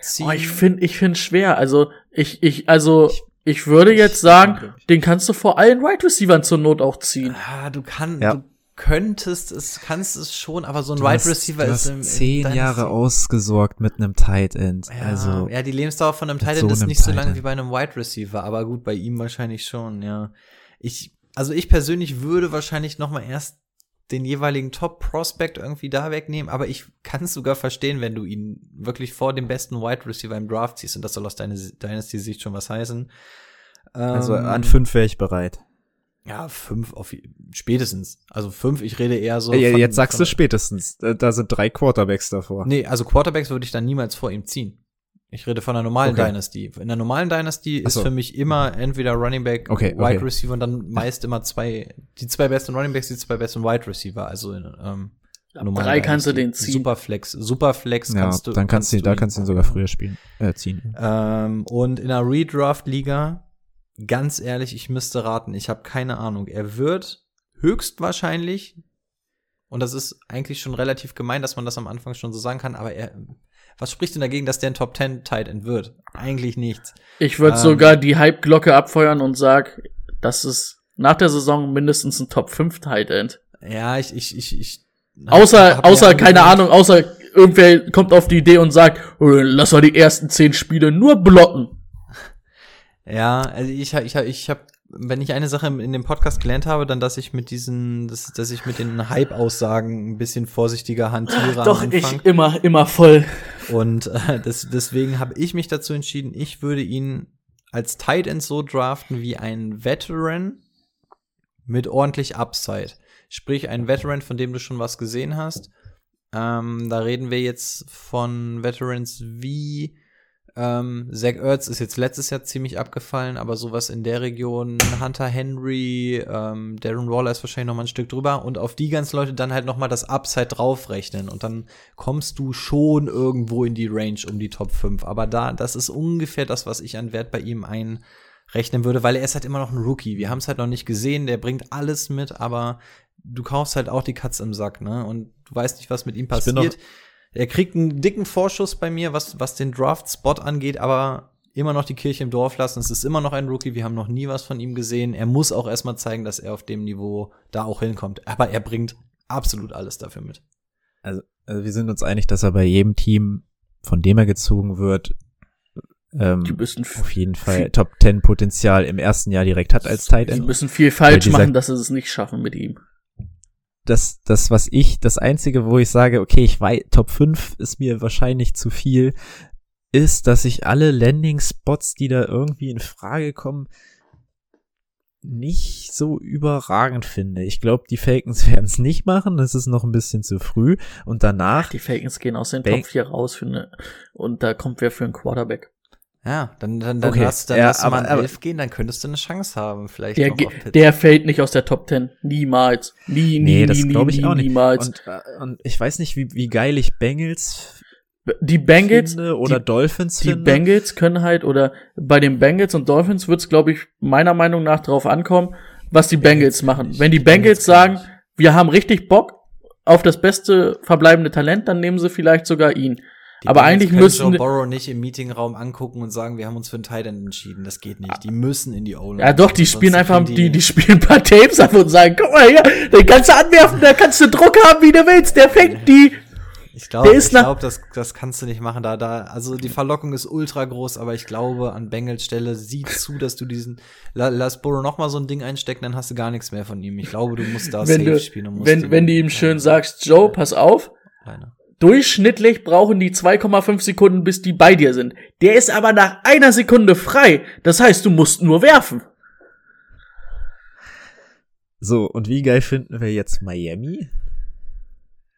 ziehen. Oh, ich finde, ich finde schwer. Also ich, ich, also ich würde jetzt sagen, den kannst du vor allen Wide Receivern zur Not auch ziehen. Ah, du kannst, Ja. du könntest es, kannst es schon, aber so ein Wide hast- Receiver du ist hast im, im zehn Jahre ausgesorgt mit einem Tight End. Ja, also ja, die Lebensdauer von einem Tight so End ist einem nicht so lang wie bei einem Wide Receiver, aber gut, bei ihm wahrscheinlich schon, ja. Ich, also ich persönlich würde wahrscheinlich noch mal erst den jeweiligen Top Prospect irgendwie da wegnehmen, aber ich kann es sogar verstehen, wenn du ihn wirklich vor dem besten Wide Receiver im Draft ziehst und das soll aus deiner Dynasty-Sicht schon was heißen. also Ähm, an fünf wäre ich bereit. Ja, fünf auf spätestens. Also fünf, ich rede eher so. Ey, von- jetzt sagst von- du spätestens. Da da sind drei Quarterbacks davor. Nee, also Quarterbacks würde ich dann niemals vor ihm ziehen. Ich rede von einer normalen Okay. Dynasty. In der normalen Dynasty Ach ist so. für mich immer entweder Running Back, Okay, Wide okay. Receiver und dann meist immer zwei, die zwei besten Running Backs, die zwei besten Wide Receiver. Also in, ähm, normalen drei kannst du Dynasty. den ziehen. Superflex, Superflex ja, kannst du. dann kannst du, da kannst du ihn sogar früher spielen, äh, ziehen. Ähm, und in einer Redraft-Liga, ganz ehrlich, ich müsste raten, ich habe keine Ahnung. Er wird höchstwahrscheinlich, und das ist eigentlich schon relativ gemein, dass man das am Anfang schon so sagen kann, aber er, was spricht denn dagegen, dass der ein Top 10 Tight End wird? Eigentlich nichts. Ich würde Ähm, sogar die Hype-Glocke abfeuern und sag, das ist nach der Saison mindestens ein Top 5 Tight End. Ja, ich, ich, ich, ich. Außer, außer, keine angewöhnt- Ahnung, außer irgendwer kommt auf die Idee und sagt, oh, lass mal die ersten zehn Spiele nur blocken. Ja, also ich, ich, ich habe, wenn ich eine Sache in dem Podcast gelernt habe, dann, dass ich mit diesen, dass, dass ich mit den Hype-Aussagen ein bisschen vorsichtiger hantiere Doch, ich immer, immer voll. Und äh, das, deswegen habe ich mich dazu entschieden, ich würde ihn als Tight End so draften wie ein Veteran mit ordentlich Upside. Sprich, ein Veteran, von dem du schon was gesehen hast. Ähm, da reden wir jetzt von Veterans wie ähm, Zach Ertz ist jetzt letztes Jahr ziemlich abgefallen, aber sowas in der Region, Hunter Henry, ähm, Darren Waller ist wahrscheinlich noch mal ein Stück drüber und auf die ganzen Leute dann halt noch mal das Upside draufrechnen und dann kommst du schon irgendwo in die Range um die Top 5. Aber da, das ist ungefähr das, was ich an Wert bei ihm einrechnen würde, weil er ist halt immer noch ein Rookie. Wir haben es halt noch nicht gesehen, der bringt alles mit, aber du kaufst halt auch die Katze im Sack, ne? Und du weißt nicht, was mit ihm passiert. Er kriegt einen dicken Vorschuss bei mir, was, was den Draft-Spot angeht, aber immer noch die Kirche im Dorf lassen. Es ist immer noch ein Rookie. Wir haben noch nie was von ihm gesehen. Er muss auch erstmal zeigen, dass er auf dem Niveau da auch hinkommt. Aber er bringt absolut alles dafür mit. Also, also wir sind uns einig, dass er bei jedem Team, von dem er gezogen wird, ähm, Die müssen, auf jeden Fall Top 10 Potenzial im ersten Jahr direkt hat als Tight die End. müssen viel falsch machen, dass sie es nicht schaffen mit ihm. Das, das, was ich, das einzige, wo ich sage, okay, ich weiß, Top 5 ist mir wahrscheinlich zu viel, ist, dass ich alle Landing-Spots, die da irgendwie in Frage kommen, nicht so überragend finde. Ich glaube, die Falcons werden es nicht machen, das ist noch ein bisschen zu früh. Und danach, Die Falcons gehen aus den Bank- Top 4 raus für eine, und da kommt wer für einen Quarterback. Ja, dann, dann, dann Okay, lass, dann ja, lass du mal aber- einen aber- Elf gehen, dann könntest du eine Chance haben. Vielleicht Der, der fällt nicht aus der Top 10. Niemals. Nie, nie, nee, das nie, nie, glaube ich nie, auch nicht. niemals. Und, äh, und ich weiß nicht, wie, wie geil ich Bengals die Bengals, finde oder die, Dolphins die finde. Bengals können halt, oder bei den Bengals und Dolphins wird es, glaube ich, meiner Meinung nach darauf ankommen, was die Bengals machen. Wenn die Bengals sagen, wir haben richtig Bock auf das beste verbleibende Talent, dann nehmen sie vielleicht sogar ihn. Die Aber Bengals eigentlich müssen, Joe Burrow nicht im Meetingraum angucken und sagen, wir haben uns für einen Tight End entschieden. Das geht nicht. Die müssen in die O-Line. ja doch, die spielen einfach, die, die spielen ein paar Tapes ab und sagen, guck mal hier, den kannst du anwerfen, da kannst du Druck haben, wie du willst, der fängt die. Ich glaube, ich glaube, das, das kannst du nicht machen. Da, da, also die Verlockung ist ultra groß, aber ich glaube, an Bengals Stelle sieh zu, dass du diesen, la, lass Burrow noch mal so ein Ding einstecken, dann hast du gar nichts mehr von ihm. Ich glaube, du musst da Wenn safe du, spielen. und musst wenn, wenn du ihm schön sagst, Joe, pass auf, Kleiner. Durchschnittlich brauchen die 2,5 Sekunden, bis die bei dir sind. Der ist aber nach einer Sekunde frei. Das heißt, du musst nur werfen. So, und wie geil finden wir jetzt Miami?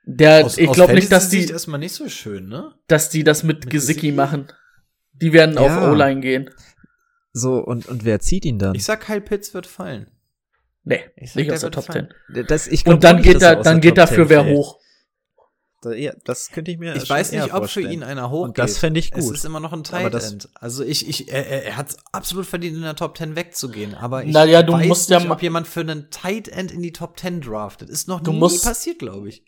Der, Aus- ich glaube nicht, dass die, erstmal nicht so schön, ne? dass die das mit, Mit Gesicki Gesicki? machen. Die werden auf Ja. O-Line gehen. So, und, und wer zieht ihn dann? Ich sag, Kyle Pitts wird fallen. Nee, Ich sag, nicht der aus der Top fallen. 10. Das, ich glaub Und dann geht da, er dann geht dafür 10 wer hoch. Da, ja, das könnte ich mir Ich weiß nicht, eher ob für vorstellen. ihn einer hochgeht. Und das fände ich Es gut. ist immer noch ein Tight End. Also ich, ich, er, er hat absolut verdient, in der Top 10 wegzugehen. Aber ich Na ja, du weiß musst ja nicht, ma- ob jemand für einen Tight End in die Top 10 draftet. Ist noch Du nie musst- passiert, glaube ich.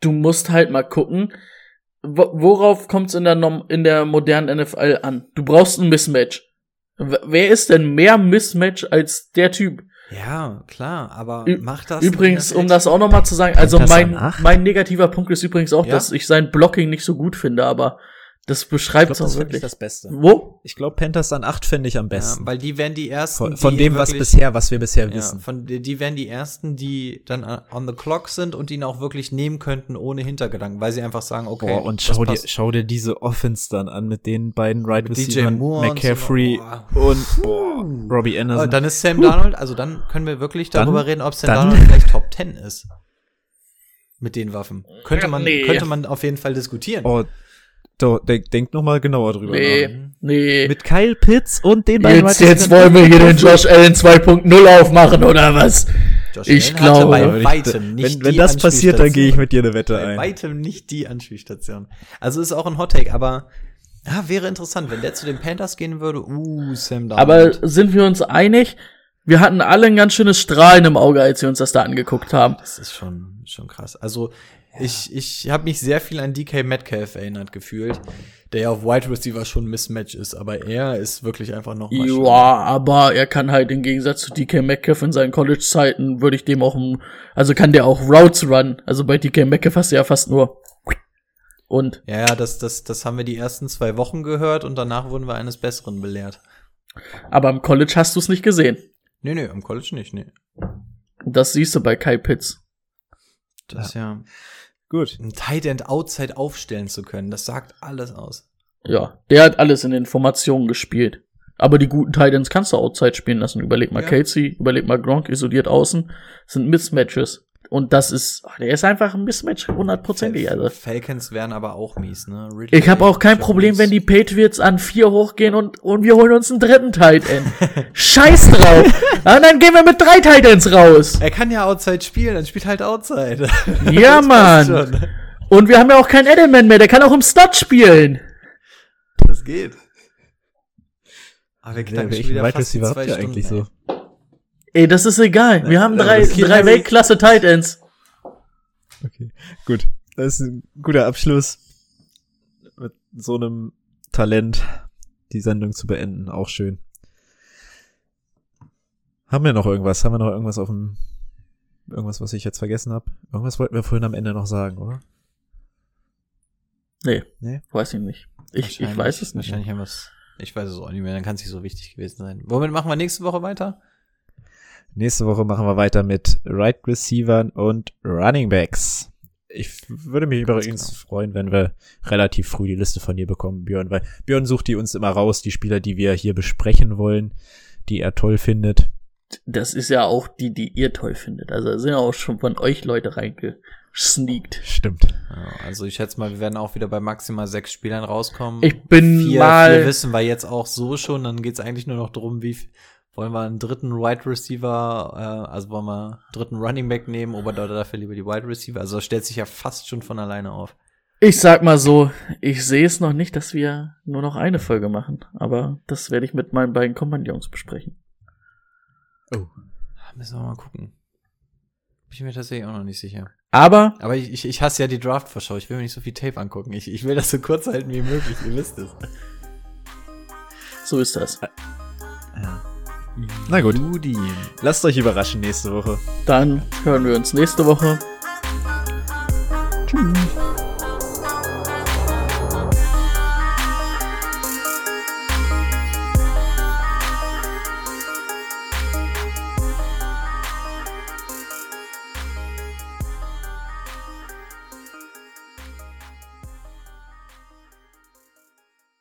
Du musst halt mal gucken, wo- worauf kommt es in der, in der modernen NFL an? Du brauchst ein Mismatch. Wer ist denn mehr Mismatch als der Typ? Ja, klar, aber Ü- macht das. Übrigens, um das auch nochmal zu sagen, also mein, mein negativer Punkt ist übrigens auch, Ja? dass ich sein Blocking nicht so gut finde, aber das beschreibt glaube, es das auch finde ich wirklich. das Beste. Wo? Ich glaube, Panthers an 8 fände ich am Ja, besten. weil die wären die ersten. von, von die dem, was wirklich- bisher, was wir bisher Ja, wissen. von, die die wären die ersten, die dann on the clock sind und ihn auch wirklich nehmen könnten ohne Hintergedanken, weil sie einfach sagen, okay. Boah, und schau dir, schau dir diese Offense dann an mit den beiden Right Receivers, Moore und McCaffrey so. und boah, Robbie Oh, Anderson. dann ist Sam Darnold, also dann können wir wirklich Dann- darüber reden, ob Sam dann- Darnold vielleicht Top 10 ist. Mit den Waffen. Könnte man, Nee. könnte man auf jeden Fall diskutieren. oh, doch, denk, denk noch mal genauer drüber nach. Nee, nee. Mit Kyle Pitts und den beiden Jetzt, jetzt wollen wir hier den Josh Allen 2.0 aufmachen, oder was? Josh ich glaube- bei Aber weitem nicht wenn, wenn das passiert, dann gehe ich mit dir eine Wette Bei ein. weitem nicht die Anspielstation. Also ist auch ein Hottake, aber ja, wäre interessant, wenn der zu den Panthers gehen würde. Uh, Sam Aber Darnold. sind wir uns einig? Wir hatten alle ein ganz schönes Strahlen im Auge, als wir uns das da angeguckt haben. das ist schon, schon krass. Also ich, ich habe mich sehr viel an DK Metcalf erinnert gefühlt, der ja auf Wide Receiver schon ein Mismatch ist, aber er ist wirklich einfach noch mal. Ja, aber er kann halt im Gegensatz zu DK Metcalf in seinen College-Zeiten, würde ich dem auch, also kann der auch Routes run. Also bei DK Metcalf hast du ja fast nur und. Ja, ja, das, das, das haben wir die ersten zwei Wochen gehört und danach wurden wir eines Besseren belehrt. Aber im College hast du es nicht gesehen. Nee, nee, im College nicht, nee. Das siehst du bei Kai Pitts. Das ja. Gut. Ein Tight End Outside aufstellen zu können, das sagt alles aus. Ja, der hat alles in den Formationen gespielt. Aber die guten Titans kannst du Outside spielen lassen. Überleg mal Ja. Casey, überleg mal Gronk, isoliert außen. Sind Mismatches. Und das ist, der ist einfach ein Mismatch, hundertprozentig. Also. Falcons wären aber auch mies, ne? Ridley, Ich habe auch kein Jones. Problem, wenn die Patriots an vier hochgehen und, und wir holen uns einen dritten Tight End. Scheiß drauf. Ja, dann gehen wir mit drei Tight Ends raus. Er kann ja Outside spielen, dann spielt halt Outside. Ja, Mann. Und wir haben ja auch keinen Edelman mehr, der kann auch im Slot spielen. Das geht. Aber wir Ja, knacken schon wieder fast zwei Stunden, eigentlich so? Ey. Das ist egal. Wir haben drei, drei nicht. Weltklasse Tight Ends. Okay, gut. Das ist ein guter Abschluss. Mit so einem Talent die Sendung zu beenden. Auch schön. Haben wir noch irgendwas? Haben wir noch irgendwas auf dem, irgendwas, was ich jetzt vergessen habe? Irgendwas wollten wir vorhin am Ende noch sagen, oder? Nee, Nee? weiß ich nicht. Ich, ich weiß es nicht. Wahrscheinlich haben wir es. Ich weiß es auch nicht mehr, dann kann es nicht so wichtig gewesen sein. Womit machen wir nächste Woche weiter? Nächste Woche machen wir weiter mit Right Receivern und Running Backs. Ich würde mich übrigens genau. freuen, wenn wir relativ früh die Liste von dir bekommen, Björn, weil Björn sucht die uns immer raus, die Spieler, die wir hier besprechen wollen, die er toll findet. Das ist ja auch die, die ihr toll findet. Also da sind ja auch schon von euch Leute reingesneakt. Stimmt. Also ich schätze mal, wir werden auch wieder bei maximal sechs Spielern rauskommen. Ich bin vier, mal. vier wissen wir jetzt auch so schon. Dann geht's eigentlich nur noch darum, wie wollen wir einen dritten Wide Receiver, äh, also wollen wir einen dritten Running Back nehmen oder dafür lieber die Wide Receiver. Also das stellt sich ja fast schon von alleine auf. Ich sag mal so, ich sehe es noch nicht, dass wir nur noch eine Folge machen. Aber das werde ich mit meinen beiden Kompagnons besprechen. Müssen wir mal gucken. Bin ich mir tatsächlich auch noch nicht sicher. Aber Aber ich, ich, ich hasse ja die Draft-Vorschau. Ich will mir nicht so viel Tape angucken. Ich, ich will das so kurz halten wie möglich. Ihr wisst es. so ist das. Na gut, Judy. lasst euch überraschen nächste Woche. Dann hören wir uns nächste Woche. Tschüss.